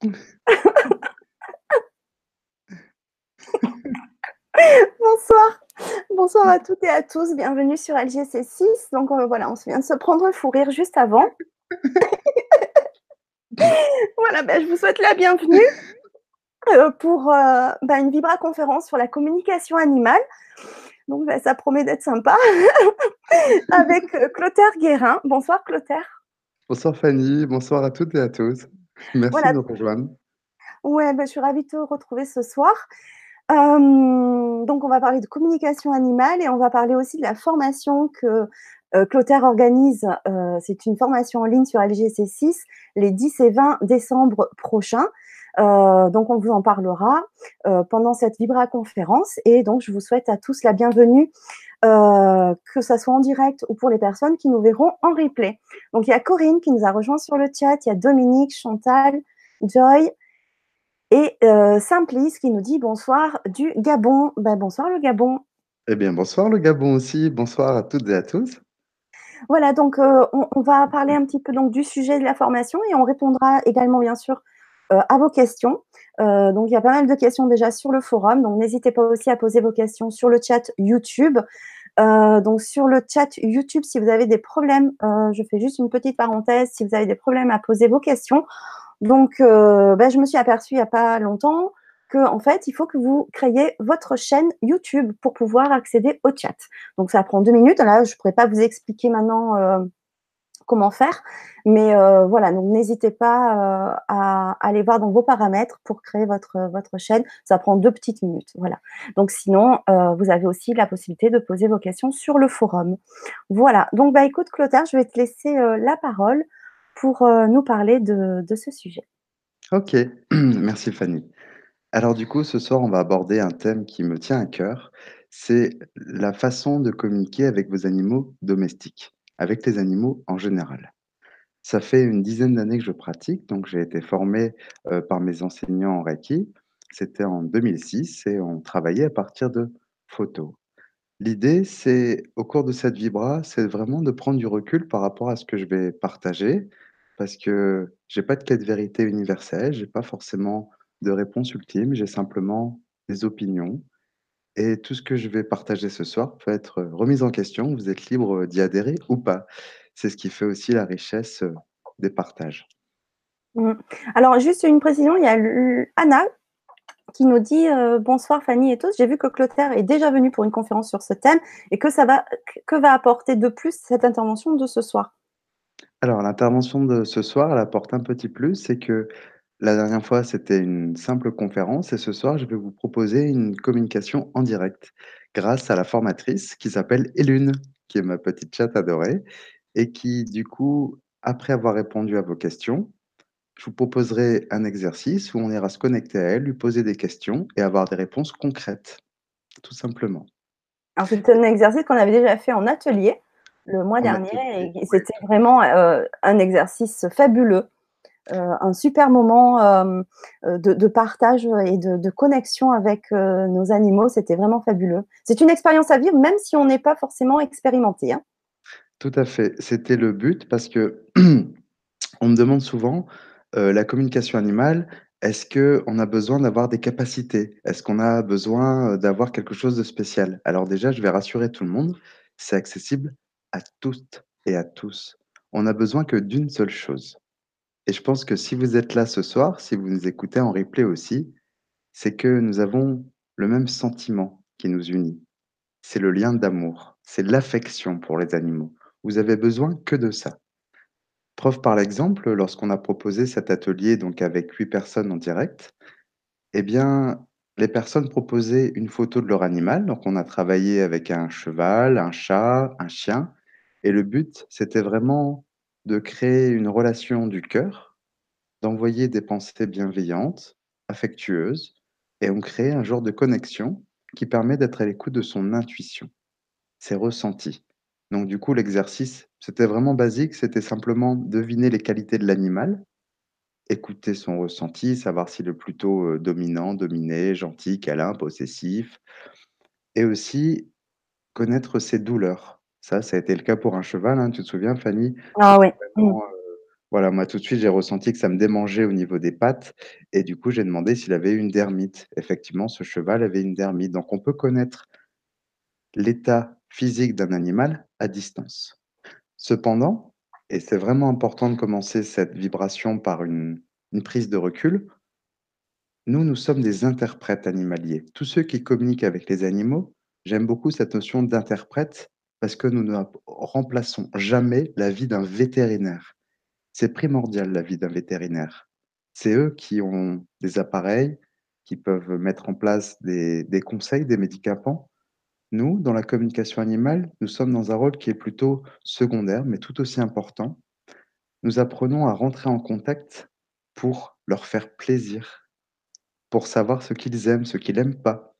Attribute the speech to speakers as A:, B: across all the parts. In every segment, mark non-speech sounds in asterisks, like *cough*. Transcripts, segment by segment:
A: *laughs* Bonsoir. Bonsoir à toutes et à tous, bienvenue sur LGC6. Donc, heu, voilà, on se vient de se prendre un fou rire juste avant. *laughs* Voilà, bah, je vous souhaite la bienvenue, heu, pour, heu, bah, une vibra conférence sur la communication animale. Donc, bah, ça promet d'être sympa *laughs* avec, Clotaire Guérin. Bonsoir Clotaire.
B: Bonsoir Fanny, bonsoir à toutes et à tous. Merci de
A: Voilà.
B: rejoindre.
A: Ouais, bah, je suis ravie de te retrouver ce soir. Donc on va parler de communication animale et on va parler aussi de la formation que, heu, Clotaire organise. Heu, c'est une formation en ligne sur LGC6 les 10 et 20 décembre prochains. Heu, donc on vous en parlera, pendant cette vibra conférence et donc je vous souhaite à tous la bienvenue, heu, que ça soit en direct ou pour les personnes qui nous verront en replay. Donc il y a Corinne qui nous a rejoint sur le chat, il y a Dominique, Chantal, Joy et heu, Simplice qui nous dit: «Bonsoir du Gabon». Bah, bonsoir le Gabon.
B: Eh bien, bonsoir le Gabon aussi, bonsoir à toutes et à tous.
A: Voilà, donc heu, on on va parler un petit peu donc du sujet de la formation et on répondra également bien sûr, heu, à vos questions. Donc il y a pas mal de questions déjà sur le forum, donc n'hésitez pas aussi à poser vos questions sur le chat YouTube. Heu, donc sur le chat YouTube, si vous avez des problèmes, heu, je fais juste une petite parenthèse, si vous avez des problèmes à poser vos questions, donc heu, bah, je me suis aperçue il y a pas longtemps qu'en fait, il faut que vous créiez votre chaîne YouTube pour pouvoir accéder au chat. Donc ça prend 2 minutes. Là, je pourrais pas vous expliquer maintenant, heu, comment faire, mais heu, voilà, donc n'hésitez pas, heu, à aller voir dans vos paramètres pour créer votre, votre chaîne. Ça prend 2 petites minutes, voilà. Donc sinon, vous avez aussi la possibilité de poser vos questions sur le forum. Voilà, donc bah, écoute Clotaire, je vais te laisser, la parole pour, nous parler de de ce sujet.
B: OK, *clears throat* merci Fanny. Alors du coup, ce soir, on va aborder un thème qui me tient à cœur, c'est la façon de communiquer avec vos animaux domestiques, avec les animaux en général. Ça fait une dizaine d'années que je pratique, donc j'ai été formé, heu, par mes enseignants en reiki. C'était en 2006 et on travaillait à partir de photos. L'idée, c'est au cours de cette vibra, c'est vraiment de prendre du recul par rapport à ce que je vais partager, parce que j'ai pas de quête vérité universelle, j'ai pas forcément de réponse ultime, j'ai simplement des opinions et tout ce que je vais partager ce soir peut être, heu, remis en question. Vous êtes libre, heu, d'y adhérer ou pas. C'est ce qui fait aussi la richesse, heu, des partages.
A: Mmh. Alors juste une précision, il y a Anna qui nous dit, «Bonsoir Fanny et tous, j'ai vu que Clotaire est déjà venu pour une conférence sur ce thème et que ça va que va apporter de plus cette intervention de ce soir?»
B: Alors l'intervention de ce soir, elle apporte un petit plus, c'est que la dernière fois, c'était une simple conférence et ce soir, je vais vous proposer une communication en direct grâce à la formatrice qui s'appelle Élune, qui est ma petite chatte adorée et qui, du coup, après avoir répondu à vos questions, je vous proposerai un exercice où on ira se connecter à elle, lui poser des questions et avoir des réponses concrètes, tout simplement.
A: Alors c'est un exercice qu'on avait déjà fait en atelier, le mois
B: En
A: dernier
B: atelier,
A: et c'était vraiment, heu, un exercice fabuleux, un super moment, hem, heu, de partage et de connexion avec, nos animaux, c'était vraiment fabuleux. C'est une expérience à vivre même si on n'est pas forcément expérimenté, hein.
B: Tout à fait, c'était le but parce que *clears throat* on me demande souvent, la communication animale, est-ce qu'on a besoin d'avoir des capacités? Est-ce qu'on a besoin, d'avoir quelque chose de spécial? Alors déjà, je vais rassurer tout le monde, c'est accessible à toutes et à tous. On a besoin que d'une seule chose et je pense que si vous êtes là ce soir, si vous nous écoutez en replay aussi, c'est que nous avons le même sentiment qui nous unit. C'est le lien d'amour, c'est l'affection pour les animaux. Vous avez besoin que de ça. Preuve par l'exemple, lorsqu'on a proposé cet atelier donc avec 8 personnes en direct, eh bien, les personnes proposaient une photo de leur animal. Donc on a travaillé avec un cheval, un chat, un chien et le but, c'était vraiment de créer une relation du cœur, d'envoyer des pensées bienveillantes, affectueuses et on crée un genre de connexion qui permet d'être à l'écoute de son intuition, ses ressentis. Donc du coup, l'exercice, c'était vraiment basique, c'était simplement deviner les qualités de l'animal, écouter son ressenti, savoir s'il est plutôt, heu, dominant, dominé, gentil, câlin, possessif et aussi connaître ses douleurs. Ça, ça a été le cas pour un cheval, hein, tu te souviens Fanny?
A: Ah ouais, mmh.
B: vraiment, heu Voilà, moi, tout de suite, j'ai ressenti que ça me démangeait au niveau des pattes et du coup, j'ai demandé s'il avait une dermite. Effectivement, ce cheval avait une dermite. Donc on peut connaître l'état physique d'un animal à distance. Cependant, et c'est vraiment important de commencer cette vibration par une une prise de recul nous, nous sommes des interprètes animaliers. Tous ceux qui communiquent avec les animaux, j'aime beaucoup cette notion d'interprète parce que nous ne remplaçons jamais la vie d'un vétérinaire. C'est primordial la vie d'un vétérinaire. C'est eux qui ont des appareils, qui peuvent mettre en place des conseils, des médicaments. Nous, dans la communication animale, nous sommes dans un rôle qui est plutôt secondaire, mais tout aussi important. Nous apprenons à rentrer en contact pour leur faire plaisir, pour savoir ce qu'ils aiment, ce qu'ils aiment pas,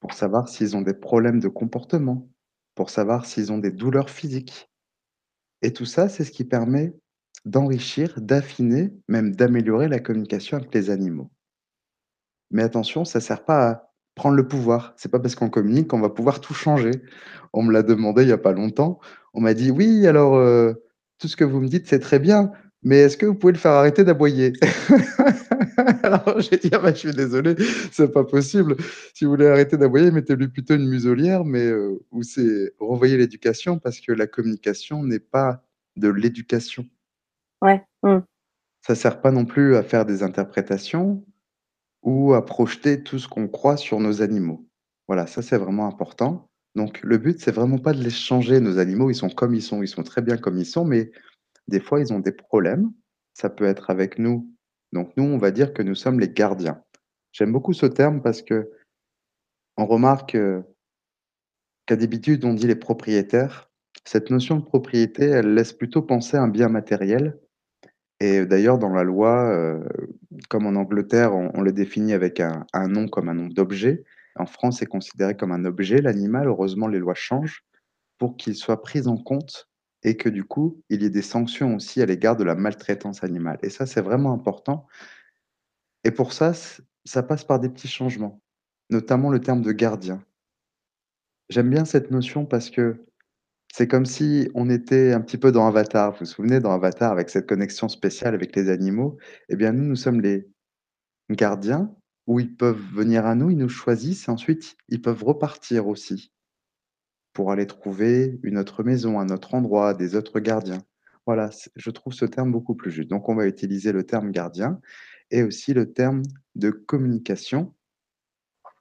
B: pour savoir s'ils ont des problèmes de comportement, pour savoir s'ils ont des douleurs physiques et tout ça, c'est ce qui permet d'enrichir, d'affiner, même d'améliorer la communication avec les animaux. Mais attention, ça sert pas à prendre le pouvoir. C'est pas parce qu'on communique qu'on va pouvoir tout changer. On me l'a demandé il y a pas longtemps. On m'a dit: «Oui, alors, heu, tout ce que vous me dites, c'est très bien, mais est-ce que vous pouvez le faire arrêter d'aboyer?» *laughs* *laughs* alors j'ai dit: «Ah bah, je suis désolé, c'est pas possible. Si vous voulez arrêter d'aboyer, mettez-lui plutôt une muselière, mais, heu, où c'est revoyez l'éducation parce que la communication n'est pas de l'éducation».
A: Ouais, mmh.
B: Ça sert pas non plus à faire des interprétations ou à projeter tout ce qu'on croit sur nos animaux. Voilà, ça, c'est vraiment important. Donc le but, c'est vraiment pas de les changer, nos animaux, ils sont comme ils sont, ils sont très bien comme ils sont, mais des fois, ils ont des problèmes. Ça peut être avec nous. Donc nous, on va dire que nous sommes les gardiens. J'aime beaucoup ce terme parce qu'on remarque, heu qu'à d'habitude, on dit les propriétaires. Cette notion de propriété, elle laisse plutôt penser à un bien matériel et d'ailleurs dans la loi, heu, comme en Angleterre, on on le définit avec un un nom comme un nom d'objet. En France, c'est considéré comme un objet, l'animal. Heureusement, les lois changent pour qu'il soit pris en compte et que du coup, il y ait des sanctions aussi à l'égard de la maltraitance animale et ça, c'est vraiment important et pour ça, ça passe par des petits changements, notamment le terme de gardien. J'aime bien cette notion parce que c'est comme si on était un petit peu dans Avatar. Vous vous souvenez dans Avatar avec cette connexion spéciale avec les animaux? Eh bien nous, nous sommes les gardiens où ils peuvent venir à nous, ils nous choisissent et ensuite ils peuvent repartir aussi pour aller trouver une autre maison, un autre endroit, des autres gardiens. Voilà, je trouve ce terme beaucoup plus juste. Donc on va utiliser le terme gardien et aussi le terme de communication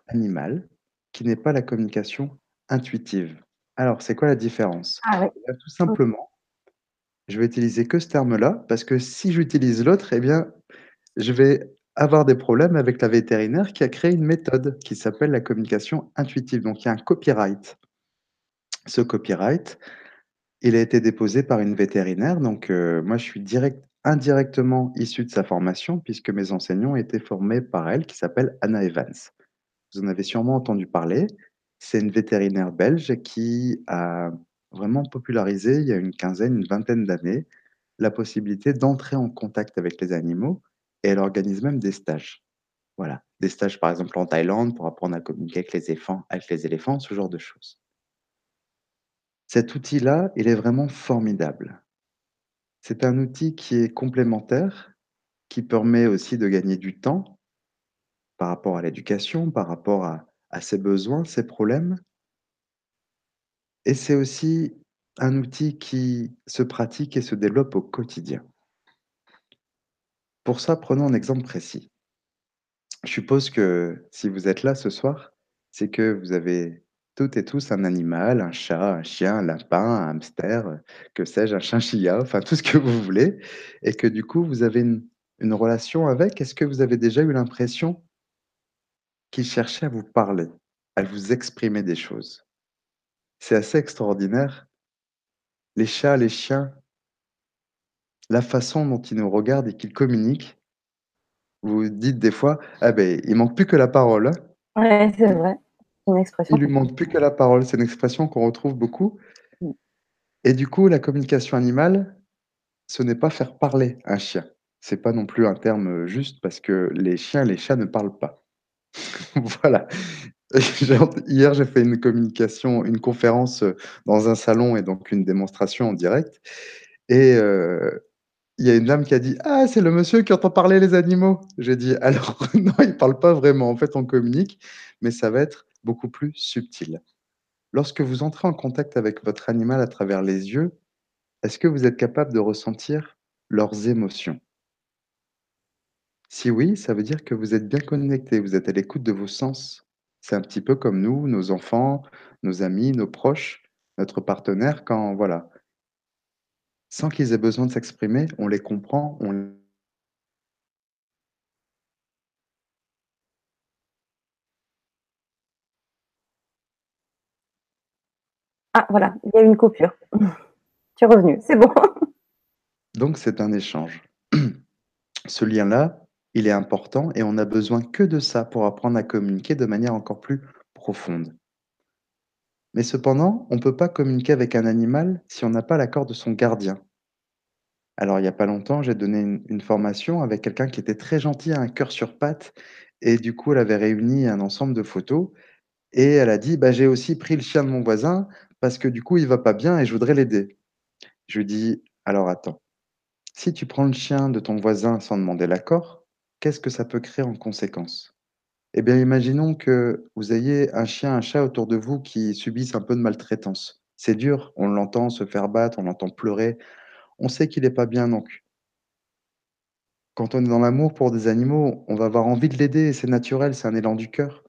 B: animale, qui n'est pas la communication intuitive. Alors, c'est quoi la différence?
A: Ah.
B: Eh bien, tout simplement, je vais utiliser que ce terme-là parce que si j'utilise l'autre, eh bien, je vais avoir des problèmes avec la vétérinaire qui a créé une méthode qui s'appelle la communication intuitive. Donc il y a un copyright. Ce copyright, il a été déposé par une vétérinaire donc heu, moi je suis direct indirectement issu de sa formation puisque mes enseignants étaient formés par elle qui s'appelle Anna Evans. Vous en avez sûrement entendu parler. C'est une vétérinaire belge qui a vraiment popularisé, il y a une quinzaine, une vingtaine d'années, la possibilité d'entrer en contact avec les animaux et elle organise même des stages. Voilà, des stages par exemple en Thaïlande pour apprendre à communiquer avec les éphants avec les éléphants, ce genre de choses. Cet outil-là, il est vraiment formidable. C'est un outil qui est complémentaire, qui permet aussi de gagner du temps par rapport à l'éducation, par rapport à ses besoins, ses problèmes et c'est aussi un outil qui se pratique et se développe au quotidien. Pour ça, prenons un exemple précis. Je suppose que si vous êtes là ce soir, c'est que vous avez toutes et tous un animal, un chat, un chien, un lapin, un hamster, que sais-je, un chinchilla, enfin tout ce que vous voulez et que du coup vous avez une relation avec. Est-ce que vous avez déjà eu l'impression qu'il cherchait à vous parler, à vous exprimer des choses? C'est assez extraordinaire. Les chats, les chiens la façon dont ils nous regardent et qu'ils communiquent vous vous dites des fois: «Ah beh, il manque plus que la parole, hein».
A: Ouais, c'est vrai. Une expression
B: Il lui manque plus que la parole. C'est une expression qu'on retrouve beaucoup
A: Mmh.
B: et du coup, la communication animale, ce n'est pas faire parler un chien. C'est pas non plus un terme, heu, juste parce que les chiens les chats ne parlent pas. *laughs* Voilà. *laughs* Hier, j'ai fait une communication une conférence, heu, dans un salon et donc une démonstration en direct et heu il y a une dame qui a dit: «Ah, c'est le monsieur qui entend parler les animaux». J'ai dit: «Alors *laughs* non, il parle pas vraiment, en fait, on communique, mais ça va être beaucoup plus subtil». Lorsque vous entrez en contact avec votre animal à travers les yeux, est-ce que vous êtes capable de ressentir leurs émotions? Si oui, ça veut dire que vous êtes bien connecté, vous êtes à l'écoute de vos sens. C'est un petit peu comme nous, nos enfants, nos amis, nos proches, notre partenaire quand voilà, sans qu'ils aient besoin de s'exprimer, on les comprend, on
A: Ah voilà, il y a eu une coupure. *laughs* Tu es revenu, c'est bon. *laughs*
B: donc c'est un échange. *clears throat* Ce lien-là, il est important et on n'a besoin que de ça pour apprendre à communiquer de manière encore plus profonde. Mais cependant, on ne peut pas communiquer avec un animal si on n'a pas l'accord de son gardien. Alors, il y a pas longtemps, j'ai donné une, une formation avec quelqu'un qui était très gentil, un cœur sur pattes, et du coup, elle avait réuni un ensemble de photos, et elle a dit, bah, j'ai aussi pris le chien de mon voisin parce que du coup, il va pas bien et je voudrais l'aider. Je lui dis, alors attends, si tu prends le chien de ton voisin sans demander l'accord, qu'est-ce que ça peut créer en conséquence? Eh bien, imaginons que vous ayez un chien, un chat autour de vous qui subissent un peu de maltraitance. C'est dur, on l'entend se faire battre, on l'entend pleurer, on sait qu'il est pas bien donc Quand on est dans l'amour pour des animaux, on va avoir envie de l'aider, c'est naturel, c'est un élan du cœur.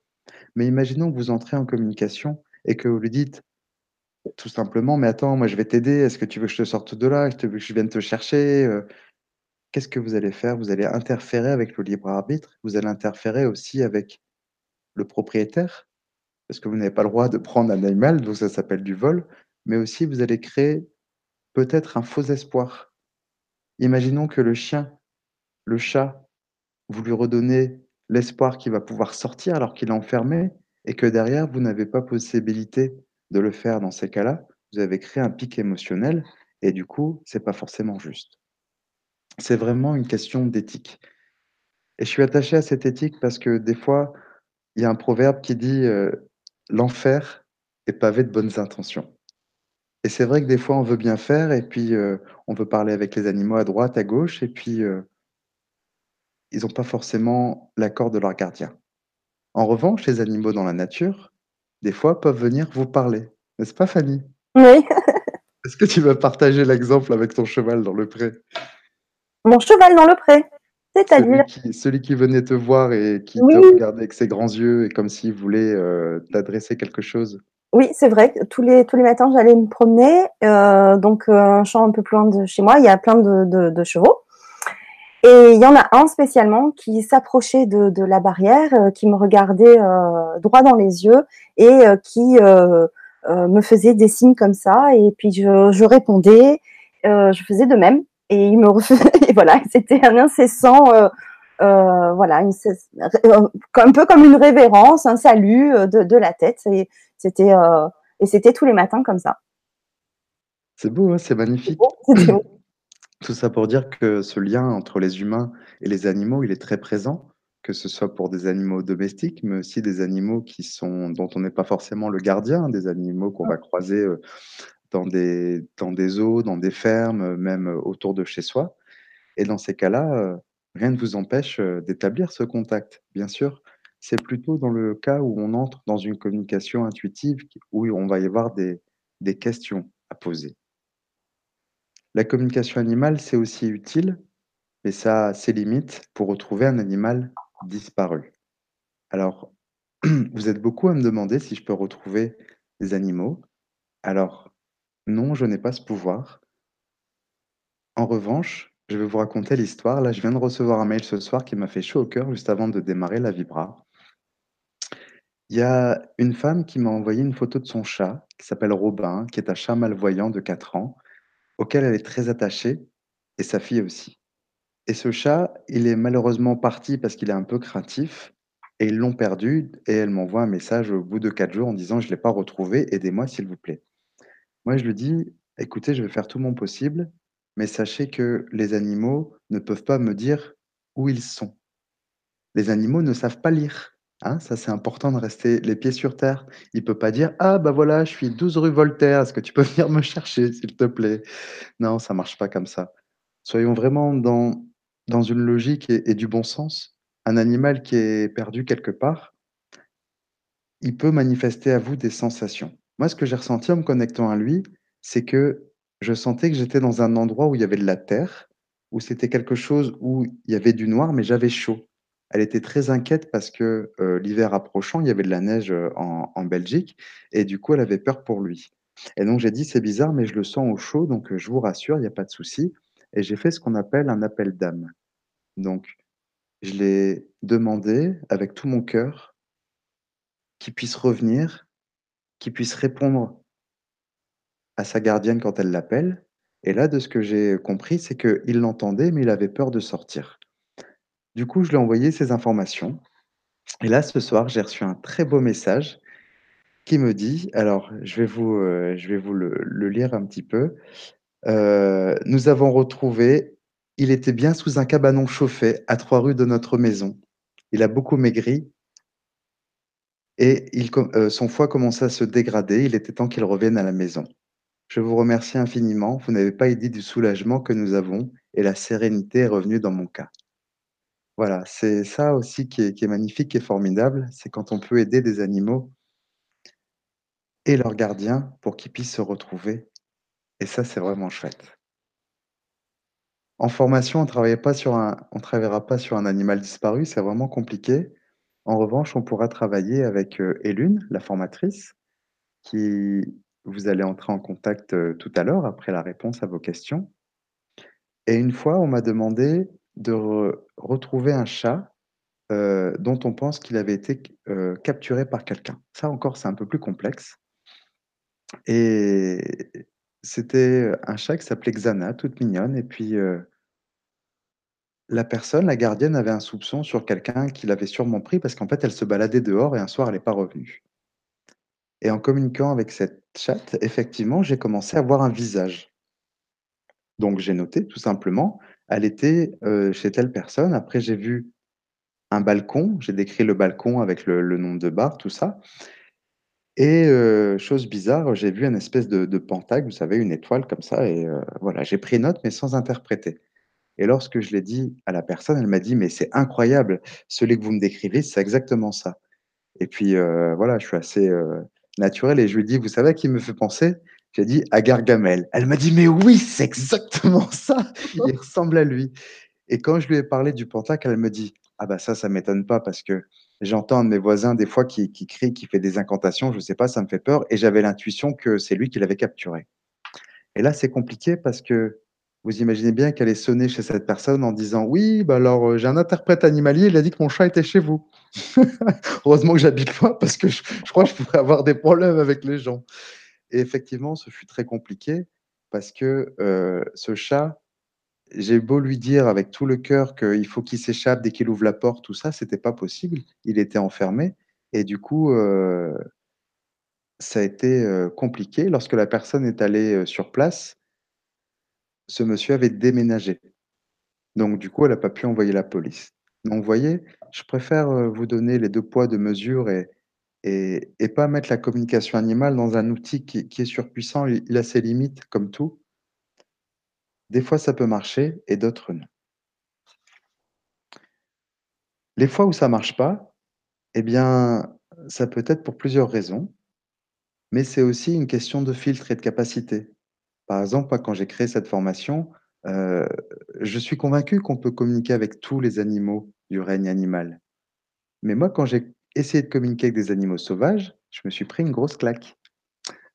B: Mais imaginons que vous entrez en communication et que vous lui dites tout simplement: «Mais attends, moi je vais t'aider, est-ce que tu veux que je te sorte de là? Que tu veux que je vienne te chercher?» heu, qu'est-ce que vous allez faire? Vous allez interférer avec le libre arbitre, vous allez interférer aussi avec le propriétaire, parce que vous n'avez pas le droit de prendre un animal, donc ça s'appelle du vol, mais aussi vous allez créer peut-être un faux espoir. Imaginons que le chien, le chat Vous lui redonnez l'espoir qu'il va pouvoir sortir alors qu'il est enfermé et que derrière, vous n'avez pas possibilité de le faire dans ces cas-là. Vous avez créé un pic émotionnel et du coup, c'est pas forcément juste. C'est vraiment une question d'éthique et je suis attaché à cette éthique parce que des fois, il y a un proverbe qui dit, heu: «L'enfer est pavé de bonnes intentions» et c'est vrai que des fois, on veut bien faire et puis, heu, on veut parler avec les animaux à droite, à gauche et puis, heu, ils ont pas forcément l'accord de leur gardien. En revanche, les animaux dans la nature, des fois, peuvent venir vous parler. N'est-ce pas, Fanny?
A: Oui, *laughs*
B: Est-ce que tu vas partager l'exemple avec ton cheval dans le pré?
A: mon cheval dans le pré, c'est-à-dire?
B: celui qui venait te voir et qui te regardait avec ses grands yeux et comme s'il voulait, heu, t'adresser quelque chose?
A: oui, c'est vrai tous les tous les matins, j'allais me promener, heu, donc heu, un champ un peu plus loin de chez moi, il y a plein de de de chevaux et il y en a un spécialement qui s'approchait de de la barrière, heu, qui me regardait, heu, droit dans les yeux et heu, qui, heu heu, me faisait des signes comme ça et puis je je répondais, heu, je faisais de même et il me refaisait *laughs* et voilà, c'était un incessant, voilà, une un peu comme une révérence, un salut, de de la tête et c'était, et c'était tous les matins comme ça.
B: C'est beau, hein, c'est magnifique.
A: beau, c'était beau.
B: Tout ça pour dire que ce lien entre les humains et les animaux, il est très présent, que ce soit pour des animaux domestiques, mais aussi des animaux qui sont dont on n'est pas forcément le gardien, des animaux qu'on va croiser, heu, dans des dans des zoos, dans des fermes, heu, même, heu, autour de chez soi et dans ces cas-là, heu, rien ne vous empêche, heu, d'établir ce contact. Bien sûr, c'est plutôt dans le cas où on entre dans une communication intuitive qui où on va y avoir des des questions à poser. La communication animale, c'est aussi utile, mais ça a ses limites pour retrouver un animal disparu. Alors, *clears throat* vous êtes beaucoup à me demander si je peux retrouver des animaux. Alors, non, je n'ai pas ce pouvoir. En revanche, je vais vous raconter l'histoire. Là, je viens de recevoir un mail ce soir qui m'a fait chaud au cœur juste avant de démarrer la vibra. Il y a une femme qui m'a envoyé une photo de son chat, qui s'appelle Robin, qui est un chat malvoyant de 4 ans, auquel elle est très attachée, et sa fille aussi. Et ce chat, il est malheureusement parti parce qu'il est un peu craintif, et ils l'ont perdu, et elle m'envoie un message au bout de 4 jours en disant: «Je ne l'ai pas retrouvé, aidez-moi s'il vous plaît». Moi, je lui dis: «Écoutez, je vais faire tout mon possible, mais sachez que les animaux ne peuvent pas me dire où ils sont. Les animaux ne savent pas lire, hein, ça c'est important de rester les pieds sur terre. Il peut pas dire: «Ah bah voilà, je suis 12 rue Voltaire, est-ce que tu peux *laughs* venir me chercher s'il te plaît?» non, ça marche pas comme ça. Soyons vraiment dans dans une logique et et du bon sens. Un animal qui est perdu quelque part il peut manifester à vous des sensations. Moi, ce que j'ai ressenti en me connectant à lui, c'est que je sentais que j'étais dans un endroit où il y avait de la terre, où c'était quelque chose où il y avait du noir, mais j'avais chaud. Elle était très inquiète parce que, heu, l'hiver approchant, il y avait de la neige, heu, en Belgique et du coup, elle avait peur pour lui et donc j'ai dit: «C'est bizarre, mais je le sens au chaud, donc heu, je vous rassure, il y a pas de souci» et j'ai fait ce qu'on appelle un appel d'âme. Donc je l'ai demandé avec tout mon cœur qu'il puisse revenir, qu'il puisse répondre à sa gardienne quand elle l'appelle et là, de ce que j'ai compris, c'est qu'il l'entendait, mais il avait peur de sortir. Du coup, je lui ai envoyé ces informations et là, ce soir, j'ai reçu un très beau message qui me dit alors je vais vous, heu, je vais vous le lire un petit peu. Heu, nous avons retrouvé il était bien sous un cabanon chauffé à 3 rue de notre maison. Il a beaucoup maigri et heu, son foie commençait à se dégrader. Il était temps qu'il revienne à la maison. Je vous remercie infiniment. Vous n'avez pas idée du soulagement que nous avons et la sérénité est revenue dans mon cas. Voilà, c'est ça aussi qui est qui est magnifique formidable, c'est quand on peut aider des animaux et leurs gardiens pour qu'ils puissent se retrouver et ça, c'est vraiment chouette. En formation, on on travaillera pas sur un animal disparu, c'est vraiment compliqué. En revanche, on pourra travailler avec, heu, Élune, la formatrice, qui vous allez entrer en contact, heu, tout à l'heure après la réponse à vos questions et une fois, on m'a demandé de re retrouver un chat, heu, dont on pense qu'il avait été heu, capturé par quelqu'un. Ça encore, c'est un peu plus complexe et c'était, un chat qui s'appelait Xana, toute mignonne et puis, la personne, la gardienne, avait un soupçon sur quelqu'un qui l'avait sûrement pris parce qu'en fait, elle se baladait dehors et un soir, elle est pas revenue et en communiquant avec cette chatte, effectivement, j'ai commencé à voir un visage. Donc j'ai noté tout simplement, elle était, heu, chez telle personne. Après j'ai vu un balcon, j'ai décrit le balcon avec le le nombre de barres, tout ça. Et heu, chose bizarre, j'ai vu un espèce de de vous savez, une étoile comme ça. Et heu, voilà, j'ai pris note mais sans interpréter. Et lorsque je l'ai dit à la personne, elle m'a dit: «Mais c'est incroyable, celui que vous me décrivez, c'est exactement ça» et puis, voilà, je suis assez, naturel. Et je lui dit: «Vous savez à qui me fait penser?» J'ai dit: «À Gargamel». Elle m'a dit: «Mais oui, c'est exactement *laughs* ça, il ressemble à lui» et quand je lui ai parlé du pentacle, elle me dit: «Ah bah ça, ça m'étonne pas parce que j'entends de mes voisins des fois qui qui crie, qui fait des incantations, je sais pas, ça me fait peur. Et j'avais l'intuition que c'est lui qui l'avait capturé» et là, c'est compliqué parce que vous imaginez bien qu'elle est sonnée chez cette personne en disant: «Oui, bah alors, heu, j'ai un interprète animalier, il a dit que mon chat était chez vous». *laughs* Heureusement que j'habite loin parce que je crois que je pourrais avoir des problèmes avec les gens et effectivement, ce fut très compliqué parce que, ce chat, j'ai beau lui dire avec tout le cœur qu'il faut qu'il s'échappe dès qu'il ouvre la porte, tout ça, c'était pas possible. Il était enfermé et du coup, ça a été, compliqué. Lorsque la personne est allée, sur place ce monsieur avait déménagé. Donc du coup, elle a pas pu envoyer la police. Donc vous voyez, je préfère, vous donner les 2 poids, 2 mesures et et pas mettre la communication animale dans un outil qui est surpuissant. Il a ses limites comme tout. Des fois, ça peut marcher et d'autres non. Les fois où ça marche pas, et bien, ça peut être pour plusieurs raisons mais c'est aussi une question de filtre et de capacité. Par exemple, quand j'ai créé cette formation, heu, je suis convaincu qu'on peut communiquer avec tous les animaux du règne animal. Mais moi, quand j'ai essayé de communiquer avec des animaux sauvages, je me suis pris une grosse claque.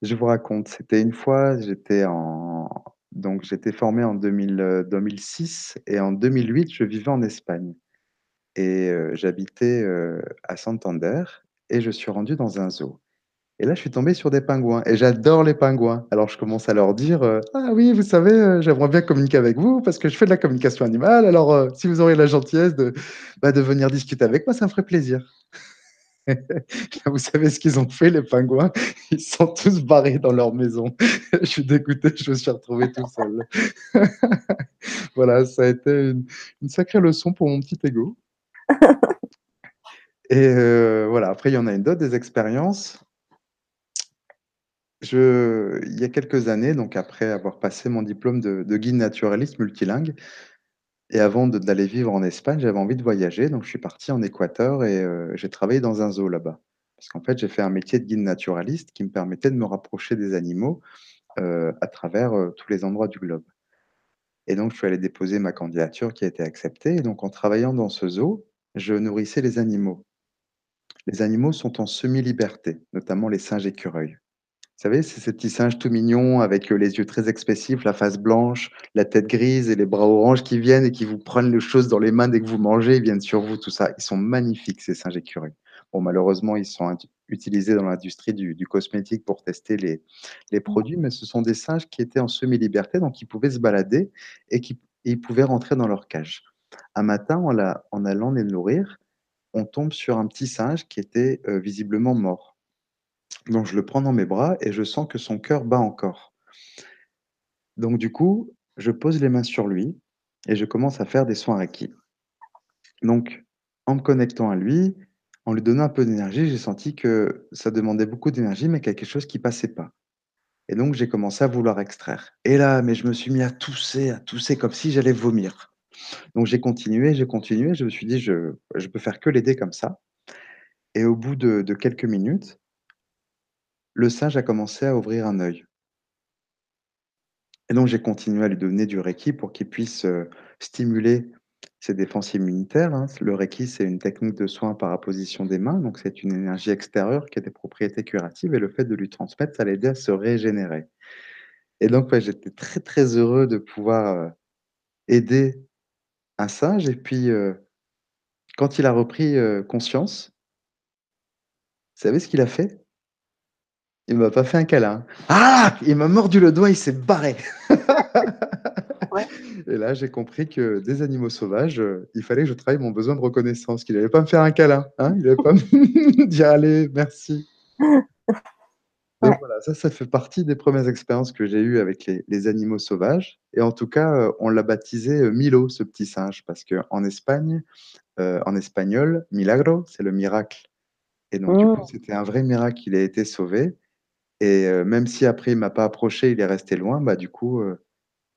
B: Je vous raconte, c'était une fois, j'étais en donc j'étais formé en 2000, heu, 2006 et en 2008, je vivais en Espagne et heu, j'habitais, heu, à Santander et je suis rendu dans un zoo et là, je suis tombé sur des pingouins et j'adore les pingouins. Alors je commence à leur dire, «Ah oui, vous savez, j'aimerais bien communiquer avec vous parce que je fais de la communication animale. Alors, si vous auriez la gentillesse de, bah, de venir discuter avec moi, ça me ferait plaisir». Vous savez ce qu'ils ont fait les pingouins? Ils sont tous barrés dans leur maison. *laughs* Je suis dégoûté, je me suis retrouvé tout seul. *laughs* Voilà, ça a été une une sacrée leçon pour mon petit ego. *laughs* Et heu, voilà, après il y en a une d'autres des expériences Je il y a quelques années, donc après avoir passé mon diplôme de de guide naturaliste multilingue et avant d'aller vivre en Espagne, j'avais envie de voyager, donc je suis parti en Équateur et heu, j'ai travaillé dans un zoo là-bas. Parce qu'en fait, j'ai fait un métier de guide naturaliste qui me permettait de me rapprocher des animaux, heu, à travers, heu, tous les endroits du globe. Et donc je suis allé déposer ma candidature qui a été acceptée et donc en travaillant dans ce zoo, je nourrissais les animaux. Les animaux sont en semi-liberté, notamment les singes écureuils. Vous savez, c'est ces petits singes tout mignons avec, heu, les yeux très expressifs, la face blanche, la tête grise et les bras orange qui viennent et qui vous prennent les choses dans les mains dès que vous mangez, ils viennent sur vous, tout ça. Ils sont magnifiques ces singes écureuils. Bon malheureusement, ils sont utilisés dans l'industrie du du cosmétique pour tester les les
A: Mmh.
B: produits, mais ce sont des singes qui étaient en semi-liberté, donc ils pouvaient se balader et qui et ils pouvaient rentrer dans leur cage. Un matin, en la en allant les nourrir, on tombe sur un petit singe qui était, heu, visiblement mort. Donc je le prends dans mes bras et je sens que son cœur bat encore. Donc du coup, je pose les mains sur lui et je commence à faire des soins reiki. Donc en me connectant à lui, en lui donnant un peu d'énergie, j'ai senti que ça demandait beaucoup d'énergie, mais quelque chose qui passait pas. Et donc j'ai commencé à vouloir extraire. Et là, mais je me suis mis à tousser, à tousser comme si j'allais vomir. Donc j'ai continué, j'ai continué, je me suis dit: «Je je peux faire que l'aider comme ça» et au bout de quelques minutes le singe a commencé à ouvrir un œil. Et donc j'ai continué à lui donner du reiki pour qu'il puisse, heu, stimuler ses défenses immunitaires, hein. Le reiki, c'est une technique de soin par apposition des mains, donc c'est une énergie extérieure qui a des propriétés curatives et le fait de lui transmettre, ça l'aidait à se régénérer. Et donc j'étais très, très heureux de pouvoir, heu, aider un singe et puis, heu, quand il a repris, conscience vous savez ce qu'il a fait? Il m'a pas fait un câlin. Ah! Il m'a mordu le doigt, il s'est barré.
A: Ouais.
B: Et là, j'ai compris que des animaux sauvages, heu, il fallait que je travaille mon besoin de reconnaissance, qu'il allait pas me faire un câlin, hein, il allait pas me *laughs* dire: «Allez, merci». Donc
A: Ouais.
B: voilà, ça, ça fait partie des 1res expériences que j'ai eues avec les les animaux sauvages et en tout cas, heu, on l'a baptisé, heu, Milo, ce petit singe, parce qu'en Espagne, en espagnol, milagro, c'est le miracle et donc du coup,
A: Mmh.
B: c'était un vrai miracle qu'il ait été sauvé et heu, même si après il m'a pas approché, il est resté loin, bah, du coup, heu,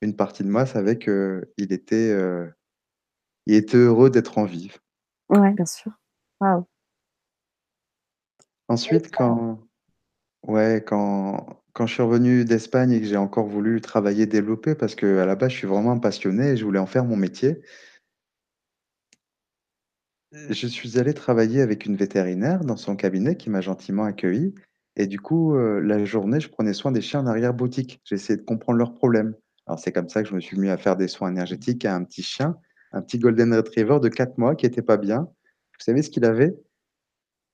B: une partie de moi savait qu'il était, heu, il était heureux d'être en vie.
A: Ouais, bien sûr. Waouh!
B: Ensuite, quand ouais, quand quand je suis revenu d'Espagne et que j'ai encore voulu travailler, développer parce qu'à la base, je suis vraiment un passionné et je voulais en faire mon métier je suis allé travailler avec une vétérinaire dans son cabinet qui m'a gentiment accueilli et du coup, la journée, je prenais soin des chiens en arrière-boutique. J'essayais de comprendre leurs problèmes. Alors c'est comme ça que je me suis mis à faire des soins énergétiques à un petit chien, un petit golden retriever de 4 mois qui était pas bien. Vous savez ce qu'il avait?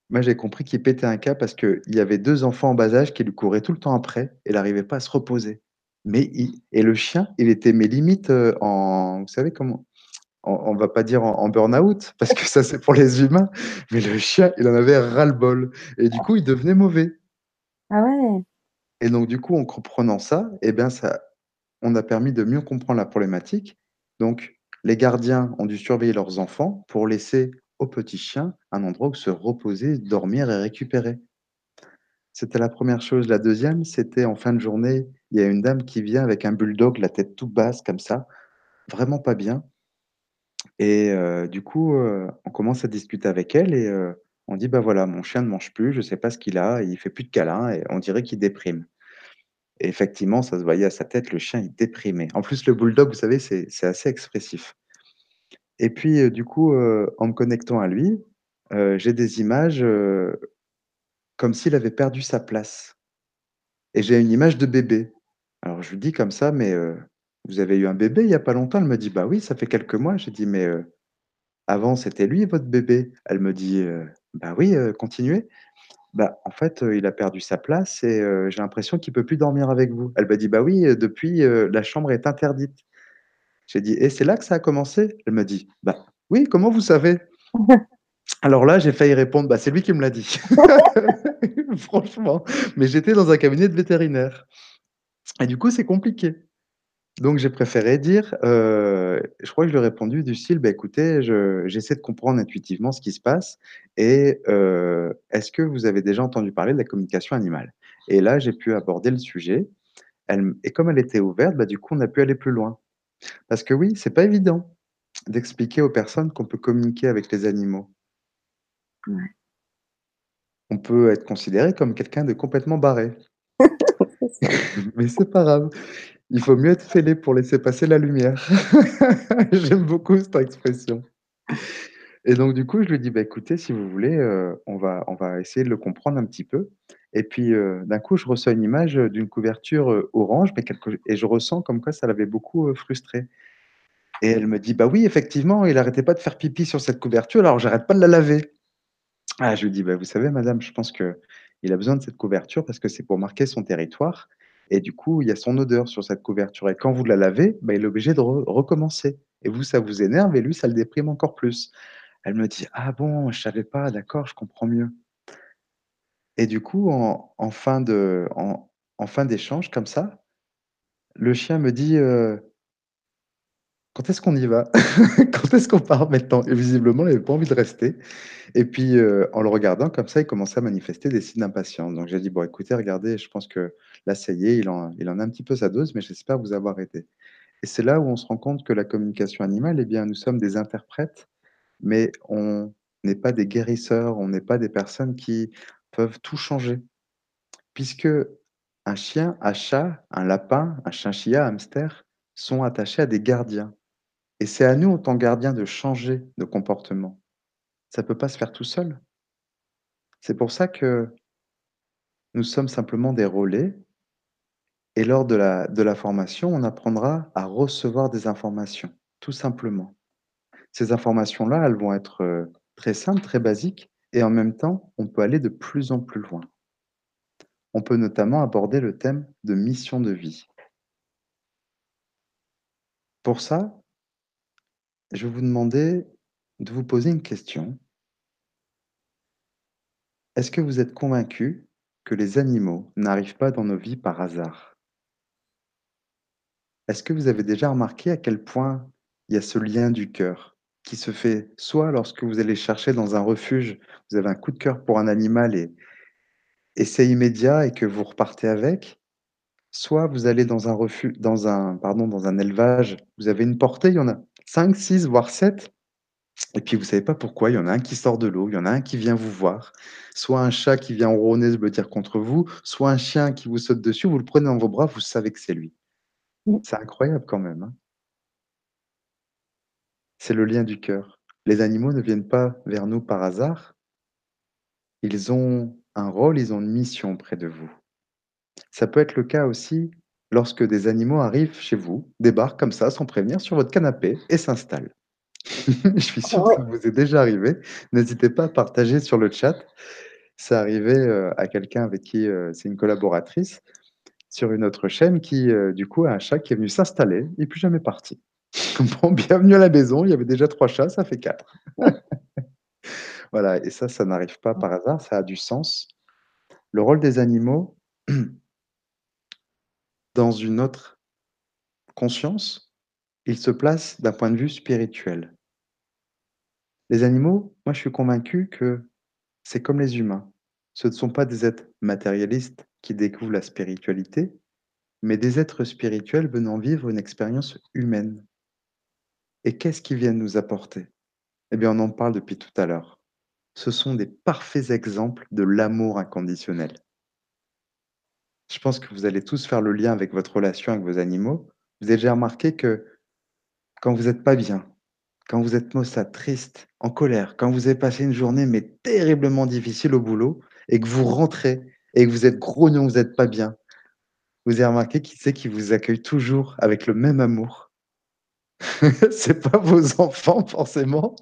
B: Moi, j'ai compris qu'il pétait un câble parce qu'il y avait 2 enfants en bas âge qui lui couraient tout le temps après et il arrivait pas à se reposer. Mais et le chien, il était mais limite, heu, en vous savez comment? On on va pas dire en burn-out parce que ça, c'est pour les humains, mais le chien, il en avait ras-le-bol et du coup, il devenait mauvais.
A: Ah ouais!
B: Et donc du coup, en comprenant ça et bien ça on a permis de mieux comprendre la problématique. Donc les gardiens ont dû surveiller leurs enfants pour laisser au petit chien un endroit où se reposer, dormir et récupérer. C'était la 1re chose. La 2e, c'était en fin de journée, il y a une dame qui vient avec un bulldog, la tête toute basse comme ça, vraiment pas bien et heu, du coup, heu, on commence à discuter avec elle et heu, on dit: «Bah, voilà, mon chien ne mange plus, je sais pas ce qu'il a, il fait plus de câlins et on dirait qu'il déprime» et effectivement, ça se voyait à sa tête, le chien, il déprimait. En plus, le bulldog, vous savez, c'est assez expressif et puis, heu, du coup, heu, en me connectant à lui, heu, j'ai des images, comme s'il avait perdu sa place et j'ai une image de bébé. Alors je lui dis comme ça: «Mais vous avez eu un bébé il y a pas longtemps?» elle me dit: «Bah oui, ça fait quelques mois». J'ai dit: «Mais avant, c'était lui votre bébé?» elle me dit, «Bah oui, heu, continuez». «Bah, en fait, heu, il a perdu sa place et heu, j'ai l'impression qu'il peut plus dormir avec vous». Elle m'a dit: «Bah oui, heu, depuis, heu, la chambre est interdite». J'ai dit: «Et c'est là que ça a commencé?» elle me dit: «Bah oui, comment vous savez?» *laughs* alors là, j'ai failli répondre: «Bah, c'est lui qui me l'a dit». *laughs* Franchement, mais j'étais dans un cabinet de vétérinaire et du coup, c'est compliqué. Donc j'ai préféré dire, heu, je crois que je lui ai répondu du style: «Bah, écoutez, je j'essaie de comprendre intuitivement ce qui se passe et heu, est-ce que vous avez déjà entendu parler de la communication animale?» et là, j'ai pu aborder le sujet. Elle et comme elle était ouverte, bah, du coup, on a pu aller plus loin. Parce que oui, c'est pas évident d'expliquer aux personnes qu'on peut communiquer avec les animaux.
A: Ouais.
B: On peut être considéré comme quelqu'un de complètement barré. *laughs* *laughs* Mais c'est pas grave, il faut mieux être fêlé pour laisser passer la lumière. *laughs* J'aime beaucoup cette expression. Et donc du coup, je lui dit: «Bah, écoutez, si vous voulez, heu, on va on va essayer de le comprendre un petit peu» et puis, heu, d'un coup, je reçois une image, d'une couverture, heu, orange, et je ressens comme quoi ça l'avait beaucoup, heu, frustrée et elle me dit: «Bah, oui, effectivement, il arrêtait pas de faire pipi sur cette couverture, alors j'arrête pas de la laver». Ah, je lui dis: «Bah, vous savez madame, je pense qu'il a besoin de cette couverture parce que c'est pour marquer son territoire et du coup, il y a son odeur sur cette couverture et quand vous la lavez, bah, il est obligé de re recommencer et vous, ça vous énerve et lui, ça le déprime encore plus». Elle me dit: «Ah bon, je savais pas, d'accord, je comprends mieux». Et du coup, en fin en fin d'échange comme ça, le chien me dit, heu «Quand est-ce qu'on y va? *laughs* Quand est-ce qu'on part maintenant?» et visiblement, il avait pas envie de rester et puis, heu, en le regardant comme ça, il commençait à manifester des signes d'impatience. Donc j'ai dit: «Bon écoutez, regardez, je pense que là, ça y est, il en a un petit peu sa dose, mais j'espère vous avoir aidé» et c'est là où on se rend compte que la communication animale, eh bien, nous sommes des interprètes, mais on n'est pas des guérisseurs, on n'est pas des personnes qui peuvent tout changer. Puisque un chien, un chat, un lapin, un chinchilla, un hamster sont attachés à des gardiens et c'est à nous, en tant que gardiens, de changer de comportement. Ça peut pas se faire tout seul. C'est pour ça que nous sommes simplement des relais et lors de la de la formation, on apprendra à recevoir des informations, tout simplement. Ces informations-là, elles vont être, heu, très simples, très basiques et en même temps, on peut aller de plus en plus loin. On peut notamment aborder le thème de mission de vie. Pour ça je vais vous demander de vous poser une question. Est-ce que vous êtes convaincus que les animaux n'arrivent pas dans nos vies par hasard? Est-ce que vous avez déjà remarqué à quel point il y a ce lien du cœur qui se fait soit lorsque vous allez chercher dans un refuge, vous avez un coup de cœur pour un animal et c'est immédiat et que vous repartez avec, soit vous allez dans un refu dans un pardon, dans un élevage, vous avez une portée, il y en a 5-6 voire 7 et puis vous savez pas pourquoi, il y en a un qui sort de l'eau, il y en a un qui vient vous voir, soit un chat qui vient ronronner, se blottir contre vous, soit un chien qui vous saute dessus, vous le prenez dans vos bras, vous savez que c'est lui.
A: Mmh.
B: C'est incroyable quand même, hein? C'est le lien du cœur. Les animaux ne viennent pas vers nous par hasard. Ils ont un rôle, ils ont une mission près de vous. Ça peut être le cas aussi lorsque des animaux arrivent chez vous, débarquent comme ça sans prévenir sur votre canapé et s'installent. *laughs* Je suis sûr que ça vous est déjà arrivé. N'hésitez pas à partager sur le chat. C'est arrivé, heu, à quelqu'un avec qui, heu, c'est une collaboratrice sur une autre chaîne qui, heu, du coup, a un chat qui est venu s'installer et plus jamais parti. Bon, bienvenue à la maison, il y avait déjà 3 chats, ça fait 4.
A: Ouais. *laughs*
B: Voilà et ça, ça n'arrive pas par hasard, ça a du sens. Le rôle des animaux *clears throat* dans une autre conscience, il se place d'un point de vue spirituel. Les animaux, moi je suis convaincu que c'est comme les humains. Ce ne sont pas des êtres matérialistes qui découvrent la spiritualité, mais des êtres spirituels venant vivre une expérience humaine. Et qu'est-ce qu'ils viennent nous apporter? Eh bien, on en parle depuis tout à l'heure. Ce sont des parfaits exemples de l'amour inconditionnel. Je pense que vous allez tous faire le lien avec votre relation avec vos animaux. Vous avez déjà remarqué que quand vous êtes pas bien, quand vous êtes maussade, triste, en colère, quand vous avez passé une journée mais terriblement difficile au boulot et que vous rentrez et que vous êtes grognon, vous êtes pas bien, vous avez remarqué qui c'est qui vous accueille toujours avec le même amour? *laughs* C'est pas vos enfants forcément,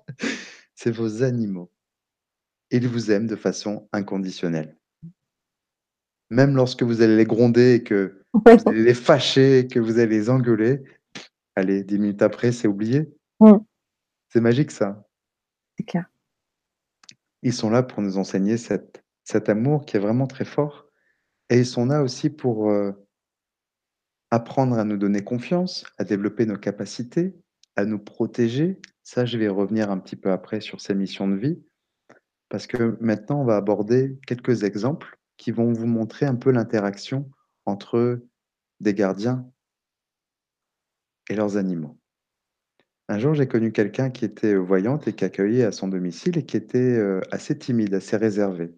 B: c'est vos animaux. Ils vous aiment de façon inconditionnelle. Même lorsque vous allez les gronder et que vous allez les fâcher, que vous allez les engueuler, allez 10 minutes après, c'est oublié.
A: Mmh.
B: C'est magique ça.
A: C'est clair.
B: Ils sont là pour nous enseigner cet cet amour qui est vraiment très fort et ils sont là aussi pour, heu apprendre à nous donner confiance, à développer nos capacités, à nous protéger. Ça, je vais revenir un petit peu après sur ces missions de vie, parce que maintenant, on va aborder quelques exemples qui vont vous montrer un peu l'interaction entre des gardiens et leurs animaux. Un jour, j'ai connu quelqu'un qui était voyante et qui accueillait à son domicile et qui était euh, assez timide, assez réservé.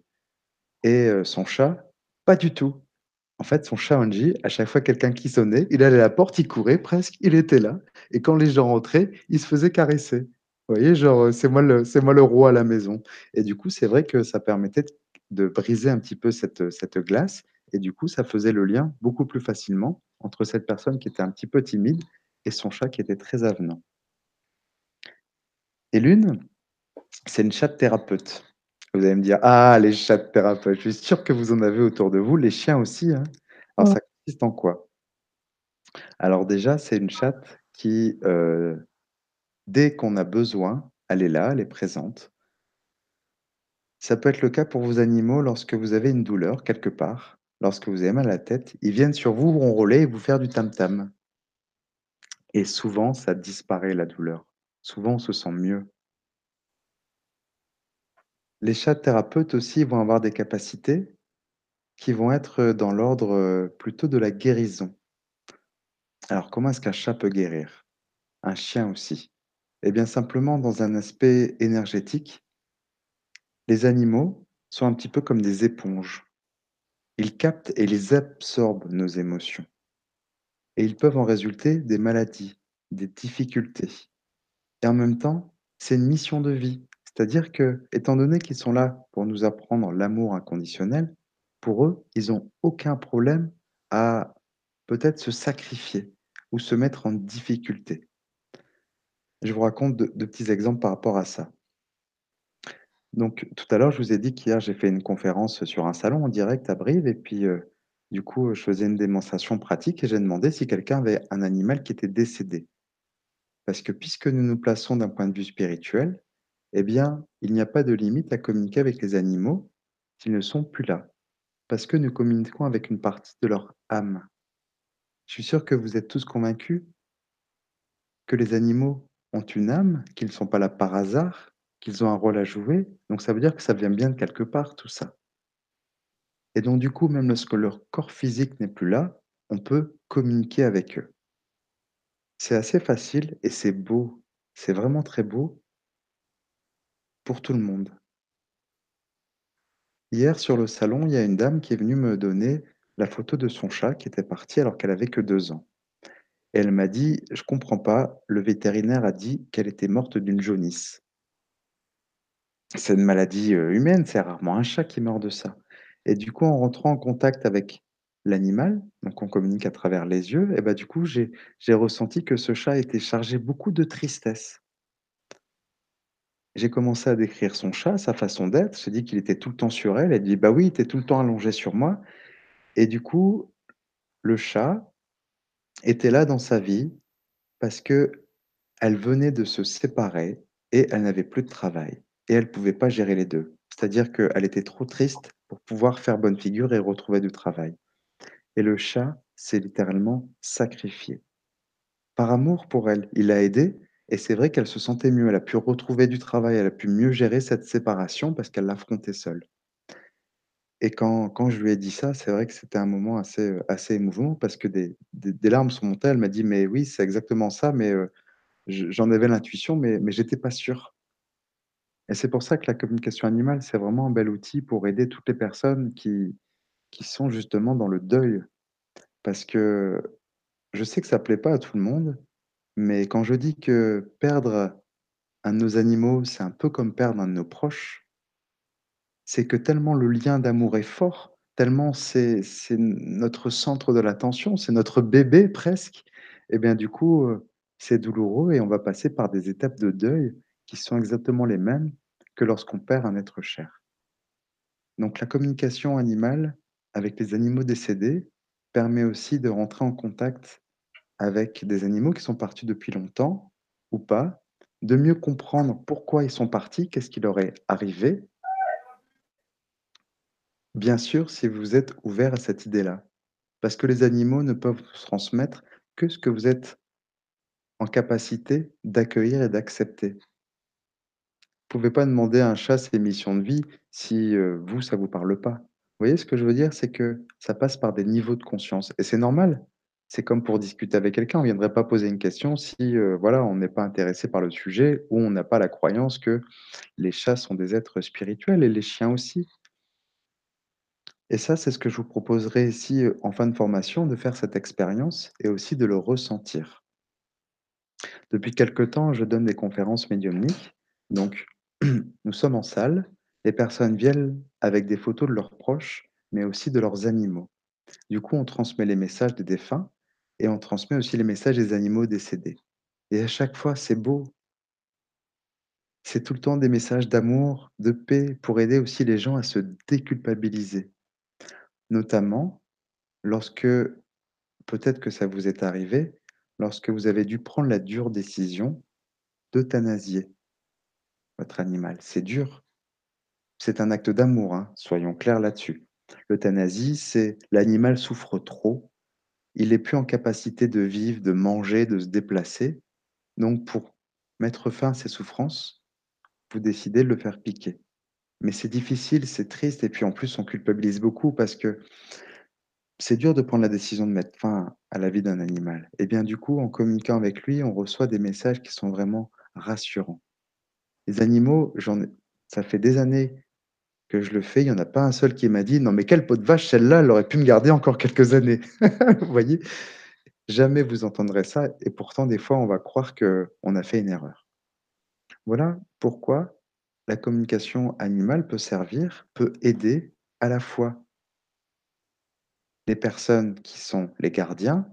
B: Et euh, son chat, pas du tout. En fait, son chat Angie, à chaque fois quelqu'un qui sonnait, il allait à la porte, il courait presque, il était là. Et quand les gens rentraient, il se faisait caresser. Vous voyez, genre, c'est moi le, c'est moi le roi à la maison. Et du coup, c'est vrai que ça permettait de, briser un petit peu cette, cette glace. Et du coup, ça faisait le lien beaucoup plus facilement entre cette personne qui était un petit peu timide et son chat qui était très avenant. Et l'une, c'est une chatte thérapeute. Vous allez me dire, ah, les chats thérapeutes, je suis sûr que vous en avez autour de vous, les chiens aussi. hein. Alors,
A: Ouais.
B: ça consiste en quoi? Alors déjà, c'est une chatte qui, euh, dès qu'on a besoin, elle est là, elle est présente. Ça peut être le cas pour vos animaux lorsque vous avez une douleur quelque part, lorsque vous avez mal à la tête, ils viennent sur vous ronroler et vous faire du tam-tam. Et souvent, ça disparaît la douleur. Souvent, on se sent mieux. Les chats thérapeutes aussi vont avoir des capacités qui vont être dans l'ordre euh, plutôt de la guérison. Alors, comment est-ce qu'un chat peut guérir? Un chien aussi. Eh bien, simplement dans un aspect énergétique, les animaux sont un petit peu comme des éponges. Ils captent et les absorbent nos émotions. Et ils peuvent en résulter des maladies, des difficultés. Et en même temps, c'est une mission de vie. C'est-à-dire que, étant donné qu'ils sont là pour nous apprendre l'amour inconditionnel, pour eux, ils n'ont aucun problème à peut-être se sacrifier ou se mettre en difficulté. Je vous raconte de, petits exemples par rapport à ça. Donc, tout à l'heure, je vous ai dit qu'hier, j'ai fait une conférence sur un salon en direct à Brive et puis, euh, du coup, je faisais une démonstration pratique et j'ai demandé si quelqu'un avait un animal qui était décédé. Parce que puisque nous nous plaçons d'un point de vue spirituel, eh bien, il n'y a pas de limite à communiquer avec les animaux s'ils ne sont plus là. Parce que nous communiquons avec une partie de leur âme. Je suis sûr que vous êtes tous convaincus que les animaux ont une âme, qu'ils ne sont pas là par hasard, qu'ils ont un rôle à jouer. Donc ça veut dire que ça vient bien de quelque part, tout ça. Et donc du coup, même lorsque leur corps physique n'est plus là, on peut communiquer avec eux. C'est assez facile et c'est beau. C'est vraiment très beau pour tout le monde. Hier, sur le salon, il y a une dame qui est venue me donner la photo de son chat qui était parti alors qu'elle avait que deux ans. Elle m'a dit, je comprends pas, le vétérinaire a dit qu'elle était morte d'une jaunisse. C'est une maladie euh, humaine, c'est rarement un chat qui meurt de ça. Et du coup, en rentrant en contact avec l'animal, donc on communique à travers les yeux, et bah du coup, j'ai ressenti que ce chat était chargé beaucoup de tristesse. J'ai commencé à décrire son chat, sa façon d'être. J'ai dit qu'il était tout le temps sur elle. Elle dit, bah oui, il était tout le temps allongé sur moi. Et du coup, le chat était là dans sa vie parce que elle venait de se séparer et elle n'avait plus de travail. Et elle ne pouvait pas gérer les deux. C'est-à-dire qu'elle était trop triste pour pouvoir faire bonne figure et retrouver du travail. Et le chat s'est littéralement sacrifié. Par amour pour elle, il l'a aidée et c'est vrai qu'elle se sentait mieux. Elle a pu retrouver du travail, elle a pu mieux gérer cette séparation parce qu'elle l'affrontait seule. Et quand, quand je lui ai dit ça, c'est vrai que c'était un moment assez, euh, assez émouvant parce que des, des, larmes sont montées. Elle m'a dit, mais oui, c'est exactement ça, mais euh, je- j'en avais l'intuition, mais, mais j'étais pas sûr. Et c'est pour ça que la communication animale, c'est vraiment un bel outil pour aider toutes les personnes qui, qui sont justement dans le deuil. Parce que je sais que ça plaît pas à tout le monde, mais quand je dis que perdre un de nos animaux, c'est un peu comme perdre un de nos proches, c'est que tellement le lien d'amour est fort, tellement c'est notre centre de l'attention, c'est notre bébé presque, et bien du coup, heu, c'est douloureux et on va passer par des étapes de deuil qui sont exactement les mêmes que lorsqu'on perd un être cher. Donc la communication animale avec les animaux décédés permet aussi de rentrer en contact avec des animaux qui sont partis depuis longtemps ou pas, de mieux comprendre pourquoi ils sont partis, qu'est-ce qui leur est arrivé Bien sûr, si vous êtes ouvert à cette idée-là. Parce que les animaux ne peuvent transmettre que ce que vous êtes en capacité d'accueillir et d'accepter. Vous pouvez pas demander à un chat ses missions de vie si, heu, vous, ça vous parle pas. Vous voyez ce que je veux dire? C'est que ça passe par des niveaux de conscience et c'est normal. C'est comme pour discuter avec quelqu'un, on viendrait pas poser une question si, heu, voilà, on n'est pas intéressé par le sujet ou on n'a pas la croyance que les chats sont des êtres spirituels et les chiens aussi. Et ça, c'est ce que je vous proposerai ici, heu, en fin de formation, de faire cette expérience et aussi de le ressentir. Depuis quelque temps, je donne des conférences médiumniques. Donc, *clears throat* nous sommes en salle, les personnes viennent avec des photos de leurs proches, mais aussi de leurs animaux. Du coup, on transmet les messages des défunts et on transmet aussi les messages des animaux décédés. Et à chaque fois, c'est beau. C'est tout le temps des messages d'amour, de paix, pour aider aussi les gens à se déculpabiliser. Notamment lorsque, peut-être que ça vous est arrivé, lorsque vous avez dû prendre la dure décision d'euthanasier votre animal. C'est dur. C'est un acte d'amour, hein, soyons clairs là-dessus. L'euthanasie, c'est l'animal souffre trop, il est plus en capacité de vivre, de manger, de se déplacer. Donc pour mettre fin à ses souffrances, vous décidez de le faire piquer. Mais c'est difficile, c'est triste et puis en plus on culpabilise beaucoup parce que c'est dur de prendre la décision de mettre fin à la vie d'un animal. Et bien du coup, en communiquant avec lui, on reçoit des messages qui sont vraiment rassurants. Les animaux, j'en ça fait des années que je le fais, il y en a pas un seul qui m'a dit: «Non mais quelle peau de vache, celle-là, elle aurait pu me garder encore quelques années». *laughs* Vous voyez? Jamais vous entendrez ça et pourtant des fois on va croire qu'on a fait une erreur. Voilà pourquoi la communication animale peut servir, peut aider à la fois les personnes qui sont les gardiens,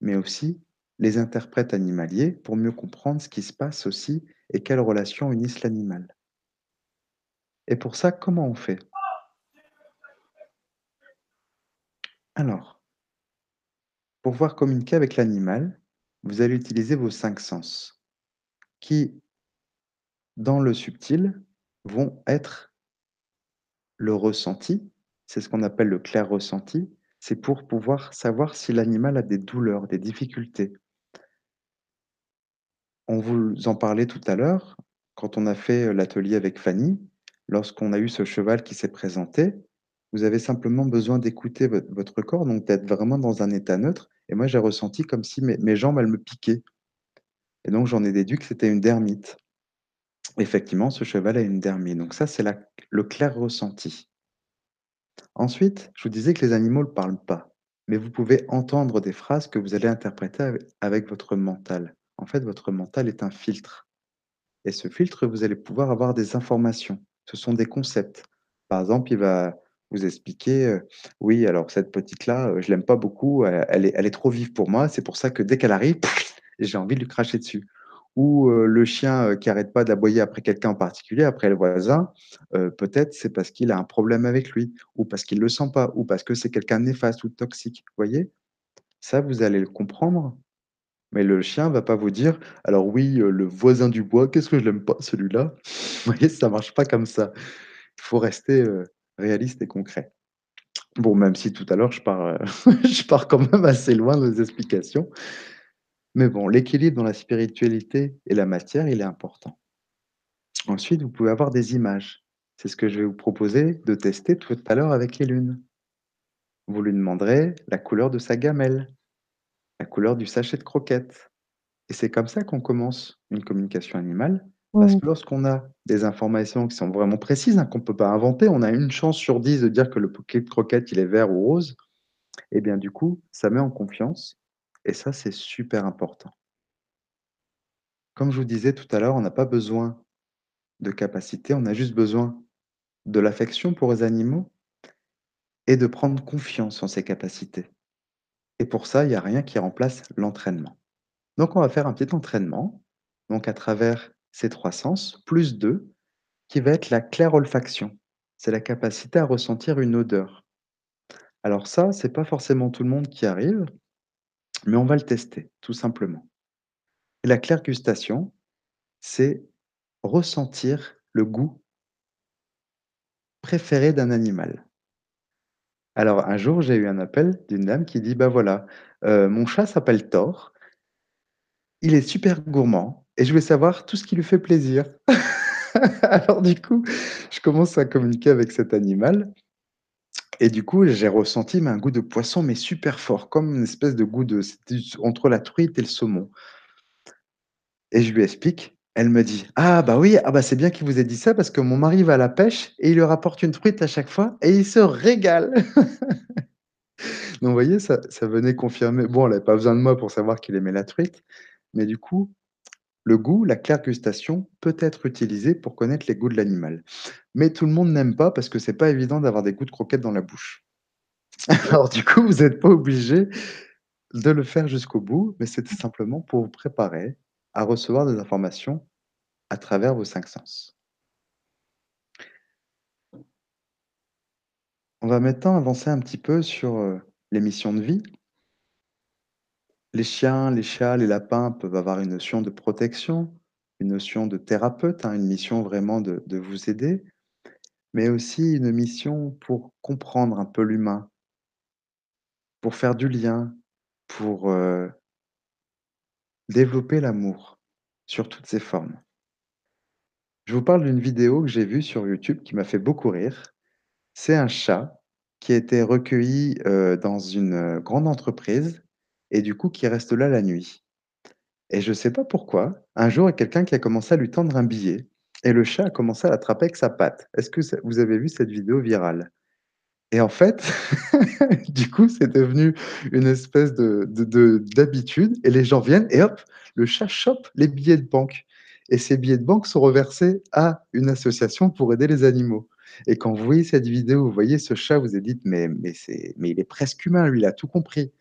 B: mais aussi les interprètes animaliers pour mieux comprendre ce qui se passe aussi et quelles relations unissent l'animal. Et pour ça, comment on fait? Alors, pour pouvoir communiquer avec l'animal, vous allez utiliser vos 5 sens qui, dans le subtil, vont être le ressenti, c'est ce qu'on appelle le clair ressenti, c'est pour pouvoir savoir si l'animal a des douleurs, des difficultés. On vous en parlait tout à l'heure, quand on a fait, heu, l'atelier avec Fanny, lorsqu'on a eu ce cheval qui s'est présenté, vous avez simplement besoin d'écouter votre corps, donc d'être vraiment dans un état neutre et moi j'ai ressenti comme si mes jambes, elles me piquaient et donc j'en ai déduit que c'était une dermite. Effectivement, ce cheval a une dermite, donc ça, c'est le clair ressenti. Ensuite, je vous disais que les animaux ne parlent pas, mais vous pouvez entendre des phrases que vous allez interpréter ave avec votre mental. En fait, votre mental est un filtre et ce filtre, vous allez pouvoir avoir des informations. Ce sont des concepts. Par exemple, il va vous expliquer, heu: «Oui, alors cette petite-là, heu, je l'aime pas beaucoup, heu, elle est trop vive pour moi, c'est pour ça que dès qu'elle arrive, *laughs* j'ai envie de lui cracher dessus». Ou, heu, le chien, qui arrête pas d'aboyer après quelqu'un en particulier, après le voisin, peut-être c'est parce qu'il a un problème avec lui ou parce qu'il le sent pas ou parce que c'est quelqu'un néfaste ou toxique, vous voyez? Ça, vous allez le comprendre, mais le chien va pas vous dire: «Alors oui, heu, le voisin du bois, qu'est-ce que je l'aime pas celui-là». Vous voyez, ça marche pas comme ça. Il faut rester, heu, réaliste et concret. Bon, même si tout à l'heure je pars, heu, *laughs* je pars quand même assez loin les explications. Mais bon, l'équilibre dans la spiritualité et la matière, il est important. Ensuite, vous pouvez avoir des images. C'est ce que je vais vous proposer de tester tout à l'heure avec les lunes. Vous lui demanderez la couleur de sa gamelle, la couleur du sachet de croquettes et c'est comme ça qu'on commence une communication animale parce
A: Mmh.
B: que lorsqu'on a des informations qui sont vraiment précises, hein, qu'on peut pas inventer, on a une chance sur 10 de dire que le bouquet de croquettes, il est vert ou rose et bien du coup, ça met en confiance et ça, c'est super important. Comme je vous disais tout à l'heure, on n'a pas besoin de capacité, on a juste besoin de l'affection pour les animaux et de prendre confiance en ses capacités. Et pour ça, il y a rien qui remplace l'entraînement. Donc on va faire un petit entraînement, donc à travers ces 3 sens, plus 2, qui va être la clairolfaction. C'est la capacité à ressentir une odeur. Alors ça, c'est pas forcément tout le monde qui arrive, mais on va le tester, tout simplement. Et la clairgustation, c'est ressentir le goût préféré d'un animal. Alors un jour, j'ai eu un appel d'une dame qui dit: «Bah voilà, heu, mon chat s'appelle Thor» «il est super gourmand et je voulais savoir tout ce qui lui fait plaisir». *laughs* Alors du coup, je commence à communiquer avec cet animal et du coup, j'ai ressenti, un goût de poisson, mais super fort, comme une espèce de goût de entre la truite et le saumon. Et je lui explique, elle me dit: «Ah bah oui, ah bah c'est bien qu'il vous ait dit ça parce que mon mari va à la pêche et il lui rapporte une truite à chaque fois et il se régale». *laughs* Donc vous voyez, ça ça venait confirmer bon, elle avait pas besoin de moi pour savoir qu'il aimait la truite, mais du coup, le goût, la claire gustation peut être utilisée pour connaître les goûts de l'animal. Mais tout le monde n'aime pas parce que c'est pas évident d'avoir des goûts de croquettes dans la bouche. *laughs* Alors du coup, vous êtes pas obligé de le faire jusqu'au bout, mais c'était simplement pour vous préparer à recevoir des informations à travers vos 5 sens. On va maintenant avancer un petit peu sur, heu, les missions de vie. Les chiens, les chats, les lapins peuvent avoir une notion de protection, une notion de thérapeute, hein, une mission vraiment de vous aider, mais aussi une mission pour comprendre un peu l'humain pour faire du lien, pour, heu développer l'amour sur toutes ses formes. Je vous parle d'une vidéo que j'ai vue sur YouTube qui m'a fait beaucoup rire. C'est un chat qui a été recueilli, heu, dans une, heu, grande entreprise et du coup qui reste là la nuit et je sais pas pourquoi, un jour, il y a quelqu'un qui a commencé à lui tendre un billet et le chat a commencé à l'attraper avec sa patte. Est-ce que vous avez vu cette vidéo virale? Et en fait, *laughs* du coup, c'est devenu une espèce de de de d'habitude et les gens viennent et hop, le chat chope les billets de banque et ces billets de banque sont reversés à une association pour aider les animaux et quand vous voyez cette vidéo, vous voyez ce chat, vous vous dites: «Mais mais mais il est presque humain, lui, il a tout compris».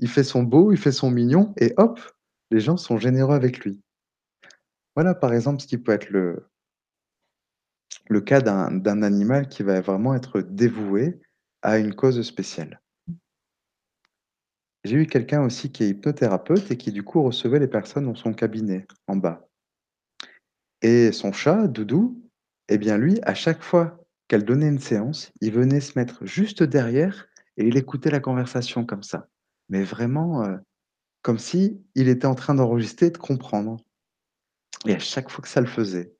B: Il fait son beau, il fait son mignon et hop, les gens sont généreux avec lui. Voilà, par exemple, ce qui peut être le le cas d'un animal qui va vraiment être dévoué à une cause spéciale. J'ai eu quelqu'un aussi qui est hypnothérapeute et qui du coup recevait les personnes dans son cabinet, en bas. Et son chat, Doudou, et bien lui, à chaque fois qu'elle donnait une séance, il venait se mettre juste derrière et il écoutait la conversation comme ça. Mais vraiment, heu, comme s'il était en train d'enregistrer, de comprendre. Et à chaque fois que ça le faisait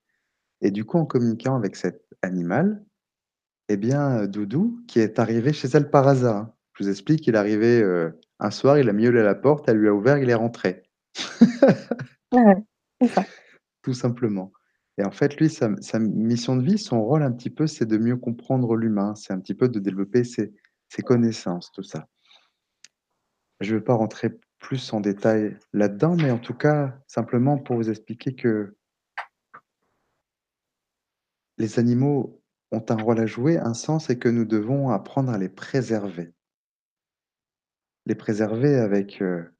B: et du coup, en communiquant avec cet animal, et bien, heu, Doudou, qui est arrivé chez elle par hasard, hein. Je vous explique, il est arrivé, heu, un soir, il a miaulé à la porte, elle lui a ouvert, il est rentré.
A: Ouais, ouais, c'est ça. *laughs*
B: Tout simplement et en fait, lui, sa sa mission de vie, son rôle un petit peu, c'est de mieux comprendre l'humain, c'est un petit peu de développer ses ses connaissances, tout ça. Je veux pas rentrer plus en détail là-dedans, mais en tout cas, simplement pour vous expliquer que les animaux ont un rôle à jouer, un sens et que nous devons apprendre à les préserver. Les préserver avec, heu,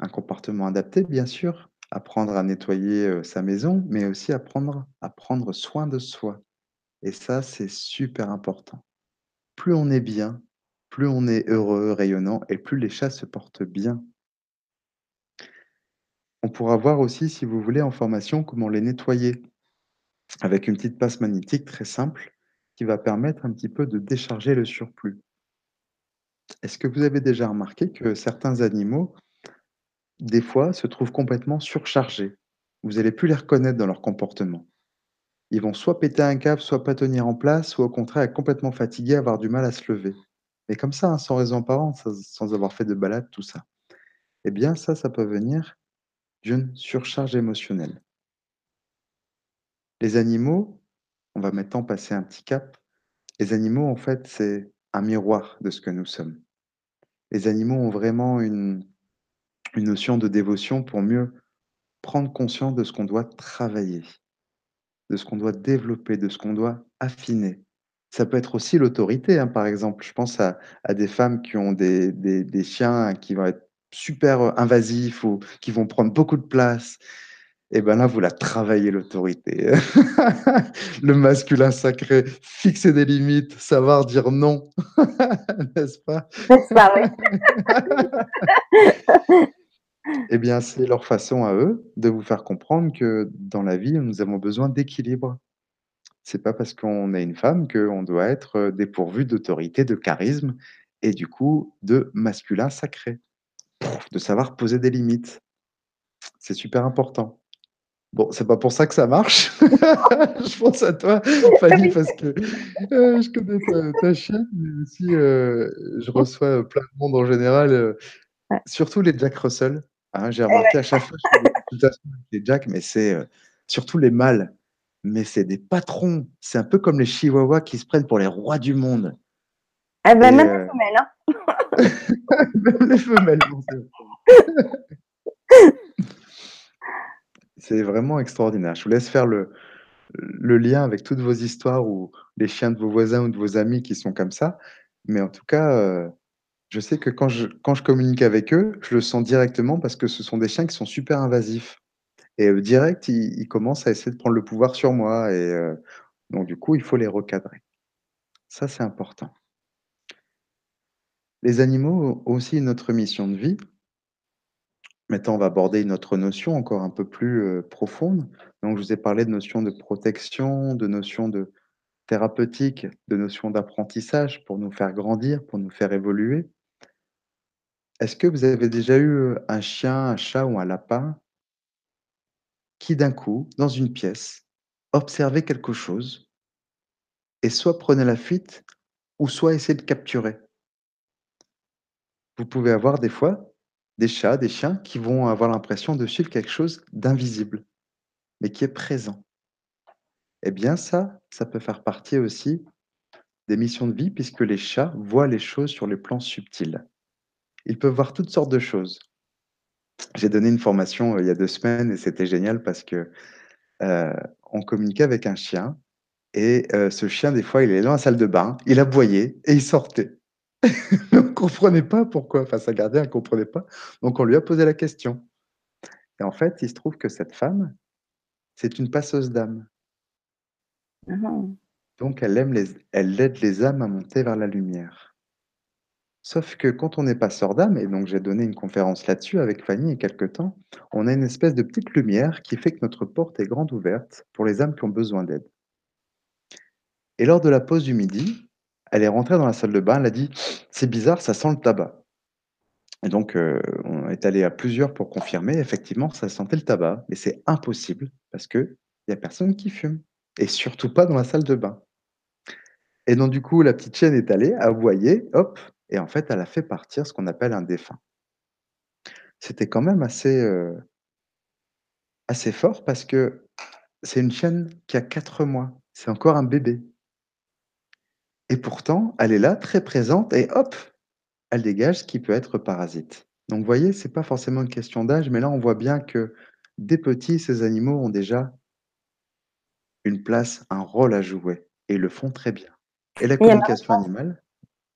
B: un comportement adapté, bien sûr, apprendre à nettoyer, heu, sa maison, mais aussi apprendre à prendre soin de soi et ça, c'est super important. Plus on est bien, plus on est heureux, rayonnant et plus les chats se portent bien. On pourra voir aussi, si vous voulez, en formation, comment les nettoyer avec une petite passe magnétique très simple qui va permettre un petit peu de décharger le surplus. Est-ce que vous avez déjà remarqué que certains animaux, des fois, se trouvent complètement surchargés? Vous allez plus les reconnaître dans leur comportement. Ils vont soit péter un câble, soit pas tenir en place, soit au contraire être complètement fatigués, avoir du mal à se lever. Mais comme ça, hein, sans raison apparente, sans avoir fait de balade, tout ça. Eh bien ça, ça peut venir d'une surcharge émotionnelle. Les animaux, on va maintenant passer un petit cap. Les animaux, en fait, c'est un miroir de ce que nous sommes. Les animaux ont vraiment une notion de dévotion pour mieux prendre conscience de ce qu'on doit travailler, de ce qu'on doit développer, de ce qu'on doit affiner. Ça peut être aussi l'autorité, hein, par exemple. Je pense à des femmes qui ont des chiens qui vont être super, invasifs ou qui vont prendre beaucoup de place et ben là, vous la travaillez l'autorité. *laughs* Le masculin sacré, fixer des limites, savoir dire non, *laughs* n'est-ce pas?
A: Ça, oui. *laughs*
B: Eh bien, c'est leur façon à eux de vous faire comprendre que dans la vie, nous avons besoin d'équilibre. C'est pas parce qu'on est une femme qu'on doit être, heu, dépourvu d'autorité, de charisme et du coup de masculin sacré. De savoir poser des limites. C'est super important. Bon, c'est pas pour ça que ça marche. *laughs* Je pense à toi Fanny parce que, heu, je connais ta ta chienne, mais aussi, heu, je reçois, heu, plein de monde en général, surtout les Jack Russell, hein. J'ai
A: ouais.
B: remarqué à chaque fois que je fais des consultations avec les Jack, mais c'est, surtout les mâles, mais c'est des patrons. C'est un peu comme les chihuahuas qui se prennent pour les rois du monde.
A: Ah
B: Et
A: même les femelles, hein. *laughs*
B: même les femelles *laughs* C'est vraiment extraordinaire. Je vous laisse faire le lien avec toutes vos histoires ou les chiens de vos voisins ou de vos amis qui sont comme ça. Mais en tout cas, heu, je sais que quand je communique avec eux, je le sens directement parce que ce sont des chiens qui sont super invasifs et heu, direct, ils commencent à essayer de prendre le pouvoir sur moi et heu, donc du coup, il faut les recadrer. Ça, c'est important. Les animaux ont aussi une autre mission de vie. Maintenant, on va aborder une autre notion encore un peu plus, heu, profonde. Donc je vous ai parlé de notion de protection, de notion de thérapeutique, de notion d'apprentissage pour nous faire grandir, pour nous faire évoluer. Est-ce que vous avez déjà eu, heu, un chien, un chat ou un lapin qui d'un coup, dans une pièce, observait quelque chose et soit prenait la fuite ou soit essayait de capturer? Vous pouvez avoir des fois des chats, des chiens qui vont avoir l'impression de suivre quelque chose d'invisible, mais qui est présent. Et bien ça, ça peut faire partie aussi des missions de vie puisque les chats voient les choses sur les plans subtils. Ils peuvent voir toutes sortes de choses. J'ai donné une formation, heu, il y a 2 semaines et c'était génial parce que, heu, on communiquait avec un chien et heu, ce chien, des fois, il est dans la salle de bain, il aboyait et il sortait. *laughs* On comprenait pas pourquoi, enfin sa gardienne, elle comprenait pas, donc on lui a posé la question et en fait, il se trouve que cette femme, c'est une passeuse d'âmes.
A: Mmh mh.
B: Donc elle aime les elle aide les âmes à monter vers la lumière. Sauf que quand on est passeur d'âmes et donc j'ai donné une conférence là-dessus avec Fanny il y a quelque temps, on a une espèce de petite lumière qui fait que notre porte est grande ouverte pour les âmes qui ont besoin d'aide. Et lors de la pause du midi, elle est rentrée dans la salle de bain, elle a dit: «C'est bizarre, ça sent le tabac» et donc heu, on est allés à plusieurs pour confirmer, effectivement, ça sentait le tabac, mais c'est impossible parce qu'il y a personne qui fume et surtout pas dans la salle de bain. Et donc du coup, la petite chienne est allée, aboyer, hop et en fait, elle a fait partir ce qu'on appelle un défunt. C'était quand même assez, heu assez fort parce que c'est une chienne qui a 4 mois. C'est encore un bébé. Et pourtant, elle est là, très présente et hop! Elle dégage ce qui peut être parasite. Donc vous voyez, c'est pas forcément une question d'âge, mais là, on voit bien que dès petits, ces animaux ont déjà une place, un rôle à jouer et ils le font très bien. Et la communication animale?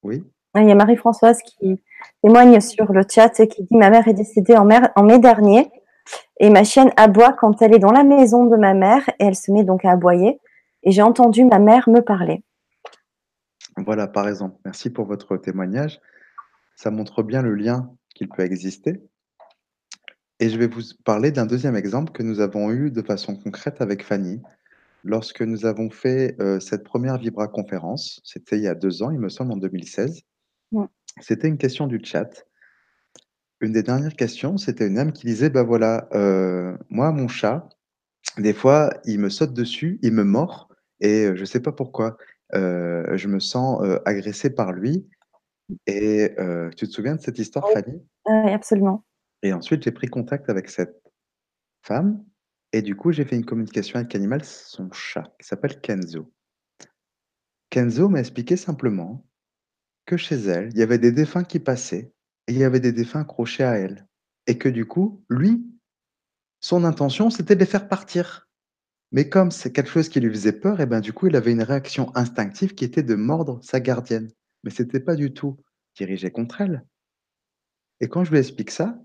B: Oui?
A: il y a Marie-Françoise qui témoigne sur le chat et qui dit: «Ma mère est décédée en mer en mai dernier et ma chienne aboie quand elle est dans la maison de ma mère et elle se met donc à aboyer et j'ai entendu ma mère me parler».
B: Voilà, par exemple. Merci pour votre témoignage. Ça montre bien le lien qu'il peut exister. Et je vais vous parler d'un 2e exemple que nous avons eu de façon concrète avec Fanny. Lorsque nous avons fait, heu, cette 1re Vibra-conférence, c'était il y a 2 ans, il me semble, en 2016.
A: Mmh.
B: C'était une question du chat. Une des dernières questions, c'était une âme qui disait: «Bah, voilà, heu, moi, mon chat, des fois, il me saute dessus, il me mord et je sais pas pourquoi. Heu, je me sens, heu, agressée par lui» et heu, tu te souviens de cette histoire,
A: Oui.
B: Fanny?
A: Oui, absolument.
B: Et ensuite, j'ai pris contact avec cette femme et du coup, j'ai fait une communication avec l'animal, son chat, qui s'appelle Kenzo. Kenzo m'a expliqué simplement que chez elle, il y avait des défunts qui passaient et il y avait des défunts accrochés à elle et que du coup, lui, son intention, c'était de les faire partir. Mais comme c'est quelque chose qui lui faisait peur et ben, du coup, il avait une réaction instinctive qui était de mordre sa gardienne. Mais c'était pas du tout dirigé contre elle. Et quand je lui explique ça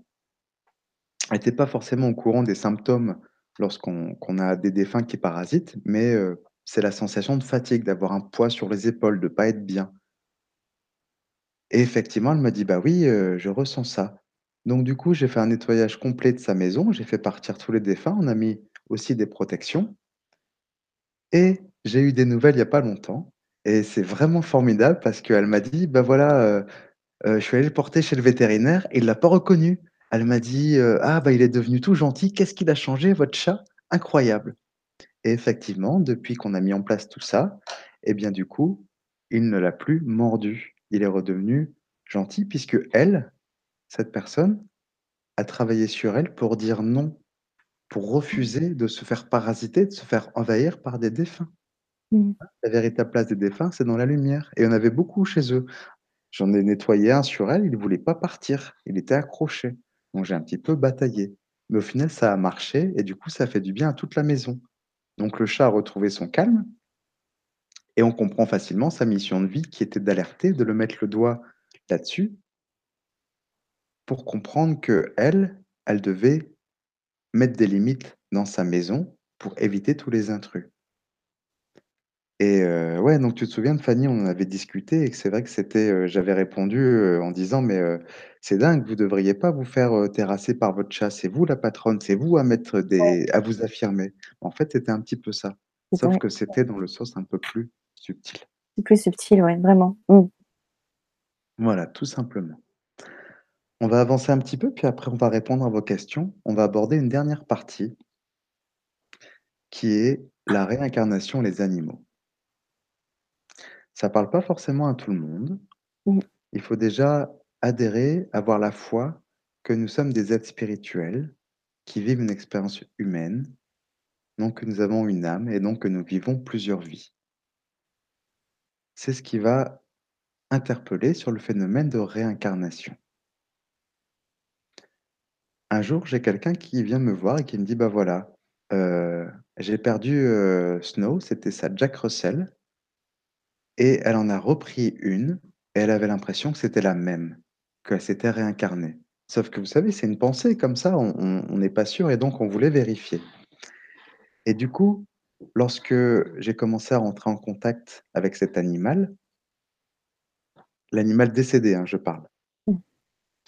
B: elle était pas forcément au courant des symptômes lorsqu'on qu'on a des défunts qui parasitent, mais heu, c'est la sensation de fatigue, d'avoir un poids sur les épaules, de pas être bien. Et effectivement, elle m'a dit: «Bah oui, heu, je ressens ça». Donc du coup, j'ai fait un nettoyage complet de sa maison, j'ai fait partir tous les défunts, on a mis aussi des protections et j'ai eu des nouvelles il y a pas longtemps et c'est vraiment formidable parce qu'elle m'a dit: «Bah, voilà, heu heu, je suis allée le porter chez le vétérinaire et il l'a pas reconnu». Elle m'a dit, heu: «Ah bah, il est devenu tout gentil. Qu'est-ce qu'il a changé votre chat? Incroyable» et effectivement, depuis qu'on a mis en place tout ça et bien, du coup, il ne l'a plus mordu. Il est redevenu gentil puisqu'elle, cette personne, a travaillé sur elle pour dire non, pour refuser de se faire parasiter, de se faire envahir par des défunts.
A: Mmh.
B: La véritable place des défunts, c'est dans la lumière et en avait beaucoup chez eux. J'en ai nettoyé un sur elle, il voulait pas partir, il était accroché. Donc j'ai un petit peu bataillé. Mais au final, ça a marché et du coup, ça fait du bien à toute la maison. Donc le chat a retrouvé son calme et on comprend facilement sa mission de vie qui était d'alerter, de le mettre le doigt là-dessus pour comprendre qu'elle, elle devait mettre des limites dans sa maison pour éviter tous les intrus. Et heu, ouais, donc tu te souviens de Fanny, on en avait discuté et que c'est vrai que c'était, heu, j'avais répondu, heu, en disant: «Mais, heu, c'est dingue, vous devriez pas vous faire, heu, terrasser par votre chat. C'est vous la patronne, c'est vous à mettre
A: Ouais.
B: des à vous affirmer». En fait, c'était un petit peu ça,
A: C'est
B: sauf
A: vrai,
B: que c'était dans le sens un peu plus subtil.
A: C'est plus subtil, ouais, vraiment. Mmh.
B: Voilà, tout simplement. On va avancer un petit peu, puis après on va répondre à vos questions. On va aborder une dernière partie qui est la réincarnation, les animaux. Ça parle pas forcément à tout le monde.
A: Mmh.
B: Il faut déjà adhérer, avoir la foi que nous sommes des êtres spirituels qui vivent une expérience humaine, donc que nous avons une âme et donc que nous vivons plusieurs vies. C'est ce qui va interpeller sur le phénomène de réincarnation. Un jour, j'ai quelqu'un qui vient me voir et qui me dit: «Bah, voilà, heu, j'ai perdu, heu, Snow», c'était sa Jack Russell et elle en a repris une et elle avait l'impression que c'était la même, qu'elle s'était réincarnée. Sauf que vous savez, c'est une pensée comme ça, on n'est pas sûr et donc on voulait vérifier. Et du coup, lorsque j'ai commencé à rentrer en contact avec cet animal l'animal décédé, hein, je parle.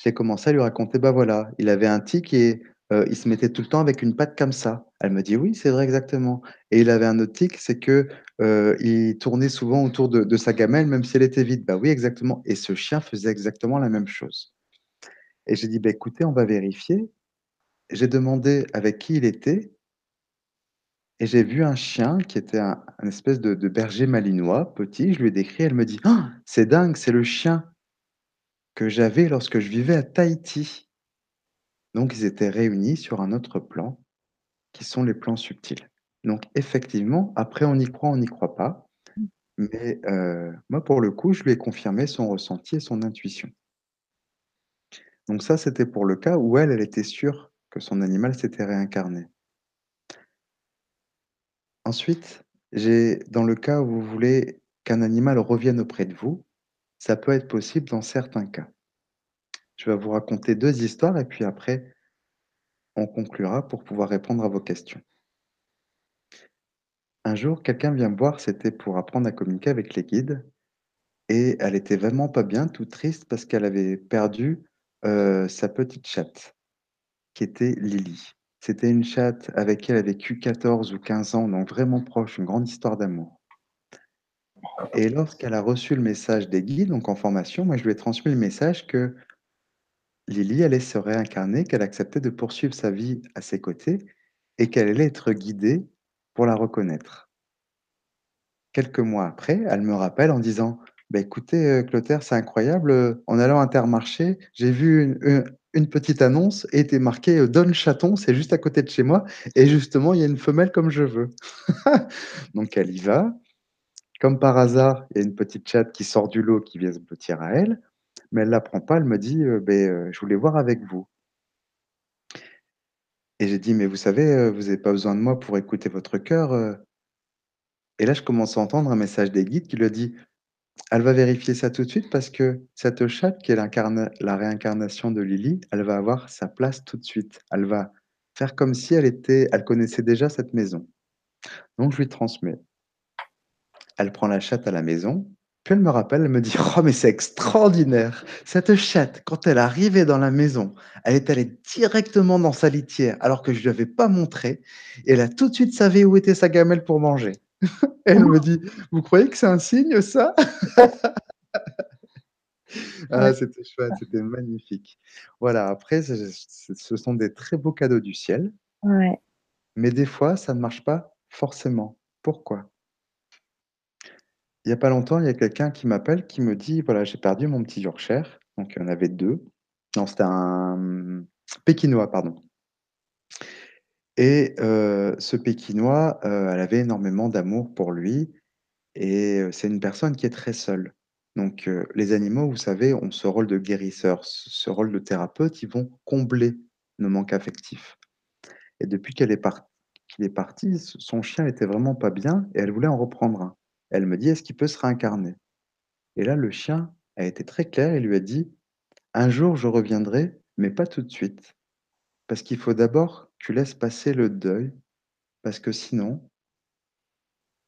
B: J'ai commencé à lui raconter: «Bah, voilà, il avait un tic et heu, il se mettait tout le temps avec une patte comme ça». Elle me dit: «Oui, c'est vrai, exactement et il avait un autre tic, c'est que, heu, il tournait souvent autour de sa gamelle même si elle était vide». «Bah, oui, exactement et ce chien faisait exactement la même chose» et j'ai dit: «Bah, écoutez, on va vérifier». J'ai demandé avec qui il était et j'ai vu un chien qui était un espèce de berger malinois, petit. Je lui ai décrit, elle me dit: «Han! C'est dingue, c'est le chien que j'avais lorsque je vivais à Tahiti». Donc ils étaient réunis sur un autre plan, qui sont les plans subtils. Donc effectivement, après on y croit, on n'y croit pas,
A: Mmh.
B: mais heu, moi pour le coup, je lui ai confirmé son ressenti et son intuition. Donc ça, c'était pour le cas où elle, elle était sûre que son animal s'était réincarné. Ensuite, j'ai dans le cas où vous voulez qu'un animal revienne auprès de vous, ça peut être possible dans certains cas. Je vais vous raconter 2 histoires et puis après on conclura pour pouvoir répondre à vos questions. Un jour, quelqu'un vient me voir, c'était pour apprendre à communiquer avec les guides et elle était vraiment pas bien, toute triste parce qu'elle avait perdu, heu, sa petite chatte, qui était Lily. C'était une chatte avec qui elle a vécu 14 ou 15 ans, donc vraiment proche, une grande histoire d'amour. Et lorsqu'elle a reçu le message des guides, donc en formation, moi je lui ai transmis le message que Lily allait se réincarner, qu'elle acceptait de poursuivre sa vie à ses côtés et qu'elle allait être guidée pour la reconnaître. Quelques mois après, elle me rappelle en disant: «Bah, écoutez, heu, Clotaire, c'est incroyable, heu, en allant Intermarché, j'ai vu une, heu, une petite annonce et était marqué, donne chaton, c'est juste à côté de chez moi et justement, il y a une femelle comme je veux». *laughs* Donc elle y va. Comme par hasard, il y a une petite chatte qui sort du lot, qui vient se blottir à elle, mais elle la prend pas, elle me dit: «Heu, beh, heu, je voulais voir avec vous». Et j'ai dit: «Mais vous savez, vous avez pas besoin de moi pour écouter votre cœur, heu». Et là, je commence à entendre un message des guides qui lui dit: «Elle va vérifier ça tout de suite parce que cette chatte qui est la réincarnation de Lily, elle va avoir sa place tout de suite. Elle va faire comme si elle était elle connaissait déjà cette maison». Donc je lui transmets. Elle prend la chatte à la maison, puis elle me rappelle, elle me dit: «Oh mais c'est extraordinaire! Cette chatte, quand elle arrivait dans la maison, elle est allée directement dans sa litière alors que je lui avais pas montré et elle a tout de suite savait où était sa gamelle pour manger». *laughs* Elle me dit: «Vous croyez que c'est un signe ça?» *laughs* Ah, c'était chouette, c'était magnifique. Voilà, après ce sont des très beaux cadeaux du ciel
A: Ouais.
B: mais des fois, ça ne marche pas forcément. Pourquoi? Il y a pas longtemps, il y a quelqu'un qui m'appelle, qui me dit: «Voilà, j'ai perdu mon petit Yorkshire», donc il y en avait 2. Non, c'était un, mmh, pékinois, pardon. Et heu, ce pékinois, heu, elle avait énormément d'amour pour lui et heu, c'est une personne qui est très seule. Donc les animaux, vous savez, ont ce rôle de guérisseur, ce rôle de thérapeute, ils vont combler nos manques affectifs et depuis qu'elle qu'il est parti, son chien était vraiment pas bien et elle voulait en reprendre un. Elle me dit: «Est-ce qu'il peut se réincarner?» et là, le chien a été très clair, il lui a dit: «Un jour, je reviendrai, mais pas tout de suite, parce qu'il faut d'abord que tu laisses passer le deuil, parce que sinon»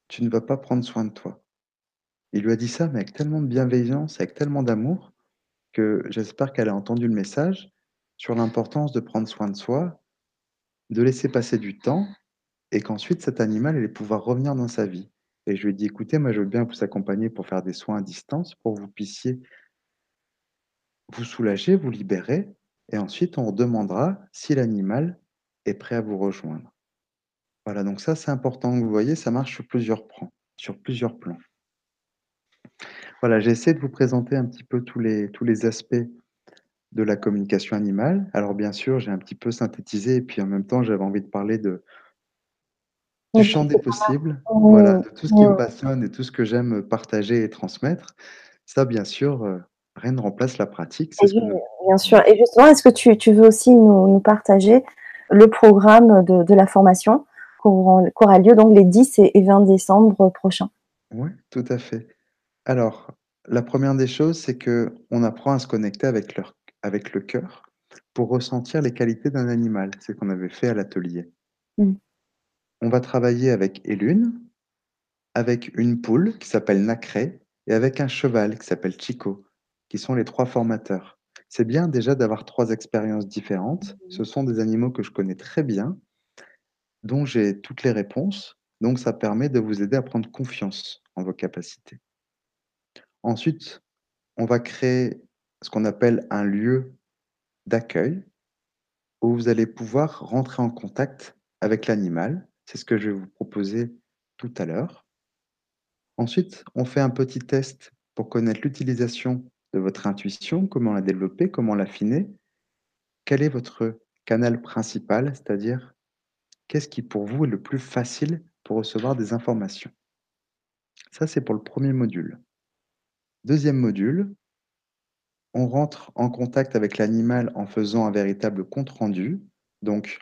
B: «tu ne vas pas prendre soin de toi». Il lui a dit ça, mais avec tellement de bienveillance, avec tellement d'amour que j'espère qu'elle a entendu le message sur l'importance de prendre soin de soi, de laisser passer du temps et qu'ensuite cet animal allait pouvoir revenir dans sa vie et je lui ai dit: «Écoutez, moi, je veux bien vous accompagner pour faire des soins à distance pour que vous puissiez» «vous soulager, vous libérer et ensuite on redemandera si l'animal est prêt à vous rejoindre». Voilà, donc ça, c'est important. Vous voyez, ça marche sur plusieurs prans sur plusieurs plans. Voilà, j'ai essayé de vous présenter un petit peu tous les tous les aspects de la communication animale. Alors bien sûr, j'ai un petit peu synthétisé et puis en même temps, j'avais envie de parler de du champ des possibles, voilà, de tout ce qui me passionne et tout ce que j'aime partager et transmettre. Ça, bien sûr, heu, rien ne remplace la pratique, ce
A: oui,
B: que
A: bien sûr et justement, est-ce que tu tu veux aussi nous nous partager le programme de de la formation qu'auront qu'aura lieu donc les 10 et et 20 décembre prochains?
B: Ouais, tout à fait. Alors, la 1re des choses, c'est qu'on apprend à se connecter avec leur avec le cœur pour ressentir les qualités d'un animal. C'est ce qu'on avait fait à l'atelier.
A: Mmh.
B: On va travailler avec Élune, avec une poule qui s'appelle Nacré et avec un cheval qui s'appelle Chico, qui sont les 3 formateurs. C'est bien déjà d'avoir 3 expériences différentes.
A: Mmh
B: Ce sont des animaux que je connais très bien dont j'ai toutes les réponses, donc ça permet de vous aider à prendre confiance en vos capacités. Ensuite, on va créer ce qu'on appelle un lieu d'accueil où vous allez pouvoir rentrer en contact avec l'animal. C'est ce que je vais vous proposer tout à l'heure. Ensuite, on fait un petit test pour connaître l'utilisation de votre intuition, comment la développer, comment l'affiner. Quel est votre canal principal? C'est-à-dire, qu'est-ce qui pour vous est le plus facile pour recevoir des informations? Ça, c'est pour le 1er module. 2e module on rentre en contact avec l'animal en faisant un véritable compte rendu. Donc,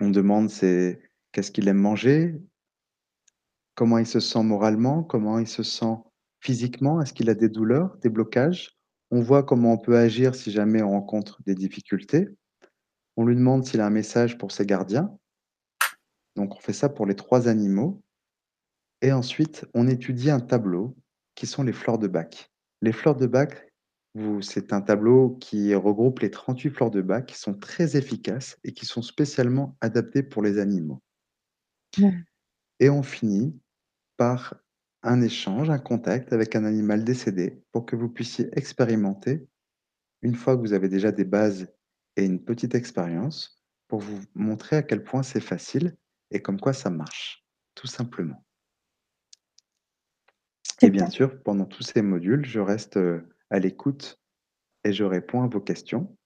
B: on demande c'est qu'est-ce qu'il aime manger? Comment il se sent moralement? Comment il se sent physiquement? Est-ce qu'il a des douleurs, des blocages? On voit comment on peut agir si jamais on rencontre des difficultés. On lui demande s'il a un message pour ses gardiens. Donc on fait ça pour les 3 animaux et ensuite on étudie un tableau qui sont les fleurs de Bach. Les fleurs de vous c'est un tableau qui regroupe les 38 fleurs de Bach qui sont très efficaces et qui sont spécialement adaptées pour les animaux.
A: Mmh.
B: Et on finit par un échange, un contact avec un animal décédé pour que vous puissiez expérimenter, une fois que vous avez déjà des bases et une petite expérience, pour vous montrer à quel point c'est facile et comme quoi ça marche, tout simplement. Et bien
A: Super.
B: sûr, pendant tous ces modules, je reste, heu, à l'écoute et je réponds à vos questions.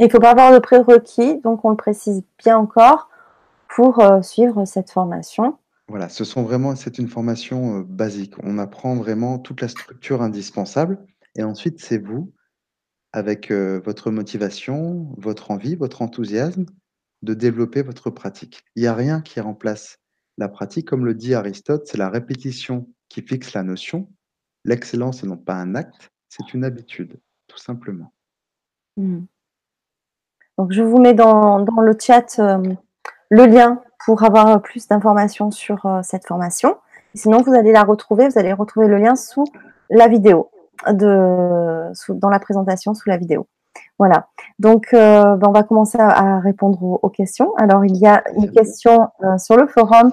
A: Il faut pas avoir de prérequis, donc on le précise bien encore, pour, heu, suivre cette formation.
B: Voilà, ce sont vraiment c'est une formation, heu, basique. On apprend vraiment toute la structure indispensable et ensuite c'est vous, avec, heu, votre motivation, votre envie, votre enthousiasme, de développer votre pratique. Il y a rien qui remplace la pratique. Comme le dit Aristote: «C'est la répétition qui fixe la notion. L'excellence n'est donc pas un acte, c'est une habitude», tout simplement.
A: Mmh. Donc je vous mets dans le chat, hem, le lien pour avoir, heu, plus d'informations sur, heu, cette formation. Sinon, vous allez la retrouver vous allez retrouver le lien sous la vidéo de dans la présentation, sous la vidéo. Voilà. Donc, heu, ben, on va commencer à répondre aux aux questions. Alors, il y a une question, sur le forum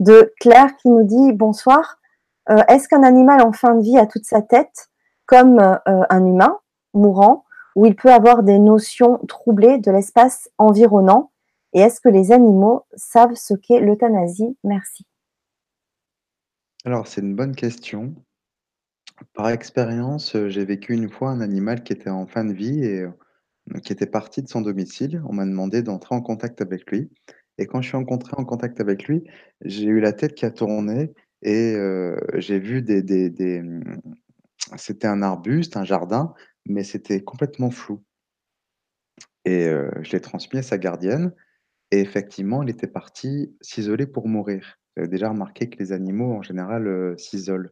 A: de Claire qui nous dit: «Bonsoir, est-ce qu'un animal en fin de vie a toute sa tête comme, un humain mourant ou il peut avoir des notions troublées de l'espace environnant? Et est-ce que les animaux savent ce qu'est l'euthanasie? Merci».
B: Alors, c'est une bonne question. Par expérience, heu, j'ai vécu une fois un animal qui était en fin de vie et heu, qui était parti de son domicile. On m'a demandé d'entrer en contact avec lui et quand je suis encontré en contact avec lui, j'ai eu la tête qui a tourné et heu, j'ai vu des mmh, c'était un arbuste, un jardin, mais c'était complètement flou et heu, je l'ai transmis à sa gardienne et effectivement, il était parti s'isoler pour mourir. J'avais déjà remarqué que les animaux, en général, heu, s'isolent.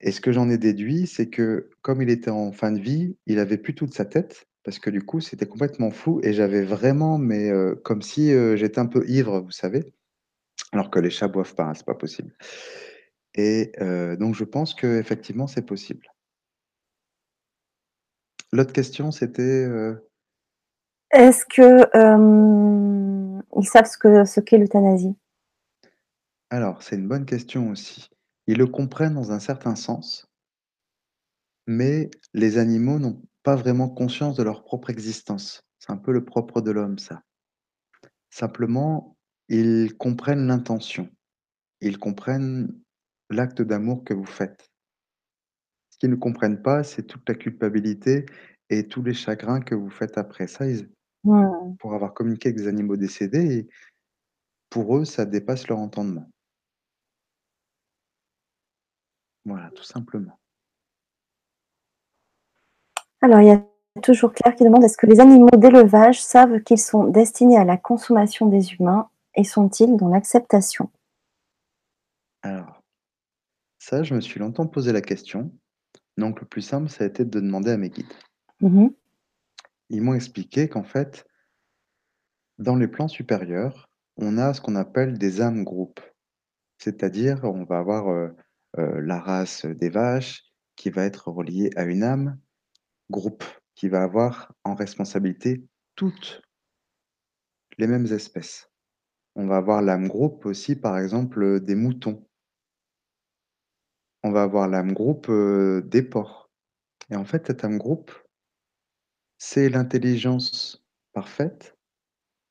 B: Et ce que j'en ai déduit, c'est que comme il était en fin de vie, il avait plus toute sa tête parce que du coup, c'était complètement flou et j'avais vraiment mais heu, comme si, j'étais un peu ivre, vous savez? Alors que les chats boivent pas, hein, c'est pas possible et donc je pense qu'effectivement, c'est possible. L'autre question, c'était, heu?
A: Est-ce que, hem, ils savent ce que ce qu'est l'euthanasie?
B: Alors, c'est une bonne question aussi. Ils le comprennent dans un certain sens mais les animaux n'ont pas vraiment conscience de leur propre existence. C'est un peu le propre de l'homme, ça. Simplement, ils comprennent l'intention. Ils comprennent l'acte d'amour que vous faites. Qu'ils ne comprennent pas, c'est toute la culpabilité et tous les chagrins que vous faites après. Ça, ils pour avoir communiqué avec des animaux décédés et pour eux, ça dépasse leur entendement. Voilà, tout simplement.
A: Alors, il y a toujours Claire qui demande: «Est-ce que les animaux d'élevage savent qu'ils sont destinés à la consommation des humains et sont-ils dans l'acceptation?»
B: Alors, ça, je me suis longtemps posé la question, donc le plus simple, ça a été de demander à mes guides.
A: Mmh mh.
B: Ils m'ont expliqué qu'en fait dans les plans supérieurs, on a ce qu'on appelle des âmes groupes. C'est-à-dire, on va avoir, heu heu, la race des vaches qui va être reliée à une âme groupe, qui va avoir en responsabilité toutes les mêmes espèces. On va avoir l'âme groupe aussi, par exemple, des moutons. On va avoir l'âme groupe, heu, des porcs et en fait, cette âme groupe c'est l'intelligence parfaite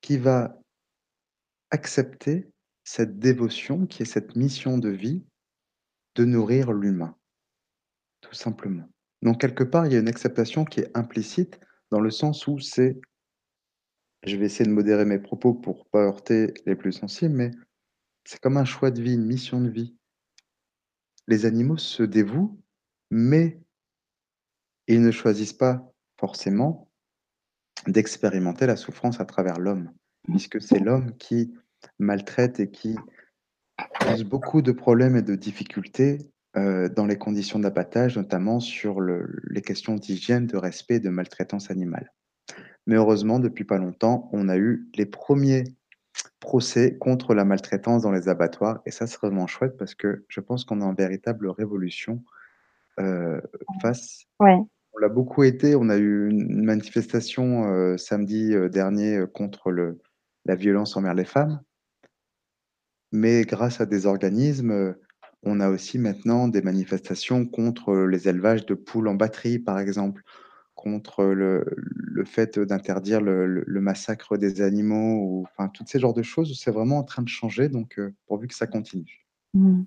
B: qui va accepter cette dévotion qui est cette mission de vie de nourrir l'humain. Tout simplement. Donc quelque part, il y a une acceptation qui est implicite dans le sens où c'est je vais essayer de modérer mes propos pour pas heurter les plus sensibles, mais c'est comme un choix de vie, une mission de vie. Les animaux se dévouent, mais ils ne choisissent pas forcément d'expérimenter la souffrance à travers l'homme, puisque c'est l'homme qui maltraite et qui cause beaucoup de problèmes et de difficultés, heu, dans les conditions d'abattage, notamment sur le les questions d'hygiène, de respect et de maltraitance animale. Mais heureusement, depuis pas longtemps, on a eu les 1ers procès contre la maltraitance dans les abattoirs. Et ça, c'est vraiment chouette parce que je pense qu'on est en véritable révolution, heu, face
A: Ouais.
B: on l'a beaucoup été, on a eu une une manifestation, heu, samedi, heu, dernier, heu, contre le la violence envers les femmes. Mais grâce à des organismes, heu, on a aussi maintenant des manifestations contre, heu, les élevages de poules en batterie, par exemple, contre le le fait d'interdire le le le massacre des animaux ou enfin, toutes ces genres de choses, c'est vraiment en train de changer donc heu, pourvu que ça continue?
A: Mmh.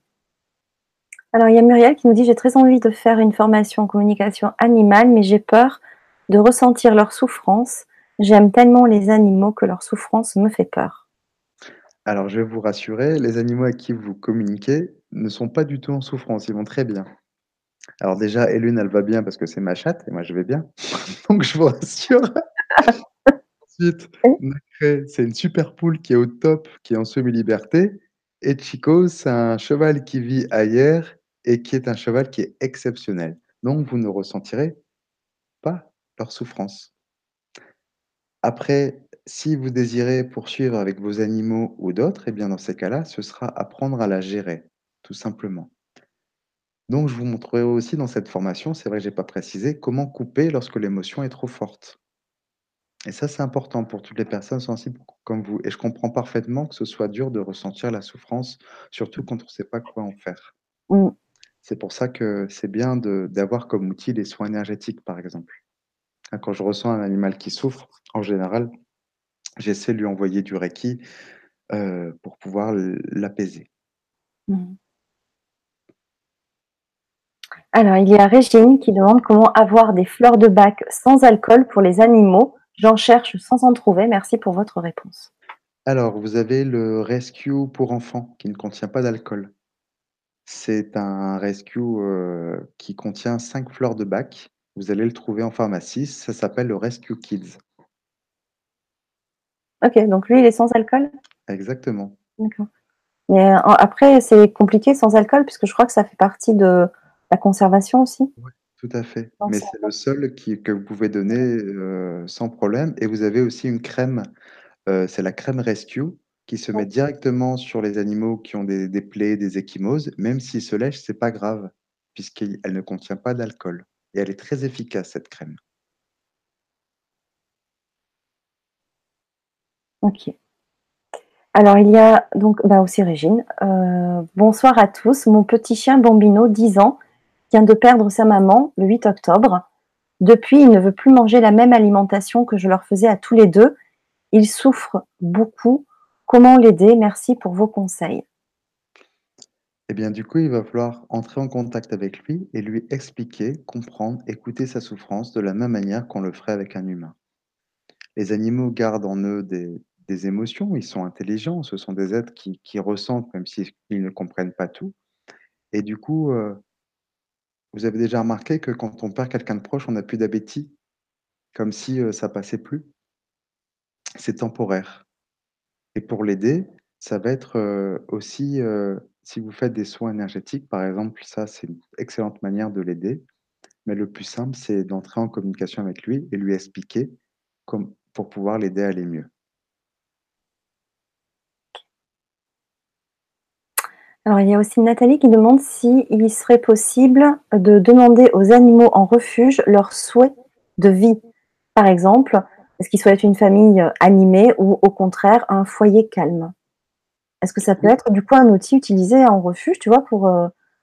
A: Alors, il y a Muriel qui nous dit: «J'ai très envie de faire une formation en communication animale, mais j'ai peur de ressentir leur souffrance. J'aime tellement les animaux que leur souffrance me fait peur».
B: Alors, je vais vous rassurer, les animaux avec qui vous communiquez ne sont pas du tout en souffrance, ils vont très bien. Alors déjà, Elune, elle va bien parce que c'est ma chatte et moi, je vais bien, *laughs* donc je vous rassure. *laughs* Ensuite, c'est une super poule qui est au top, qui est en semi-liberté et Chico, c'est un cheval qui vit ailleurs et qui est un cheval qui est exceptionnel. Donc vous ne ressentirez pas leur souffrance. Après, si vous désirez poursuivre avec vos animaux ou d'autres et bien, dans ces cas-là, ce sera apprendre à la gérer, tout simplement. Donc je vous montrerai aussi dans cette formation, c'est vrai que j'ai pas précisé, comment couper lorsque l'émotion est trop forte. Et ça, c'est important pour toutes les personnes sensibles comme vous et je comprends parfaitement que ce soit dur de ressentir la souffrance, surtout quand on sait pas quoi en faire.
A: Mmh.
B: C'est pour ça que c'est bien de d'avoir comme outil les soins énergétiques, par exemple. Hein, quand je ressens un animal qui souffre, en général, j'essaie de lui envoyer du reiki, heu, pour pouvoir l l'apaiser.
A: Mmh. Alors, il y a Régine qui demande comment avoir des fleurs de bac sans alcool pour les animaux. J'en cherche sans en trouver. Merci pour votre réponse.
B: Alors, vous avez le Rescue pour enfants qui ne contient pas d'alcool. C'est un Rescue, heu, qui contient 5 fleurs de bac. Vous allez le trouver en pharmacie, ça s'appelle le Rescue Kids.
A: OK, donc lui, il est sans alcool?
B: Exactement.
A: D'accord. Mais a après, c'est compliqué sans alcool puisque je crois que ça fait partie de la conservation aussi?
B: Ouais, tout à fait, mais
A: c'est
B: le seul qui que vous pouvez donner, sans problème et vous avez aussi une crème, c'est la crème Rescue qui se met directement sur les animaux qui ont des des plaies, des ecchymoses. Même s'ils se lèchent, c'est pas grave puisqu'il elle ne contient pas d'alcool et elle est très efficace cette crème.
A: OK. Alors il y a donc bah, aussi Régine, «Bonsoir à tous, mon petit chien Bambino, 10 ans, vient de perdre sa maman le 8 octobre. Depuis, il ne veut plus manger la même alimentation que je leur faisais à tous les 2. Il souffre beaucoup. Comment l'aider? Merci pour vos conseils».
B: Et bien, du coup, il va falloir entrer en contact avec lui et lui expliquer, comprendre, écouter sa souffrance de la même manière qu'on le ferait avec un humain. Les animaux gardent en eux des émotions, ils sont intelligents, ce sont des êtres qui ressentent même s'ils ne comprennent pas tout et du coup, heu vous avez déjà remarqué que quand on perd quelqu'un de proche, on n'a plus d'appétit? Comme si, heu, ça passait plus? C'est temporaire et pour l'aider, ça va être, heu, aussi, heu, si vous faites des soins énergétiques, par exemple, ça, c'est une excellente manière de l'aider, mais le plus simple, c'est d'entrer en communication avec lui et lui expliquer pour pouvoir l'aider à aller mieux.
A: Alors, il y a aussi Nathalie qui demande s'il serait possible de demander aux animaux en refuge leurs souhaits de vie. Par exemple, est-ce qu'ils souhaitent une famille, heu, animée ou au contraire un foyer calme? Est-ce que ça peut être du coup un outil utilisé en refuge, tu vois, pour,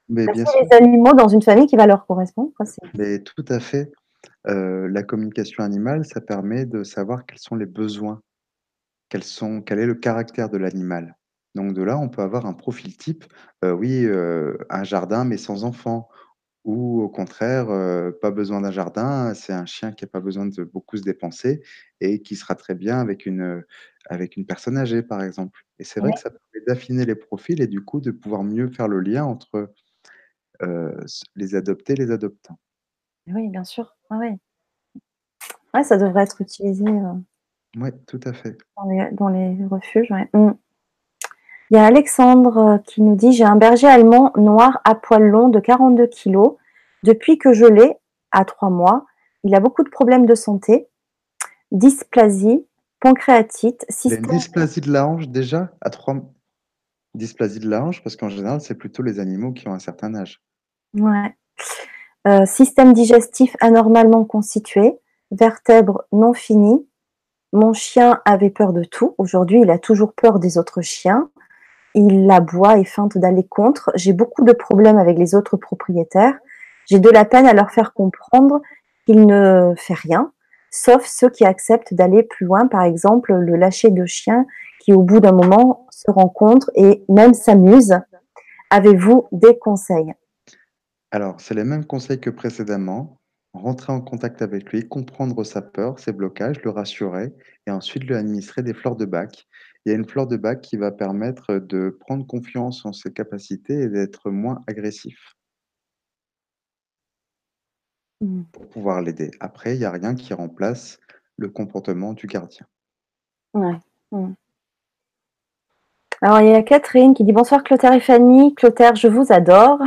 B: Mais bien sûr.
A: les animaux dans une famille qui va leur correspondre, quoi,
B: Mais tout à fait, heu, la communication animale, ça permet de savoir quels sont les besoins, quels sont quel est le caractère de l'animal. Donc de là, on peut avoir un profil type, heu, oui, heu, un jardin mais sans enfant ou au contraire, heu, pas besoin d'un jardin, c'est un chien qui a pas besoin de beaucoup se dépenser et qui sera très bien avec une, heu, avec une personne âgée, par exemple et c'est vrai que ça permet d'affiner les profils et du coup, de pouvoir mieux faire le lien entre, s les adoptés et les adoptants.
A: Oui, bien sûr. Ouais, ouais. Ouais, ça devrait être utilisé, heu
B: Mouais, tout à fait.
A: dans les dans les refuges, ouais. Mmh. Il y a Alexandre, heu, qui nous dit: «J'ai un berger allemand noir à poils longs de 42 kilogrammes. Depuis que je l'ai, à 3 mois, il a beaucoup de problèmes de santé, dysplasie, pancréatite, système»
B: dysplasie de la hanche déjà à 3 m dysplasie de la hanche? Parce qu'en général, c'est plutôt les animaux qui ont un certain âge.
A: Ouais. Heu, système digestif anormalement constitué, vertèbres non finies. Mon chien avait peur de tout. Aujourd'hui, il a toujours peur des autres chiens. Il aboie et feinte d'aller contre. J'ai beaucoup de problèmes avec les autres propriétaires. J'ai de la peine à leur faire comprendre qu'il ne fait rien, sauf ceux qui acceptent d'aller plus loin. Par exemple, le lâcher de chien qui, au bout d'un moment, se rencontrent et même s'amusent. Avez-vous des conseils?
B: Alors, c'est les mêmes conseils que précédemment. Rentrer en contact avec lui, comprendre sa peur, ses blocages, le rassurer et ensuite lui administrer des fleurs de bac. Il y a une fleur de bac qui va permettre de prendre confiance en ses capacités et d'être moins agressif.
A: Mmh.
B: Pour pouvoir l'aider. Après, il y a rien qui remplace le comportement du gardien.
A: Ouais. Mmh. Alors, il y a Catherine qui dit: «Bonsoir Clotaire et Fanny. Clotaire, je vous adore».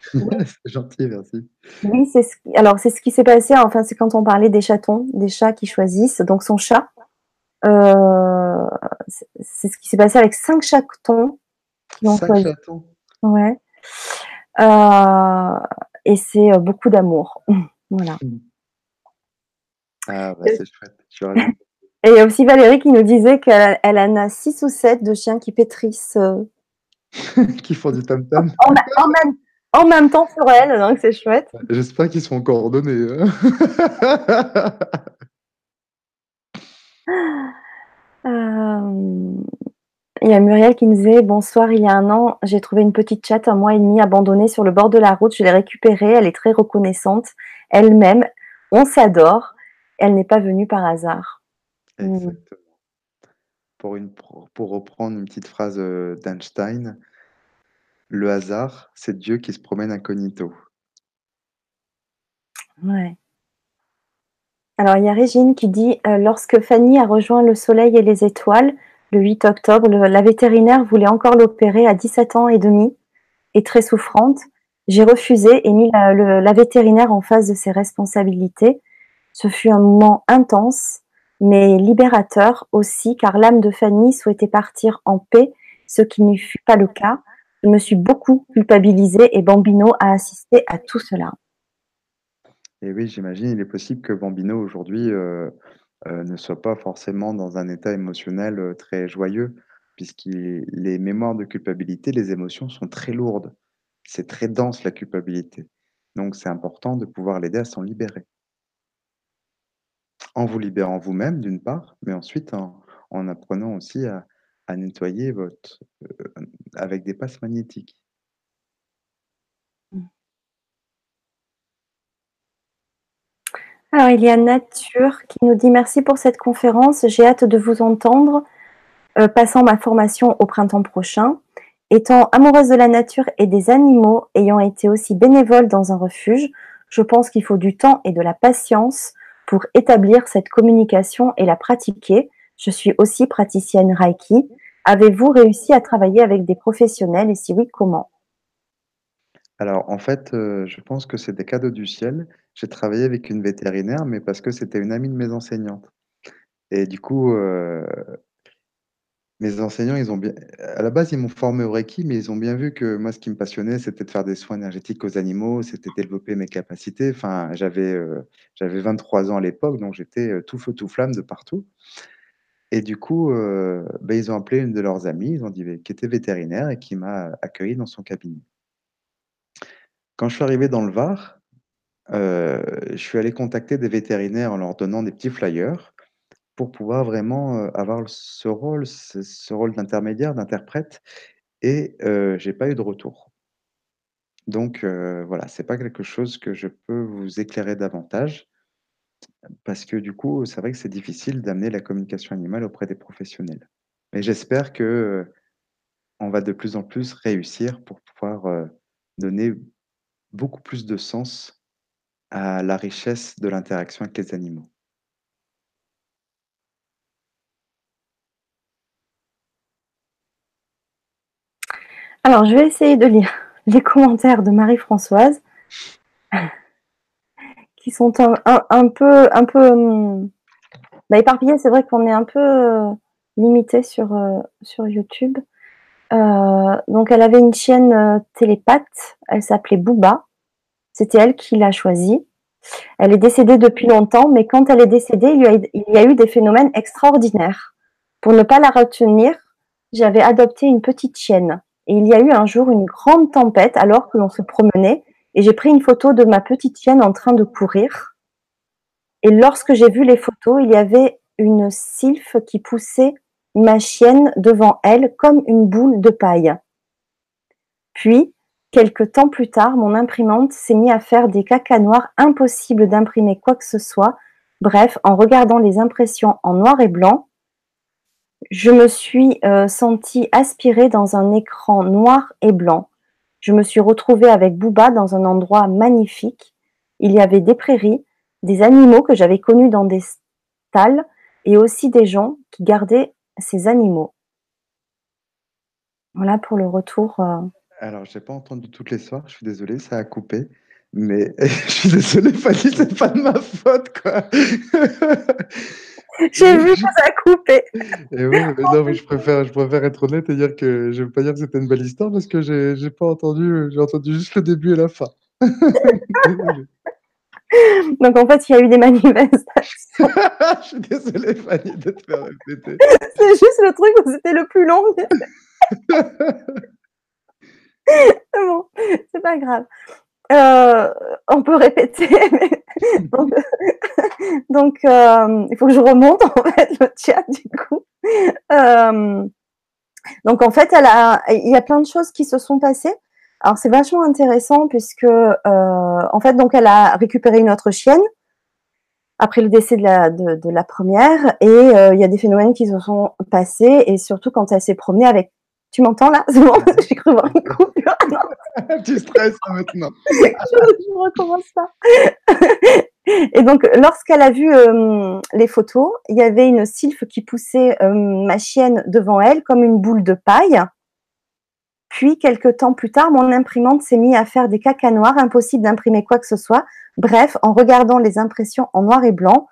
A: *laughs*
B: C'est gentil, merci.
A: Oui, c'est ce alors c'est ce qui s'est passé, enfin, c'est quand on parlait des chatons, des chats qui choisissent. Donc son chat, heu, c'est ce qui s'est passé avec 5 chatons qui ont
B: 5
A: choisi.
B: chatons?
A: Ouais. Euh, et c'est euh, beaucoup d'amour. *laughs* voilà.
B: Ah, bah, c'est chouette. *laughs*
A: et il y a aussi Valérie qui nous disait qu'elle elle en a six ou sept de chiens qui pétrissent. *laughs*
B: qui font du tam-tam.
A: En, même, en, même, temps sur elle, donc c'est chouette.
B: J'espère qu'ils sont coordonnés. Hein.
A: Euh... Il y a Muriel qui nous disait Bonsoir, il y a un an, j'ai trouvé une petite chatte un mois et demi abandonnée sur le bord de la route. Je l'ai récupérée, elle est très reconnaissante. Elle-même, on s'adore. Elle n'est pas venue par hasard.
B: Mm. Exactement. Pour, une, pour reprendre une petite phrase euh, d'Einstein, le hasard, c'est Dieu qui se promène incognito.
A: Ouais. Alors, il y a Régine qui dit euh, Lorsque Fanny a rejoint le soleil et les étoiles, le 8 octobre, la vétérinaire voulait encore l'opérer à 17 ans et demi et très souffrante. J'ai refusé et mis la, vétérinaire en face de ses responsabilités. Ce fut un moment intense, mais libérateur aussi, car l'âme de Fanny souhaitait partir en paix, ce qui ne fut pas le cas. Je me suis beaucoup culpabilisée et Bambino a assisté à tout cela.
B: Et oui, j'imagine, il est possible que Bambino aujourd'hui euh, euh, ne soit pas forcément dans un état émotionnel, euh, très joyeux, puisque les mémoires de culpabilité, les émotions sont très lourdes. C'est très dense la culpabilité. Donc c'est important de pouvoir l'aider à s'en libérer. En vous libérant vous-même d'une part, mais ensuite en apprenant aussi à nettoyer votre, avec des passes magnétiques.
A: Alors, il y a Nature qui nous dit merci pour cette conférence. J'ai hâte de vous entendre, euh, passant ma formation au printemps prochain. Étant amoureuse de la nature et des animaux, ayant été aussi bénévole dans un refuge, je pense qu'il faut du temps et de la patience pour établir cette communication et la pratiquer. Je suis aussi praticienne Reiki. Avez-vous réussi à travailler avec des professionnels? Et si oui, comment?
B: Alors, en fait, euh, je pense que c'est des cadeaux du ciel. J'ai travaillé avec une vétérinaire, mais parce que c'était une amie de mes enseignantes. Et du coup, euh, mes enseignants, ils ont bien à la base, ils m'ont formé au Reiki, mais ils ont bien vu que moi, ce qui me passionnait, c'était de faire des soins énergétiques aux animaux, c'était développer mes capacités. Enfin, j'avais, euh, j'avais 23 ans à l'époque, donc j'étais, euh, tout feu tout flamme de partout. Et du coup, bah, ils ont appelé une de leurs amies, ils ont dit qui était vétérinaire et qui m'a accueilli dans son cabinet. Quand je suis arrivé dans le Var euh, je suis allé contacter des vétérinaires en leur donnant des petits flyers pour pouvoir vraiment, euh, avoir ce rôle ce rôle d'intermédiaire, d'interprète et euh, j'ai pas eu de retour. Donc heu, voilà, c'est pas quelque chose que je peux vous éclairer davantage parce que du coup, c'est vrai que c'est difficile d'amener la communication animale auprès des professionnels. Mais j'espère que, on va de plus en plus réussir pour pouvoir, donner beaucoup plus de sens à la richesse de l'interaction avec les animaux.
A: Alors, je vais essayer de lire *laughs* les commentaires de Marie-Françoise, *laughs* qui sont un, peu, un peu hum, bah, éparpillés. C'est vrai qu'on est un peu euh, limité sur, euh, sur YouTube. Euh, donc, elle avait une chienne télépathe, elle s'appelait Booba. C'était elle qui l'a choisie. Elle est décédée depuis longtemps, mais quand elle est décédée, il y a, eu des phénomènes extraordinaires. Pour ne pas la retenir, j'avais adopté une petite chienne. Et il y a eu un jour une grande tempête alors que l'on se promenait, et j'ai pris une photo de ma petite chienne en train de courir. Et lorsque j'ai vu les photos, il y avait une sylphe qui poussait ma chienne devant elle comme une boule de paille. Puis, Quelque temps plus tard, mon imprimante s'est mise à faire des cacas noirs impossible d'imprimer quoi que ce soit. Bref, en regardant les impressions en noir et blanc, je me suis euh, sentie aspirée dans un écran noir et blanc. Je me suis retrouvée avec Booba dans un endroit magnifique. Il y avait des prairies, des animaux que j'avais connus dans des stalles et aussi des gens qui gardaient ces animaux. Voilà pour le retour. Euh,
B: alors, j'ai pas entendu toutes les soirs, je suis désolé, ça a coupé. Mais *laughs* je suis désolé, Fanny, c'est pas de ma faute, quoi. *laughs*
A: J'ai vu que ça a coupé.
B: Et oui, mais non, mais je préfère, je préfère être honnête et dire que je veux pas dire que c'était une belle histoire parce que j'ai, j'ai pas entendu, j'ai entendu juste le début et la fin. *laughs* *laughs*
A: Donc en fait, il y a eu des *laughs* manifestations. *laughs*
B: je suis désolé, Fanny, de te faire répéter.
A: C'est juste le truc où c'était le plus long. bon, c'est pas grave. Euh, on peut répéter. Mais... donc, donc euh, il faut que je remonte en fait le chat du coup. Euh, donc en fait, elle a, il y a plein de choses qui se sont passées. Alors c'est vachement intéressant puisque euh, en fait donc elle a récupéré une autre chienne après le décès de la, de, de la première et euh, il y a des phénomènes qui se sont passés et surtout quand elle s'est promenée avec tu m'entends là? *laughs* C'est bon J'ai cru voir une coupure. *laughs*
B: tu stresses maintenant. *laughs*
A: je, je recommence pas. Et donc, lorsqu'elle a vu euh, les photos, il y avait une sylphe qui poussait ma chienne devant elle comme une boule de paille. Puis, quelques temps plus tard, mon imprimante s'est mise à faire des cacas noirs, impossible d'imprimer quoi que ce soit. Bref, en regardant les impressions en noir et blanc,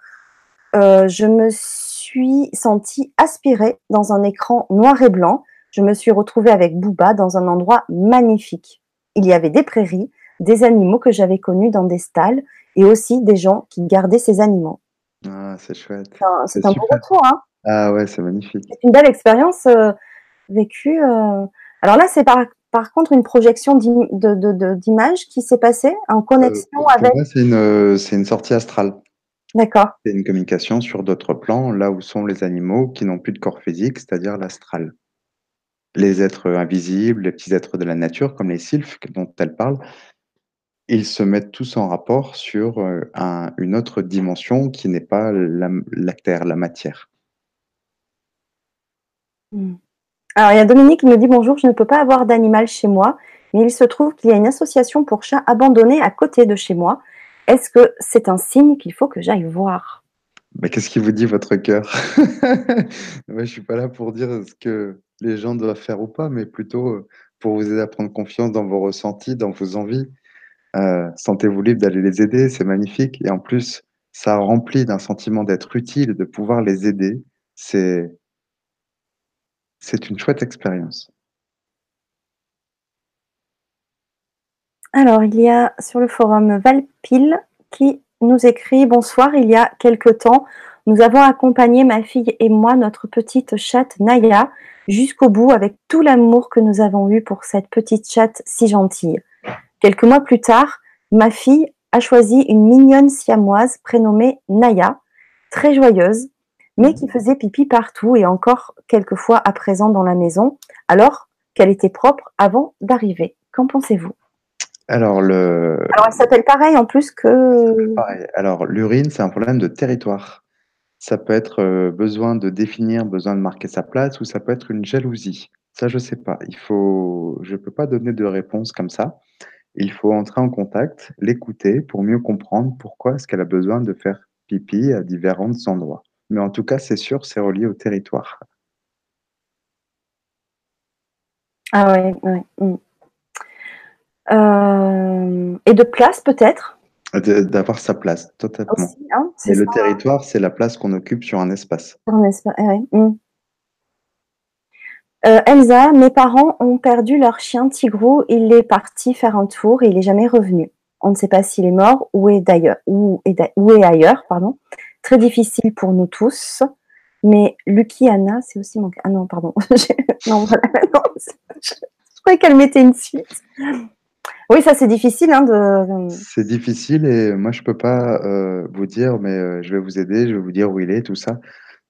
A: euh, je me suis sentie aspirée dans un écran noir et blanc je me suis retrouvée avec Booba dans un endroit magnifique. Il y avait des prairies, des animaux que j'avais connus dans des stalles et aussi des gens qui gardaient ces animaux.
B: Ah, c'est chouette.
A: C'est un beau retour. Hein
B: ah ouais, c'est magnifique.
A: C'est une belle expérience euh, vécue. Euh. Alors là, c'est par, par contre une projection d'image qui s'est passée en connexion euh, avec.
B: C'est une, une sortie astrale.
A: D'accord.
B: C'est une communication sur d'autres plans, là où sont les animaux qui n'ont plus de corps physique, c'est-à-dire l'astral les êtres invisibles, les petits êtres de la nature, comme les sylphes dont elle parle, ils se mettent tous en rapport sur euh, une autre dimension qui n'est pas la, terre, la matière.
A: Hmm. Alors, il y a Dominique qui me dit bonjour, je ne peux pas avoir d'animal chez moi, mais il se trouve qu'il y a une association pour chats abandonnés à côté de chez moi. Est-ce que c'est un signe qu'il faut que j'aille voir?
B: Bah, Qu'est-ce qui vous dit votre cœur? *laughs* Je ne suis pas là pour dire ce que les gens doivent faire ou pas, mais plutôt pour vous aider à prendre confiance dans vos ressentis, dans vos envies. Sentez-vous libre d'aller les aider, c'est magnifique. Et en plus, ça remplit d'un sentiment d'être utile, de pouvoir les aider. C'est une chouette expérience.
A: Alors, il y a sur le forum Valpil qui nous écrit Bonsoir, il y a quelque temps, nous avons accompagné ma fille et moi, notre petite chatte Naya, jusqu'au bout avec tout l'amour que nous avons eu pour cette petite chatte si gentille. Quelques mois plus tard, ma fille a choisi une mignonne siamoise prénommée Naya, très joyeuse, mais qui faisait pipi partout et encore quelques fois à présent dans la maison, alors qu'elle était propre avant d'arriver. Qu'en pensez-vous?
B: Alors, le...
A: Alors, elle s'appelle pareil en plus que. Pareil.
B: Alors, l'urine, c'est un problème de territoire. Ça peut être euh, besoin de définir, besoin de marquer sa place, ou ça peut être une jalousie. Ça, je sais pas. Il faut, je peux pas donner de réponse comme ça. Il faut entrer en contact, l'écouter pour mieux comprendre pourquoi est-ce qu'elle a besoin de faire pipi à différents endroits. Mais en tout cas, c'est sûr, c'est relié au territoire.
A: Ah ouais, ouais. Mm. Euh, et de place peut-être?
B: D'avoir sa place, totalement. Hein, Et le territoire, c'est la place qu'on occupe sur un espace.
A: Un espace, hmm. euh, Elsa, mes parents ont perdu leur chien Tigrou. Il est parti faire un tour et il n'est jamais revenu. On ne sait pas s'il est mort ou est d'ailleurs ou est, ailleurs, pardon. Très difficile pour nous tous. Mais Lucky Anna, c'est aussi mon Ah non, pardon. *laughs* non, voilà. *laughs* je croyais qu'elle mettait une suite. Oui, ça c'est difficile. Hein.
B: C'est difficile et moi je peux pas euh, vous dire, mais euh, je vais vous aider, je vais vous dire où il est, tout ça.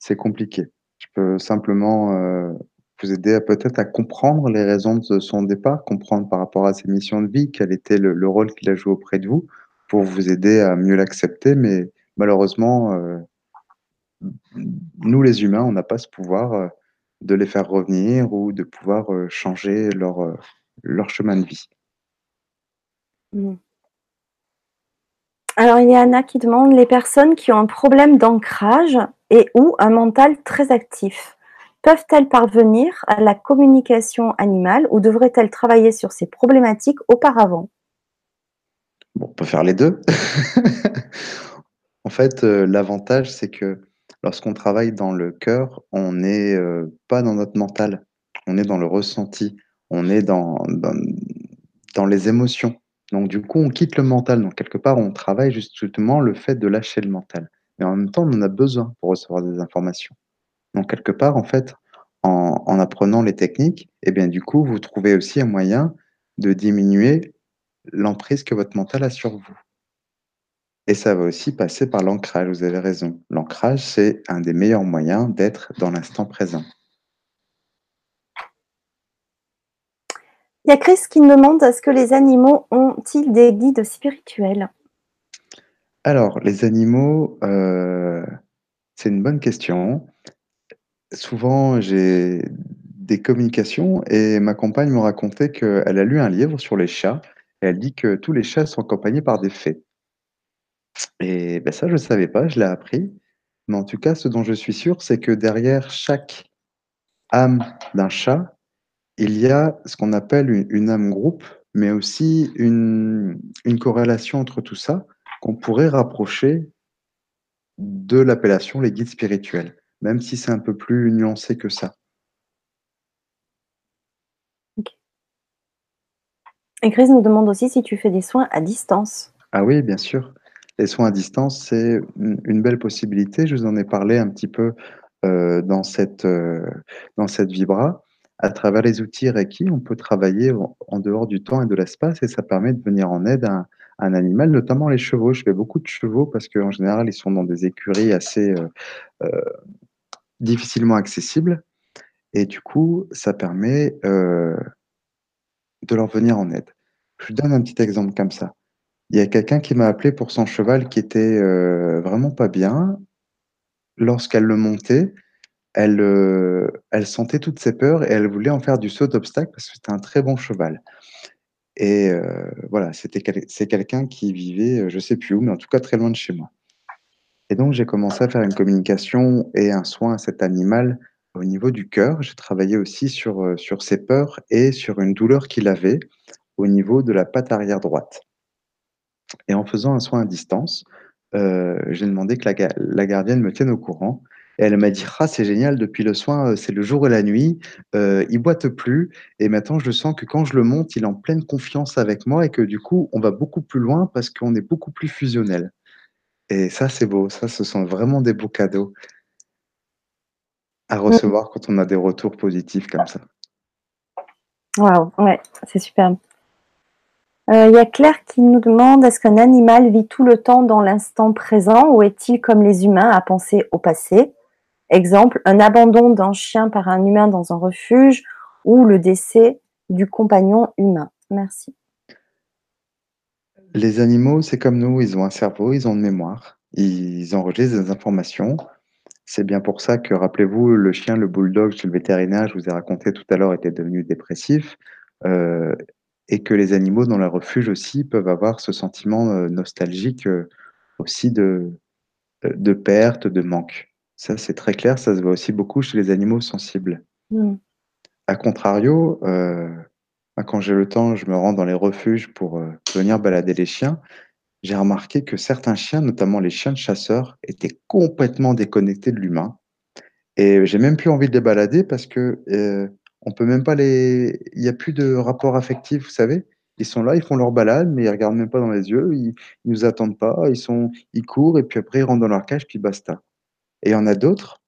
B: C'est compliqué. Je peux simplement euh, vous aider peut-être à comprendre les raisons de son départ, comprendre par rapport à ses missions de vie, quel était le, rôle qu'il a joué auprès de vous, pour vous aider à mieux l'accepter. Mais malheureusement, nous les humains, on n'a pas ce pouvoir de les faire revenir ou de pouvoir changer leur, leur chemin de vie.
A: Mm. Alors, il y a Anna qui demande les personnes qui ont un problème d'ancrage et ou un mental très actif, peuvent-elles parvenir à la communication animale ou devraient-elles travailler sur ces problématiques auparavant?
B: On peut faire les deux. *laughs* en fait, euh, l'avantage, c'est que lorsqu'on travaille dans le cœur, on n'est, heu, pas dans notre mental, on est dans le ressenti, on est dans dans dans les émotions. Donc du coup, on quitte le mental, donc quelque part, on travaille justement le fait de lâcher le mental. Mais en même temps, on en a besoin pour recevoir des informations. Donc quelque part, en fait, en en apprenant les techniques et bien, du coup, vous trouvez aussi un moyen de diminuer l'emprise que votre mental a sur vous. Et ça va aussi passer par l'ancrage, vous avez raison. L'ancrage, c'est un des meilleurs moyens d'être dans l'instant présent.
A: Il y a Chris qui me demande: «Est-ce que les animaux ont-ils des guides spirituels?»
B: Alors, les animaux, heu, c'est une bonne question. Souvent, j'ai des communications et ma compagne me racontait qu'elle a lu un livre sur les chats et elle dit que tous les chats sont accompagnés par des fées. Et bah, ça, je savais pas, je l'ai appris. Mais en tout cas, ce dont je suis sûr, c'est que derrière chaque âme d'un chat, il y a ce qu'on appelle une âme groupe, mais aussi une une corrélation entre tout ça, qu'on pourrait rapprocher de l'appellation les guides spirituels, même si c'est un peu plus nuancé que ça.
A: OK. Et Chris nous demande aussi si tu fais des soins à distance?
B: Ah oui, bien sûr. Les soins à distance, c'est une belle possibilité. Je vous en ai parlé un petit peu, heu, dans cette, heu, dans cette vibra. À travers les outils Reiki, on peut travailler en dehors du temps et de l'espace et ça permet de venir en aide à un animal, notamment les chevaux. Je fais beaucoup de chevaux parce qu'en général, ils sont dans des écuries assez, heu, difficilement accessibles et du coup, ça permet, de leur venir en aide. Je vous donne un petit exemple comme ça. Il y a quelqu'un qui m'a appelé pour son cheval qui était, heu, vraiment pas bien. Lorsqu'elle le montait, elle, heu, elle sentait toutes ses peurs et elle voulait en faire du saut d'obstacle parce que c'était un très bon cheval et heu, voilà, c'est quelqu'un qui vivait, heu, je sais plus où, mais en tout cas très loin de chez moi et donc j'ai commencé à faire une communication et un soin à cet animal au niveau du cœur. J'ai travaillé aussi sur, sur ses peurs et sur une douleur qu'il avait au niveau de la patte arrière droite et en faisant un soin à distance, heu, j'ai demandé que la ga la gardienne me tienne au courant et elle m'a dit: «Ah, c'est génial, depuis le soin, heu, c'est le jour et la nuit, heu, il boite plus et maintenant je sens que quand je le monte, il est en pleine confiance avec moi et que du coup, on va beaucoup plus loin parce qu'on est beaucoup plus fusionnels» et ça, c'est beau. Ça, ce sont vraiment des beaux cadeaux à recevoir quand on a des retours positifs comme ça.
A: Waouh, ouais, c'est superbe. Il y a Claire qui nous demande: «Est-ce qu'un animal vit tout le temps dans l'instant présent ou est-il comme les humains à penser au passé?» exemple, un abandon d'un chien par un humain dans un refuge ou le décès du compagnon humain. Merci.
B: Les animaux, c'est comme nous, ils ont un cerveau, ils ont une mémoire, ils enregistrent des informations. C'est bien pour ça que, rappelez-vous, le chien, le bulldog chez le vétérinaire, je vous ai raconté tout à l'heure, était devenu dépressif, heu et que les animaux dans leur refuge aussi peuvent avoir ce sentiment, heu, nostalgique, heu, aussi de, heu, de perte, de manque. Ça, c'est très clair, ça se voit aussi beaucoup chez les animaux sensibles.
A: Mmh.
B: À contrario, quand j'ai le temps, je me rends dans les refuges pour, venir balader les chiens. J'ai remarqué que certains chiens, notamment les chiens de chasseurs, étaient complètement déconnectés de l'humain et j'ai même plus envie de les balader parce que, on peut même pas les il y a plus de rapport affectif, vous savez? Ils sont là, ils font leur balade, mais ils regardent même pas dans les yeux, ils ils nous attendent pas, ils sont ils courent et puis après ils rentrent dans leur cage puis basta. Et il y en a d'autres,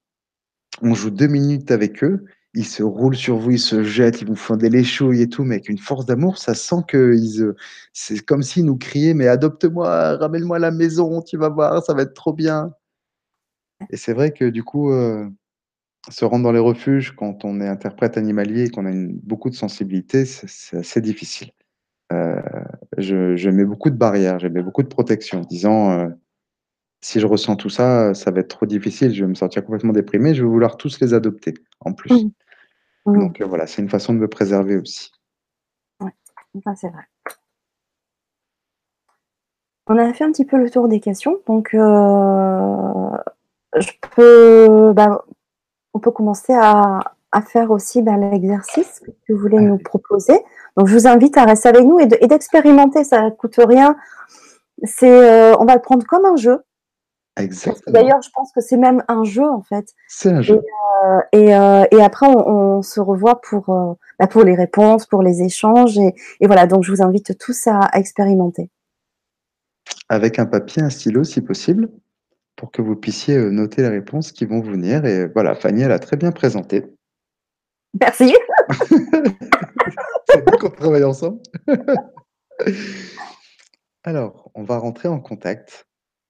B: on joue 2 minutes avec eux, ils se roulent sur vous, ils se jettent, ils vous font des léchouilles et tout, mais avec une force d'amour, ça sent qu'ils, heu, c'est comme s'ils nous criaient: «Mais adopte-moi, ramène-moi à la maison, tu vas voir, ça va être trop bien» et c'est vrai que du coup, heu, se rendre dans les refuges quand on est interprète animalier et qu'on a une beaucoup de sensibilité, c'est assez difficile. Heu, je je mets beaucoup de barrières, je mets beaucoup de protections, disant, heu: «Si je ressens tout ça, ça va être trop difficile, je vais me sentir complètement déprimé, je vais vouloir tous les adopter, en plus».
A: Mmh. Mmh.
B: Donc heu, voilà, c'est une façon de me préserver aussi.
A: Ouais, ça c'est vrai. On a fait un petit peu le tour des questions, donc je peux, bah, on peut commencer à à faire aussi, bah, l'exercice que tu voulais nous
B: Allez.
A: proposer. Donc je vous invite à rester avec nous et de et d'expérimenter, ça coûte rien. C'est, heu, on va le prendre comme un jeu
B: Exactement.
A: d'ailleurs, je pense que c'est même un jeu, en fait
B: C'est un
A: et
B: jeu.
A: heu et heu et après on on se revoit pour, bah, pour les réponses, pour les échanges et et voilà, donc je vous invite tous à à expérimenter.
B: Avec un papier, un stylo si possible, pour que vous puissiez, heu, noter les réponses qui vont venir et voilà, Fanny, elle a très bien présenté.
A: Merci. *laughs* *laughs*
B: C'est bien qu'on travaille ensemble. *laughs* Alors, on va rentrer en contact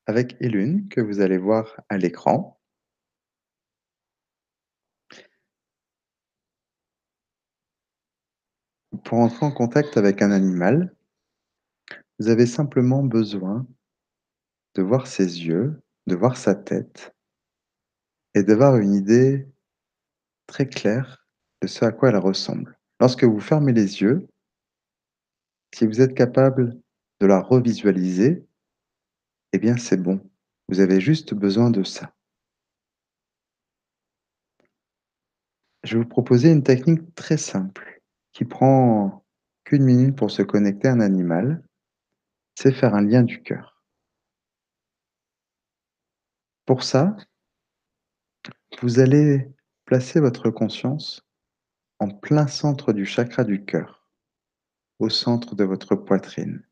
B: avec Elune, que vous allez voir à l'écran. Pour entrer en contact avec un animal vous avez simplement besoin de voir ses yeux, de voir sa tête et d'avoir une idée très claire de ce à quoi elle ressemble. Lorsque vous fermez les yeux si vous êtes capable de la revisualiser eh bien, c'est bon. Vous avez juste besoin de ça. Je vais vous proposer une technique très simple, qui prend qu'1 minute pour se connecter à un animal, c'est faire un lien du cœur. Pour ça vous allez placer votre conscience en plein centre du chakra du cœur, au centre de votre poitrine.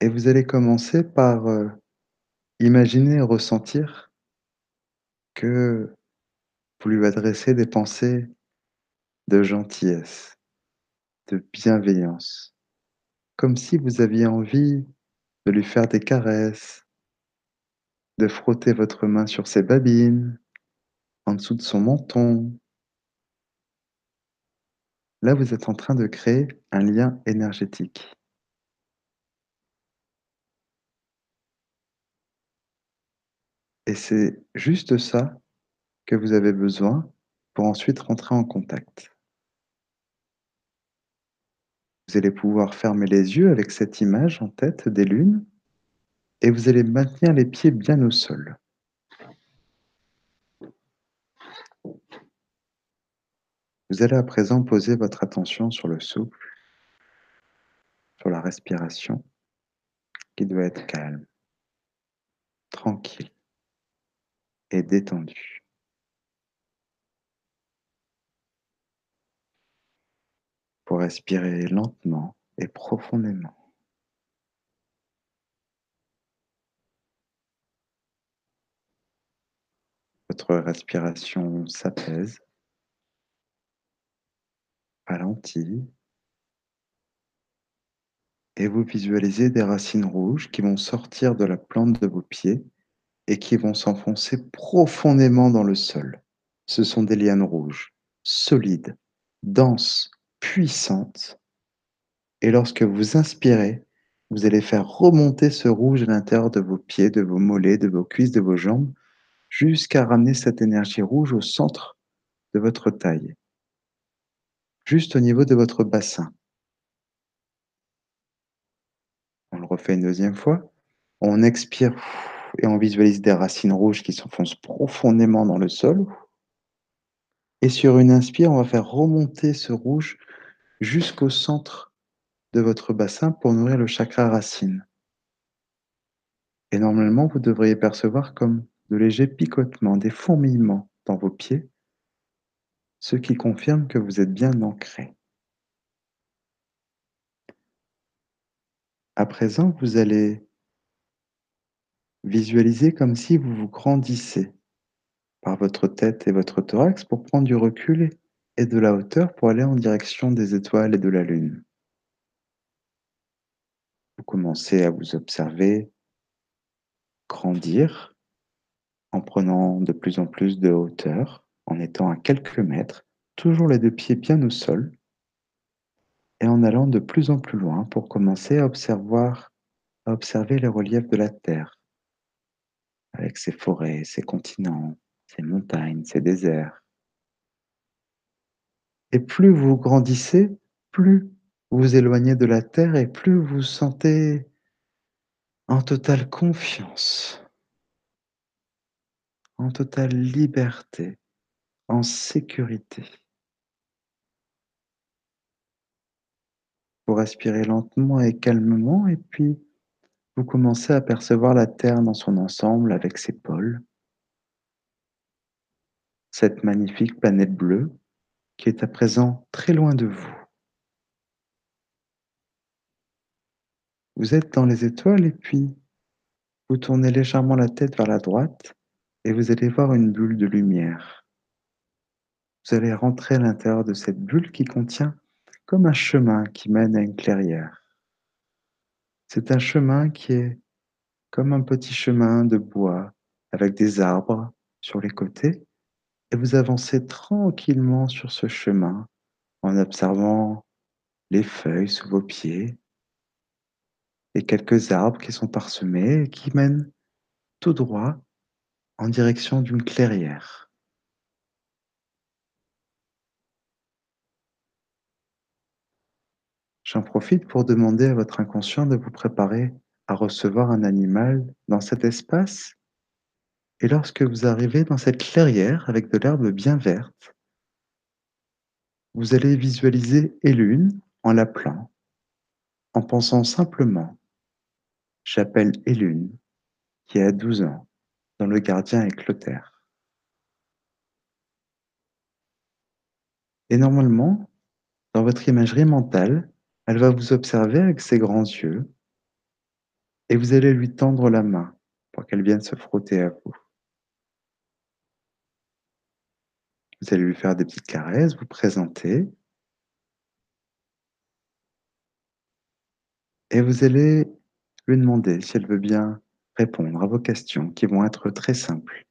B: Et vous allez commencer par, heu, imaginer et ressentir que vous lui adressez des pensées de gentillesse, de bienveillance, comme si vous aviez envie de lui faire des caresses de frotter votre main sur ses babines, en dessous de son menton. Là, vous êtes en train de créer un lien énergétique. Et c'est juste ça que vous avez besoin pour ensuite rentrer en contact. Vous allez pouvoir fermer les yeux avec cette image en tête d'Elune et vous allez maintenir les pieds bien au sol. Vous allez à présent poser votre attention sur le souffle sur la respiration qui doit être calme tranquille et détendue. Pour respirer lentement et profondément. Votre respiration s'apaise ralentit et vous visualisez des racines rouges qui vont sortir de la plante de vos pieds et qui vont s'enfoncer profondément dans le sol. Ce sont des lianes rouges, solides, denses, puissantes et lorsque vous inspirez, vous allez faire remonter ce rouge à l'intérieur de vos pieds, de vos mollets, de vos cuisses, de vos jambes, jusqu'à ramener cette énergie rouge au centre de votre taille. Juste au niveau de votre bassin. On le refait une 2e fois. On expire et on visualise des racines rouges qui s'enfoncent profondément dans le sol. Et sur une inspire, on va faire remonter ce rouge jusqu'au centre de votre bassin pour nourrir le chakra racine. Et normalement, vous devriez percevoir comme de légers picotements, des fourmillements dans vos pieds ce qui confirme que vous êtes bien ancré. À présent, vous allez visualiser comme si vous vous grandissez par votre tête et votre thorax pour prendre du recul et de la hauteur pour aller en direction des étoiles et de la lune. Vous commencez à vous observer grandir en prenant de plus en plus de hauteur, en étant à quelques mètres, toujours les 2 pieds bien au sol et en allant de plus en plus loin pour commencer à observer les reliefs de la terre avec ses forêts, ses continents, ses montagnes, ses déserts. Et plus vous grandissez, plus vous vous éloignez de la terre et plus vous sentez en totale confiance en totale liberté, en sécurité. Vous respirez lentement et calmement et puis vous commencez à percevoir la Terre dans son ensemble avec ses pôles, cette magnifique planète bleue qui est à présent très loin de vous. Vous êtes dans les étoiles et puis vous tournez légèrement la tête vers la droite et vous allez voir une bulle de lumière. Vous allez rentrer à l'intérieur de cette bulle qui contient comme un chemin qui mène à une clairière. C'est un chemin qui est comme un petit chemin de bois avec des arbres sur les côtés et vous avancez tranquillement sur ce chemin en observant les feuilles sous vos pieds et quelques arbres qui sont parsemés et qui mènent tout droit en direction d'une clairière. J'en profite pour demander à votre inconscient de vous préparer à recevoir un animal dans cet espace. Et lorsque vous arrivez dans cette clairière avec de l'herbe bien verte, vous allez visualiser Elune en l'appelant, en pensant simplement J'appelle Elune, qui a 12 ans, dont le gardien est Clotaire. Et normalement, dans votre imagerie mentale, elle va vous observer avec ses grands yeux et vous allez lui tendre la main pour qu'elle vienne se frotter à vous. Vous allez lui faire des petites caresses, vous présenter. Et vous allez lui demander si elle veut bien répondre à vos questions qui vont être très simples.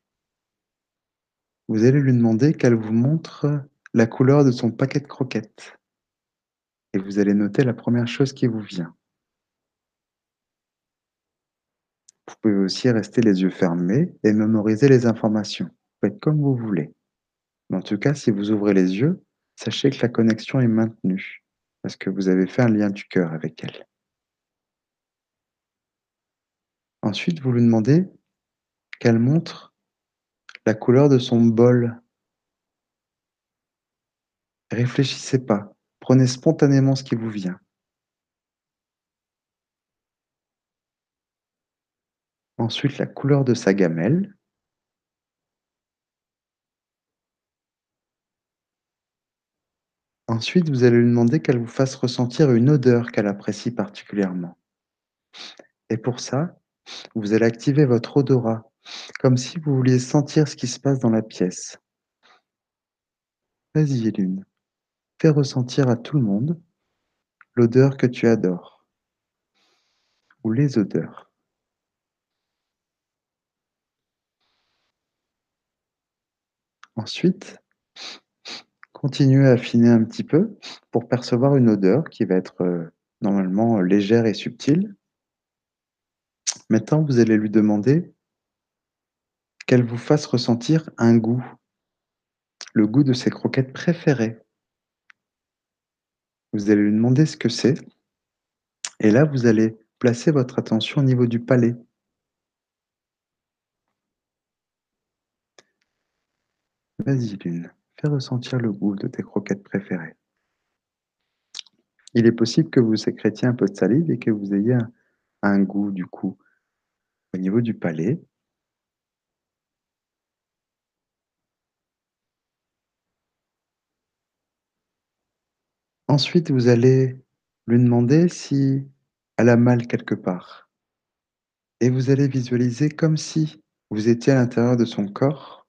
B: Vous allez lui demander qu'elle vous montre la couleur de son paquet de croquettes. Et vous allez noter la première chose qui vous vient. Vous pouvez aussi rester les yeux fermés et mémoriser les informations. Faites comme vous voulez. Mais en tout cas, si vous ouvrez les yeux, sachez que la connexion est maintenue parce que vous avez fait un lien du cœur avec elle. Ensuite, vous lui demandez qu'elle montre la couleur de son bol. Réfléchissez pas, prenez spontanément ce qui vous vient. Ensuite, la couleur de sa gamelle. Ensuite, vous allez lui demander qu'elle vous fasse ressentir une odeur qu'elle apprécie particulièrement. Et pour ça, vous allez activer votre odorat, comme si vous vouliez sentir ce qui se passe dans la pièce. Vas-y, Lune, fais ressentir à tout le monde l'odeur que tu adores, ou les odeurs. Ensuite, continuez à affiner un petit peu pour percevoir une odeur qui va être euh, normalement légère et subtile. Maintenant, vous allez lui demander qu'elle vous fasse ressentir un goût, le goût de ses croquettes préférées. Vous allez lui demander ce que c'est. Et là, vous allez placer votre attention au niveau du palais. Vas-y, Lune, fais ressentir le goût de tes croquettes préférées. Il est possible que vous sécrétiez un peu de salive et que vous ayez un, un goût, du coup, au niveau du palais. Ensuite, vous allez lui demander si elle a mal quelque part. Et vous allez visualiser comme si vous étiez à l'intérieur de son corps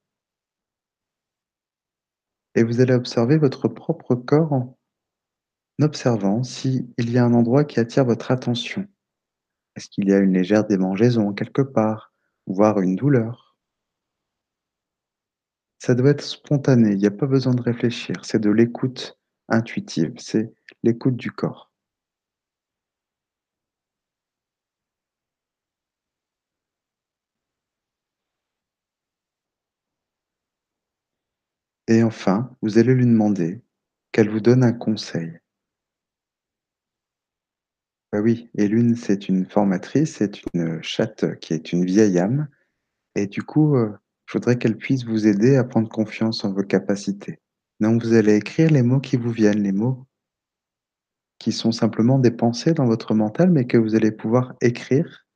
B: et vous allez observer votre propre corps en observant s'il y a un endroit qui attire votre attention. Est-ce qu'il y a une légère démangeaison quelque part, voire une douleur? Ça doit être spontané, il n'y a pas besoin de réfléchir, c'est de l'écoute intuitive, c'est l'écoute du corps. Et enfin, vous allez lui demander qu'elle vous donne un conseil. Bah oui, et l'une, c'est une formatrice, c'est une chatte qui est une vieille âme. Et du coup, euh, je voudrais qu'elle puisse vous aider à prendre confiance en vos capacités. Donc, vous allez écrire les mots qui vous viennent, les mots qui sont simplement des pensées dans votre mental, mais que vous allez pouvoir écrire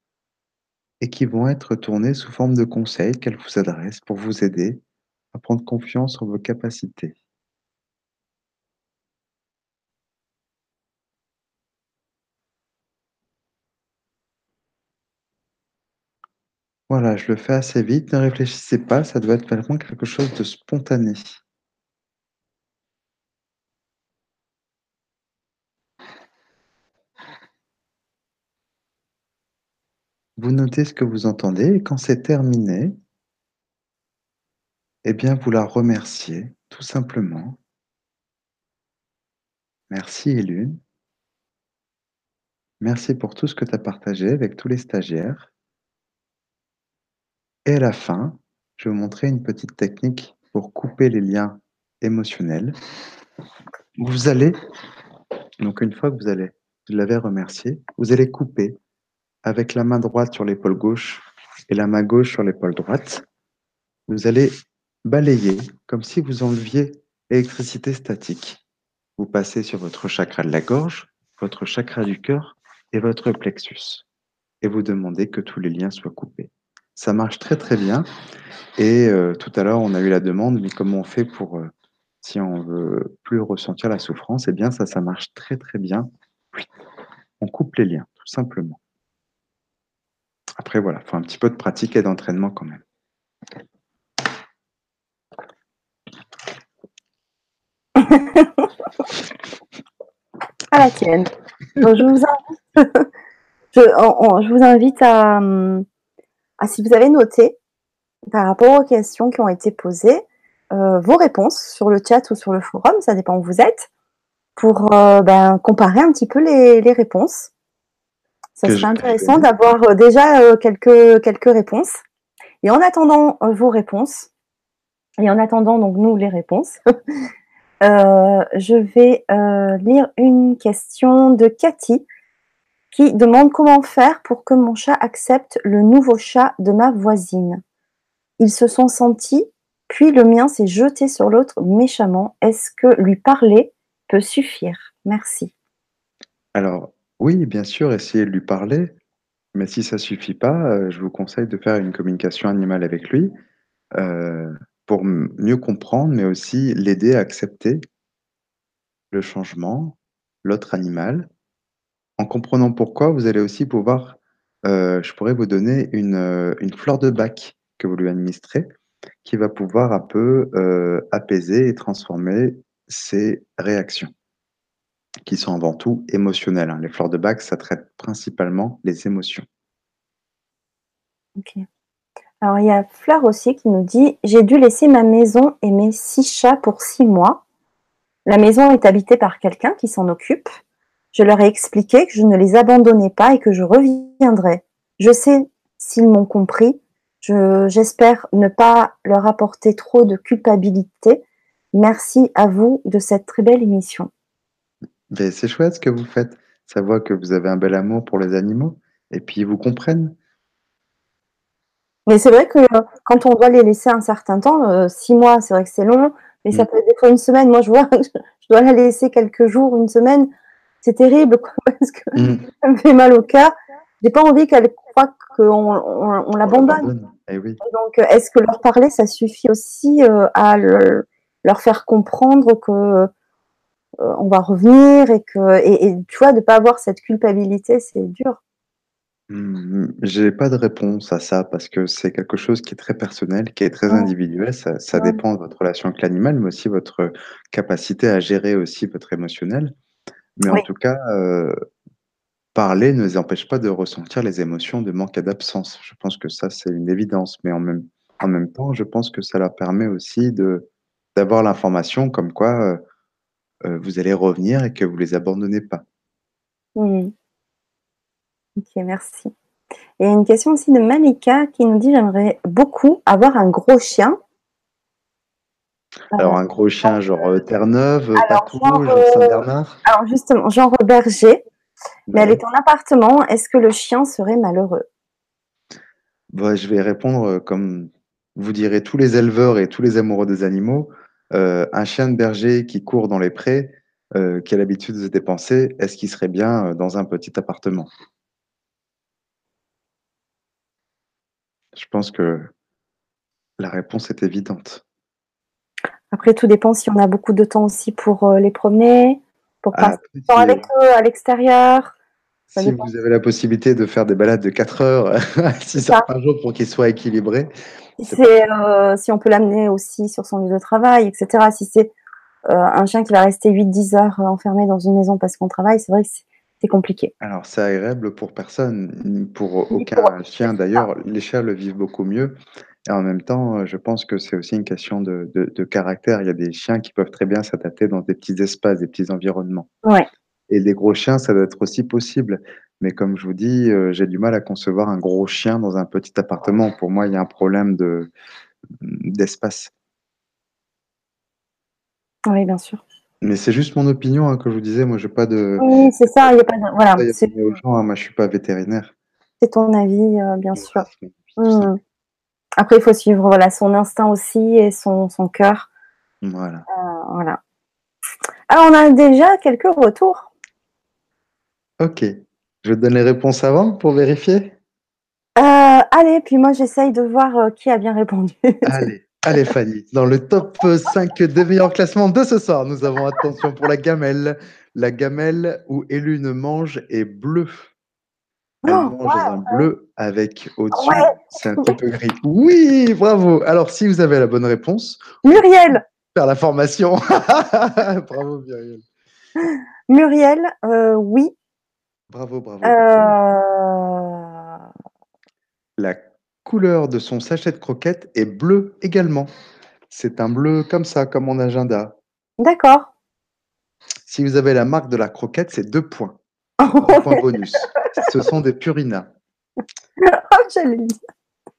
B: et qui vont être tournés sous forme de conseils qu'elle vous adresse pour vous aider à prendre confiance en vos capacités. Voilà, je le fais assez vite, ne réfléchissez pas, ça doit être vraiment quelque chose de spontané. Vous notez ce que vous entendez et quand c'est terminé, eh bien, vous la remerciez, tout simplement. Merci Élune. Merci pour tout ce que tu as partagé avec tous les stagiaires. Et à la fin, je vais vous montrer une petite technique pour couper les liens émotionnels. Vous allez, donc une fois que vous allez, vous l'avez remercié, vous allez couper avec la main droite sur l'épaule gauche et la main gauche sur l'épaule droite. Vous allez balayer comme si vous enleviez l'électricité statique. Vous passez sur votre chakra de la gorge, votre chakra du cœur et votre plexus. Et vous demandez que tous les liens soient coupés. Ça marche très très bien. Et euh, tout à l'heure, on a eu la demande, mais comment on fait pour, euh, si on veut plus ressentir la souffrance? Eh bien, ça, ça marche très très bien. On coupe les liens, tout simplement. Après, voilà, il faut un petit peu de pratique et d'entraînement quand même. *laughs*
A: à la tienne. je, vous invite, *laughs* je, vous invite à, si vous avez noté, par rapport aux questions qui ont été posées, euh, vos réponses sur le chat ou sur le forum, ça dépend où vous êtes, pour euh, ben, comparer un petit peu les, réponses. Ça serait intéressant d'avoir euh, déjà quelques, quelques réponses. Et en attendant vos réponses, et en attendant donc nous les réponses, *laughs* je vais lire une question de Cathy qui demande comment faire pour que mon chat accepte le nouveau chat de ma voisine. Ils se sont sentis, puis le mien s'est jeté sur l'autre méchamment. Est-ce que lui parler peut suffire? Merci.
B: Alors, oui, bien sûr, essayez de lui parler, mais si ça suffit pas, euh, je vous conseille de faire une communication animale avec lui euh, pour mieux comprendre, mais aussi l'aider à accepter le changement, l'autre animal, en comprenant pourquoi, vous allez aussi pouvoir, euh, je pourrais vous donner une, euh, une, fleur de bac que vous lui administrez, qui va pouvoir un peu euh, apaiser et transformer ses réactions, qui sont avant tout émotionnelles. Hein. Les fleurs de bac, ça traite principalement les émotions.
A: Ok. Alors, il y a Fleur aussi qui nous dit J'ai dû laisser ma maison et mes six chats pour six mois. La maison est habitée par quelqu'un qui s'en occupe. Je leur ai expliqué que je ne les abandonnais pas et que je reviendrais. Je sais s'ils m'ont compris. J'espère ne pas leur apporter trop de culpabilité. Merci à vous de cette très belle émission.
B: C'est chouette ce que vous faites. Ça voit que vous avez un bel amour pour les animaux et puis ils vous comprennent.
A: Mais c'est vrai que euh, quand on doit les laisser un certain temps, euh, six mois, c'est vrai que c'est long, mais ça mm. peut être des fois une semaine. Moi, je vois, *laughs* je dois la laisser quelques jours, une semaine c'est terrible *laughs* parce que mm. ça me fait mal au cœur. J'ai pas envie qu'elle croient qu'on on, l'abandonne.
B: Eh
A: Donc, est-ce que leur parler, ça suffit aussi euh, à leur faire comprendre que euh, on va revenir et que et, tu vois de pas avoir cette culpabilité, c'est dur.
B: Mm, j'ai pas de réponse à ça parce que c'est quelque chose qui est très personnel, qui est très individuel. Ça, ça dépend de votre relation avec l'animal, mais aussi votre capacité à gérer aussi votre émotionnel. Mais en tout cas, euh, parler ne les empêche pas de ressentir les émotions de manque et d'absence. Je pense que ça, c'est une évidence. Mais en même, en même temps, je pense que ça leur permet aussi de, d'avoir l'information comme quoi euh, euh, vous allez revenir et que vous ne les abandonnez pas.
A: Mmh. Ok, merci. Et une question aussi de Malika qui nous dit J'aimerais beaucoup avoir un gros chien
B: alors, un gros chien, genre euh, Terre-Neuve, Patou, Saint-Bernard
A: Alors, justement, genre berger, mais elle est en appartement. Est-ce que le chien serait malheureux?
B: Bah, Je vais répondre euh, comme vous direz tous les éleveurs et tous les amoureux des animaux. Euh, un chien de berger qui court dans les prés, qui a l'habitude de se dépenser, est-ce qu'il serait bien dans un petit appartement? Je pense que la réponse est évidente.
A: Après, tout dépend si on a beaucoup de temps aussi pour euh, les promener, pour
B: Ah,
A: passer du temps avec eux à l'extérieur. Ça
B: si
A: dépend.
B: vous avez la possibilité de faire des balades de 4 heures, *laughs* 6
A: ça.
B: heures par jour pour qu'ils soient équilibrés, c'est
A: euh, si on peut l'amener aussi sur son lieu de travail, etc. Si c'est euh, un chien qui va rester 8-10 heures euh, enfermé dans une maison parce qu'on travaille, c'est vrai que c'est- compliqué.
B: Alors, c'est agréable pour personne, pour aucun
A: pour-
B: chien. D'ailleurs, les chiens le vivent beaucoup mieux. Et en même temps, euh, je pense que c'est aussi une question de, de- de caractère. Il y a des chiens qui peuvent très bien s'adapter dans des petits espaces, des petits environnements.
A: Ouais.
B: Et les gros chiens, ça doit être aussi possible. Mais comme je vous dis, euh, j'ai du mal à concevoir un gros chien dans un petit appartement. Pour moi, il y a un problème de, d'espace.
A: Oui, bien sûr.
B: Mais c'est juste mon opinion, hein, que je vous disais. Moi, je n'ai pas de.
A: Oui, c'est ça. Il y a pas de... Voilà, c'est
B: aux gens, hein. Moi, je suis pas vétérinaire.
A: c'est ton avis, euh, bien sûr. Après, il faut suivre voilà, son instinct aussi et son, son cœur.
B: Voilà.
A: Euh, voilà. Alors, on a déjà quelques retours.
B: Ok. Je donne les réponses avant pour vérifier.
A: Euh, allez, puis moi, j'essaye de voir euh, qui a bien répondu. *laughs*
B: Allez, allez Fanny. Dans le top 5 des meilleurs classements de ce soir, nous avons attention pour la gamelle. La gamelle où Élune mange est bleue. Elle
A: Oh,
B: mange un bleu avec au-dessus,
A: Ouais.
B: c'est un petit peu gris. Oui, bravo. Alors, si vous avez la bonne réponse,
A: Muriel,
B: faire la formation. *laughs* bravo, Muriel.
A: Muriel, euh, oui.
B: Bravo, bravo.
A: Euh,
B: La couleur de son sachet de croquettes est bleu également. C'est un bleu comme ça, comme mon agenda.
A: D'accord.
B: Si vous avez la marque de la croquette, c'est deux points. Point bonus. Ce sont des Purina. *laughs*
A: Oh, j'allais le dire.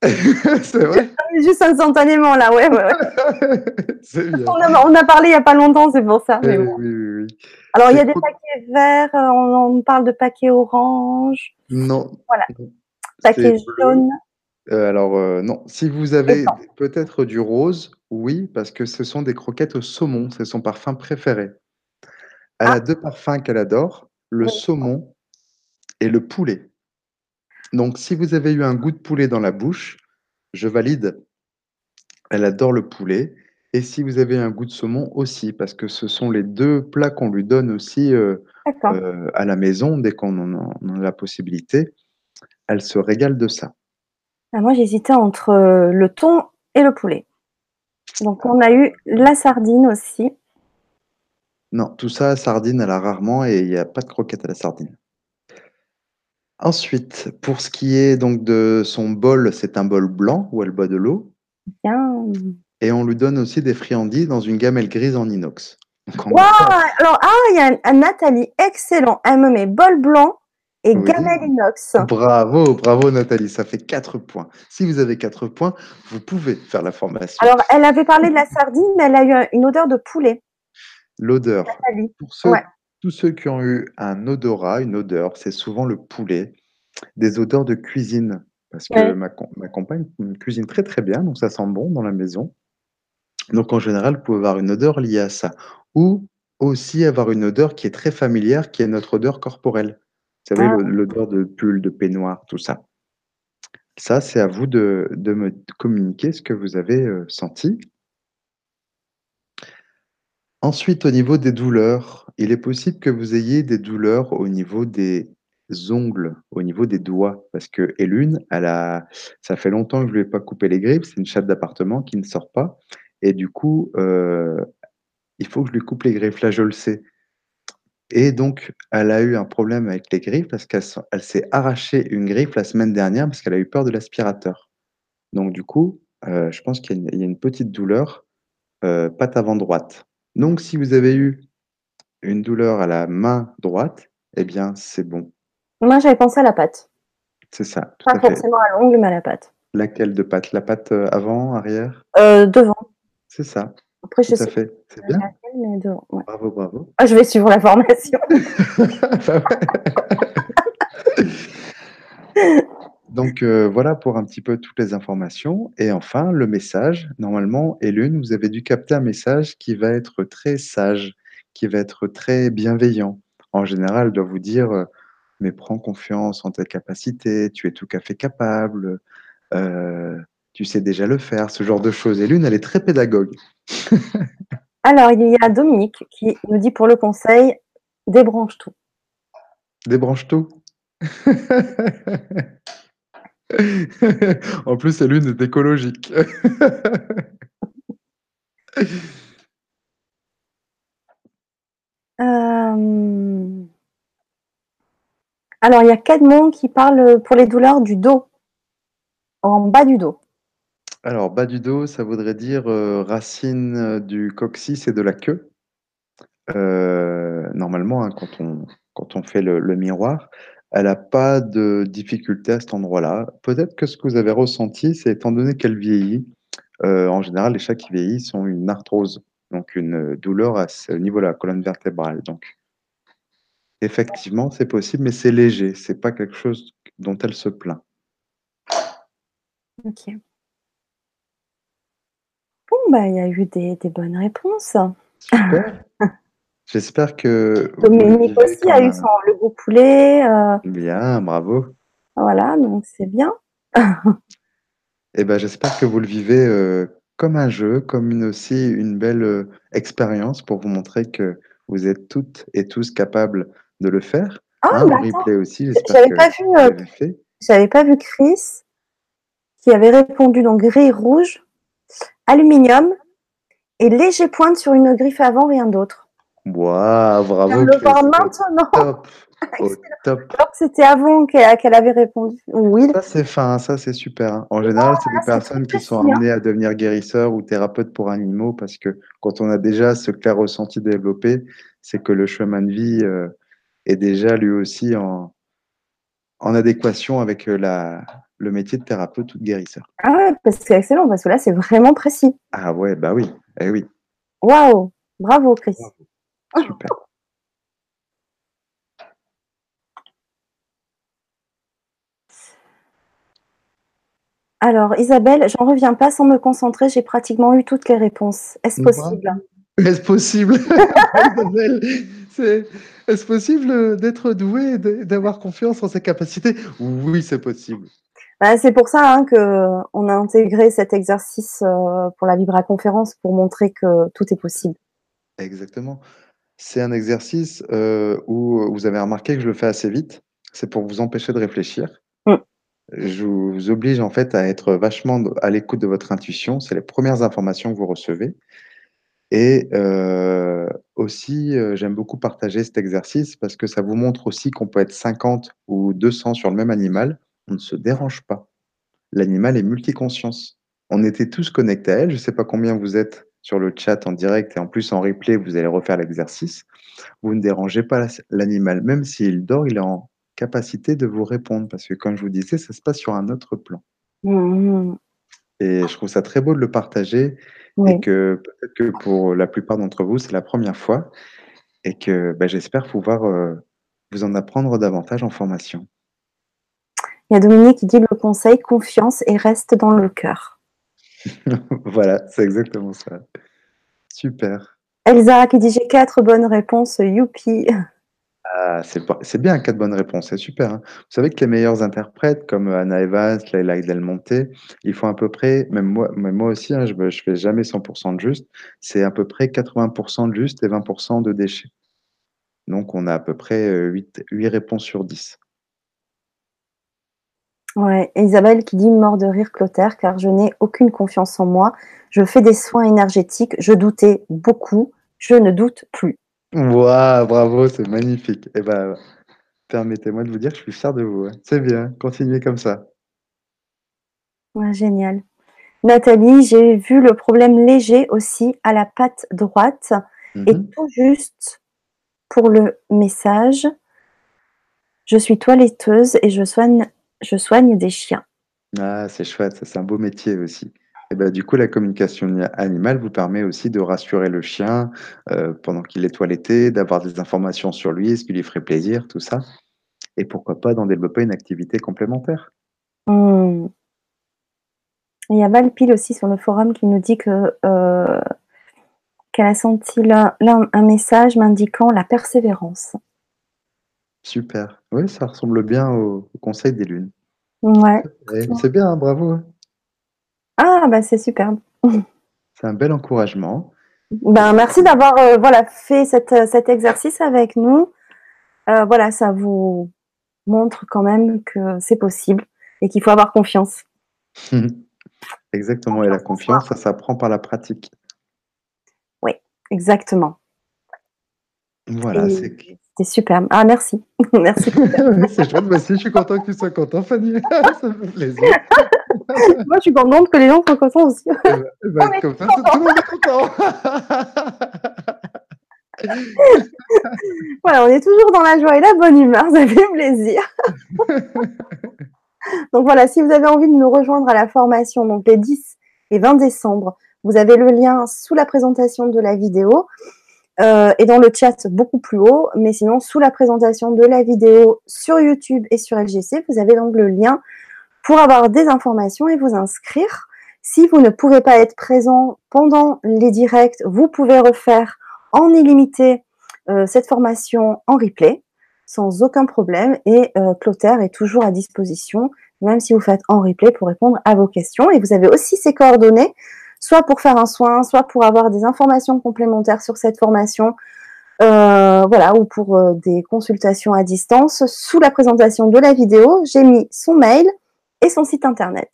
A: *laughs*
B: c'est vrai
A: Juste instantanément, là, ouais, ouais, ouais. *laughs*
B: C'est bien.
A: On a, on a parlé il n'y a pas longtemps, c'est pour ça. mais
B: Oui,
A: bon.
B: oui, oui, oui.
A: Alors, il y a des
B: trop-
A: paquets verts, euh, on, on parle de paquets orange,
B: Non.
A: Voilà. Paquets jaunes.
B: Euh, alors, euh, non. Si vous avez peut-être du rose, oui, parce que ce sont des croquettes au saumon. C'est son parfum préféré. Elle
A: Ah.
B: a deux parfums qu'elle adore, le
A: Oui.
B: saumon et le poulet. Donc, si vous avez eu un goût de poulet dans la bouche, je valide. Elle adore le poulet. Et si vous avez un goût de saumon aussi, parce que ce sont les deux plats qu'on lui donne aussi euh, euh, à la maison dès qu'on en a, on en a la possibilité. Elle se régale de ça.
A: Ah, moi, j'hésitais entre euh, le thon et le poulet. Donc, on a eu la sardine aussi.
B: Non, tout ça, sardine, elle a rarement et il n'y a pas de croquette à la sardine. Ensuite, pour ce qui est donc de son bol, c'est un bol blanc où elle boit de l'eau.
A: Bien.
B: Et on lui donne aussi des friandises dans une gamelle grise en inox. Donc, on-
A: Waouh Alors, ah, il y a un, un Nathalie, excellent. Elle me met bol blanc et
B: Oui.
A: gamelle inox.
B: Bravo, bravo Nathalie, ça fait 4 points. Si vous avez 4 points, vous pouvez faire la formation.
A: Alors, elle avait parlé de la sardine, mais elle a eu un- une odeur de poulet.
B: L'odeur. Pour ceux,
A: Ouais.
B: tous ceux qui ont eu un odorat, une odeur, c'est souvent le poulet, des odeurs de cuisine. Parce que
A: Ouais.
B: ma, com- ma compagne cuisine très très bien, donc ça sent bon dans la maison. Donc en général, vous pouvez avoir une odeur liée à ça. Ou aussi avoir une odeur qui est très familière, qui est notre odeur corporelle. Vous savez,
A: Ah.
B: l'odeur de pull, de peignoir, tout ça. Ça, c'est à vous de, de me communiquer ce que vous avez euh, senti. Ensuite, au niveau des douleurs, il est possible que vous ayez des douleurs au niveau des ongles, au niveau des doigts, parce que Elune, elle a, ça fait longtemps que je ne lui ai pas coupé les griffes, c'est une chatte d'appartement qui ne sort pas, et du coup, euh, il faut que je lui coupe les griffes, là je le sais. Et donc, elle a eu un problème avec les griffes parce qu'elle s'est arraché une griffe la semaine dernière parce qu'elle a eu peur de l'aspirateur. Donc, du coup, euh, je pense qu'il y, a une- il y a une petite douleur, euh, patte avant droite. Donc, si vous avez eu une douleur à la main droite, eh bien, c'est bon.
A: Moi, j'avais pensé à la pâte.
B: C'est ça, tout
A: Pas
B: à fait.
A: forcément à l'ongle, mais à la pâte.
B: Laquelle de patte La patte euh, avant, arrière?
A: Euh, devant.
B: C'est ça,
A: Après, je
B: tout
A: sais
B: fait. C'est bien.
A: laquelle, mais devant. ouais.
B: Bravo, bravo.
A: Ah, je vais suivre la formation. *laughs* *laughs* *laughs*
B: Donc euh, voilà pour un petit peu toutes les informations. Et enfin, le message. Normalement, Elune, vous avez dû capter un message qui va être très sage, qui va être très bienveillant. En général, elle doit vous dire euh, Mais prends confiance en tes capacités, tu es tout à fait capable, heu, tu sais déjà le faire, ce genre de choses et Lune, elle est très pédagogue. *laughs*
A: Alors, il y a Dominique qui nous dit pour le conseil: «Débranche tout».
B: Débranche tout? *laughs* *laughs* En plus, c'est Lune est écologique.
A: Hem *laughs* alors, il y a Cadmon qui parle, pour les douleurs du dos. En bas du dos.
B: Alors, bas du dos, ça voudrait dire, heu, racine du coccyx et de la queue. Normalement, hein, quand on quand on fait le le miroir, elle a pas de difficulté à cet endroit-là. Peut-être que ce que vous avez ressenti, c'est étant donné qu'elle vieillit, heu, en général, les chats qui vieillissent ont une arthrose, donc une douleur à ce niveau-là, la colonne vertébrale, donc effectivement, c'est possible, mais c'est léger, c'est pas quelque chose dont elle se plaint.
A: OK. Bon, bah, il y a eu des des bonnes réponses.
B: Super. *laughs* J'espère que
A: Dominique aussi a eu son le goût poulet, heu
B: Bien, bravo.
A: voilà, donc c'est bien. *laughs*
B: Et bah, j'espère que vous le vivez, heu, comme un jeu, comme une aussi une belle, heu, expérience pour vous montrer que vous êtes toutes et tous capables de le faire,
A: Ah,
B: hein. Le replay aussi,
A: j'avais pas vu, j'avais pas vu Chris qui avait répondu donc gris, rouge, aluminium et léger pointe sur une griffe avant, rien d'autre. Viens
B: bravo
A: le voir maintenant.
B: top, *laughs* top.
A: Alors que c'était avant qu'elle avait répondu oui.
B: Ça, c'est fin, ça, c'est super. En général, c'est des
A: très
B: personnes qui sont amenées à devenir guérisseurs ou thérapeutes pour animaux parce que quand on a déjà ce clair ressenti développé, c'est que le chemin de vie, heu, est déjà lui aussi en en adéquation avec, heu, la le métier de thérapeute ou de guérisseur.
A: Ah ouais, parce que c'est excellent, parce que là, c'est vraiment précis.
B: Ah ouais, bah oui, eh oui.
A: Waouh! Bravo Chris.
B: Bravo. Super.
A: Alors Isabelle, j'en reviens pas sans me concentrer, j'ai pratiquement eu toutes les réponses. Est-ce possible?
B: Est-ce possible? *laughs* Isabelle, c'est est-ce possible, d'être doué et d'avoir confiance en ses capacités? Oui, c'est possible.
A: Bah, c'est pour ça, hein, qu'on a intégré cet exercice, heu, pour la Vibraconférence pour montrer que tout est possible.
B: Exactement. C'est un exercice, heu, où, heu, vous avez remarqué que je le fais assez vite. C'est pour vous empêcher de réfléchir.
A: Mmh.
B: Je vous oblige, en fait, à être vachement à l'écoute de votre intuition. C'est les 1res informations que vous recevez et heu, aussi, j'aime beaucoup partager cet exercice parce que ça vous montre aussi qu'on peut être 50 ou 200 sur le même animal, on ne se dérange pas. L'animal est multiconscience. On était tous connectés à elle, je sais pas combien vous êtes sur le chat en direct et en plus en replay, vous allez refaire l'exercice. Vous ne dérangez pas l'animal, même s'il dort, il est en capacité de vous répondre parce que comme je vous disais, ça se passe sur un autre plan.
A: Mmh mh.
B: Et je trouve ça très beau de le partager et que peut-être que pour la plupart d'entre vous, c'est la 1re fois et que, bah, j'espère pouvoir, heu, vous en apprendre davantage en formation.
A: Il y a Dominique qui dit: «Le conseil, confiance et reste dans le cœur». *laughs*
B: Voilà, c'est exactement ça. Super.
A: Elsa qui dit: «J'ai 4 bonnes réponses, youpi!»
B: Ah, c'est bien 4 bonnes réponses, c'est super, hein. Vous savez que les meilleurs interprètes comme, Anna Evas, Leila Del Monte, ils font à peu près même moi même moi aussi, hein, je je fais jamais 100 % de juste, c'est à peu près 80 % de juste et 20 % de déchets. Donc on a à peu près, heu, 8 8 réponses sur 10.
A: Ouais, Isabelle qui dit: «Mort de rire Clotaire, car je n'ai aucune confiance en moi. Je fais des soins énergétiques, je doutais beaucoup, je ne doute plus».
B: Waouh, bravo, c'est magnifique. Et bah, permettez-moi de vous dire que je suis fier de vous, ouais. C'est bien, continuez comme ça.
A: Ouais, génial. Nathalie: «J'ai vu le problème léger aussi à la patte droite
B: Mmh
A: et tout juste pour le message. Je suis toiletteuse et je soigne je soigne des chiens».
B: Ah, c'est chouette, ça, c'est un beau métier aussi. Et bah, du coup, la communication animale vous permet aussi de rassurer le chien, heu, pendant qu'il est toiletté, d'avoir des informations sur lui, ce qui lui ferait plaisir, tout ça. Et pourquoi pas d'en développer une activité complémentaire?
A: Mmh. Il y a Valpile aussi sur le forum qui nous dit que, heu, qu'elle a senti là là un message m'indiquant la persévérance.
B: Super. Oui, ça ressemble bien aux conseils des lunes.
A: Ouais.
B: C'est bien, hein, bravo.
A: Ah, bah c'est superbe. *laughs*
B: C'est un bel encouragement.
A: Ben, merci d'avoir euh, voilà, fait cet exercice avec nous. Euh, voilà, ça vous montre quand même que c'est possible et qu'il faut avoir confiance. *laughs*
B: Exactement, et la confiance, ça s'apprend par la pratique.
A: Oui, exactement.
B: Voilà, c'est
A: c'est super. Ah, merci. *laughs* merci. *laughs*
B: c'est chouette. Moi aussi, je suis content que tu sois content, Fanny. *laughs* ça fait plaisir.
A: Moi, je suis contente que les gens soient contents aussi. Eh ben,
B: eh ben, comme ça, tout le monde est content.
A: voilà, on est toujours dans la joie et la bonne humeur. Ça fait plaisir. donc voilà, si vous avez envie de nous rejoindre à la formation, donc les 10 et 20 décembre, vous avez le lien sous la présentation de la vidéo. Euh, et dans le chat beaucoup plus haut. Mais sinon, sous la présentation de la vidéo sur YouTube et sur LGC, vous avez donc le lien pour avoir des informations et vous inscrire. Si vous ne pouvez pas être présent pendant les directs, vous pouvez refaire en illimité euh, cette formation en replay sans aucun problème. Et euh, Clotaire est toujours à disposition, même si vous faites en replay pour répondre à vos questions. Et vous avez aussi ses coordonnées soit pour faire un soin, soit pour avoir des informations complémentaires sur cette formation, euh, voilà, ou pour euh, des consultations à distance. Sous la présentation de la vidéo, j'ai mis son mail et son site internet.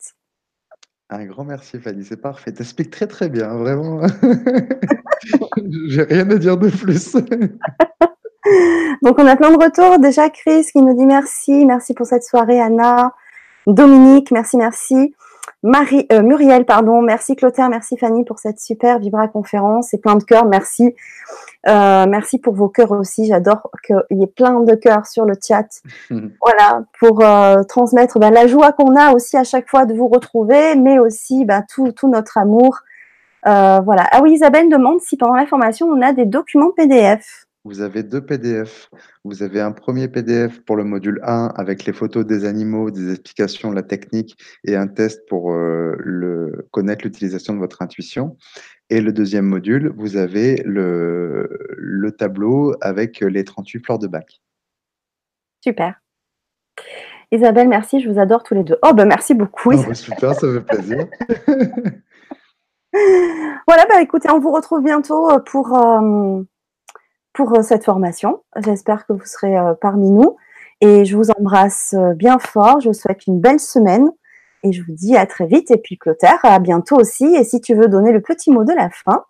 B: Un grand merci Fanny, c'est parfait. T'expliques très très bien, vraiment. *laughs* j'ai rien à dire de plus. *laughs*
A: Donc on a plein de retours. Déjà Chris qui nous dit merci, merci pour cette soirée Anna. Dominique, merci, merci. Marie, euh, Muriel, pardon, merci Clotaire, merci Fanny pour cette super Vibra conférence et plein de cœurs, merci. Euh, merci pour vos cœurs aussi, j'adore qu'il y ait plein de cœurs sur le chat. *laughs* voilà, pour euh, transmettre bah, la joie qu'on a aussi à chaque fois de vous retrouver, mais aussi bah, tout, tout, notre amour. voilà. Ah oui, Isabelle demande si pendant la formation on a des documents PDF.
B: Vous avez deux PDF. Vous avez un premier PDF pour le module 1 avec les photos des animaux, des explications la technique et un test pour euh, le, connaître l'utilisation de votre intuition. Et le deuxième module, vous avez le, le tableau avec les 38 fleurs de bac.
A: Super. Isabelle, merci, je vous adore tous les deux. Oh, ben merci beaucoup.
B: Oh, super, ça fait plaisir. *laughs*
A: voilà, bah, écoutez, on vous retrouve bientôt pour, euh, pour euh, cette formation. J'espère que vous serez euh, parmi nous. Et je vous embrasse euh, bien fort. Je vous souhaite une belle semaine. Et je vous dis à très vite. Et puis Clotaire, à bientôt aussi. Et si tu veux donner le petit mot de la fin.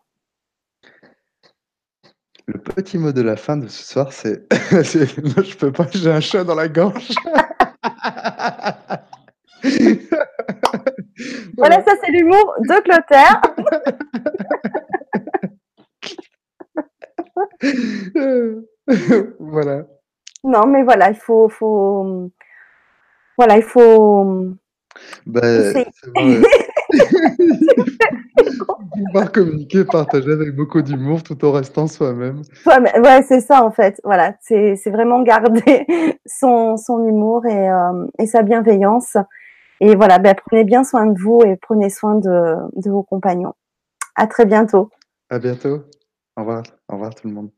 B: Le petit mot de la fin de ce soir, c'est. *laughs* non, je peux pas, j'ai un chat dans la gorge. *laughs*
A: voilà, ça c'est l'humour de Clotaire. *laughs* *laughs*
B: voilà.
A: Non, mais voilà, il faut, faut... voilà, il faut.
B: Bah, *laughs* pouvoir communiquer, partager avec beaucoup d'humour tout en restant soi-même.
A: Ouais, c'est ça en fait. Voilà, c'est vraiment garder *laughs* son, son humour et, euh, et, sa bienveillance. Et voilà, ben, prenez bien soin de vous et prenez soin de, de vos compagnons. À très bientôt.
B: À bientôt. Au revoir. Au revoir tout le monde.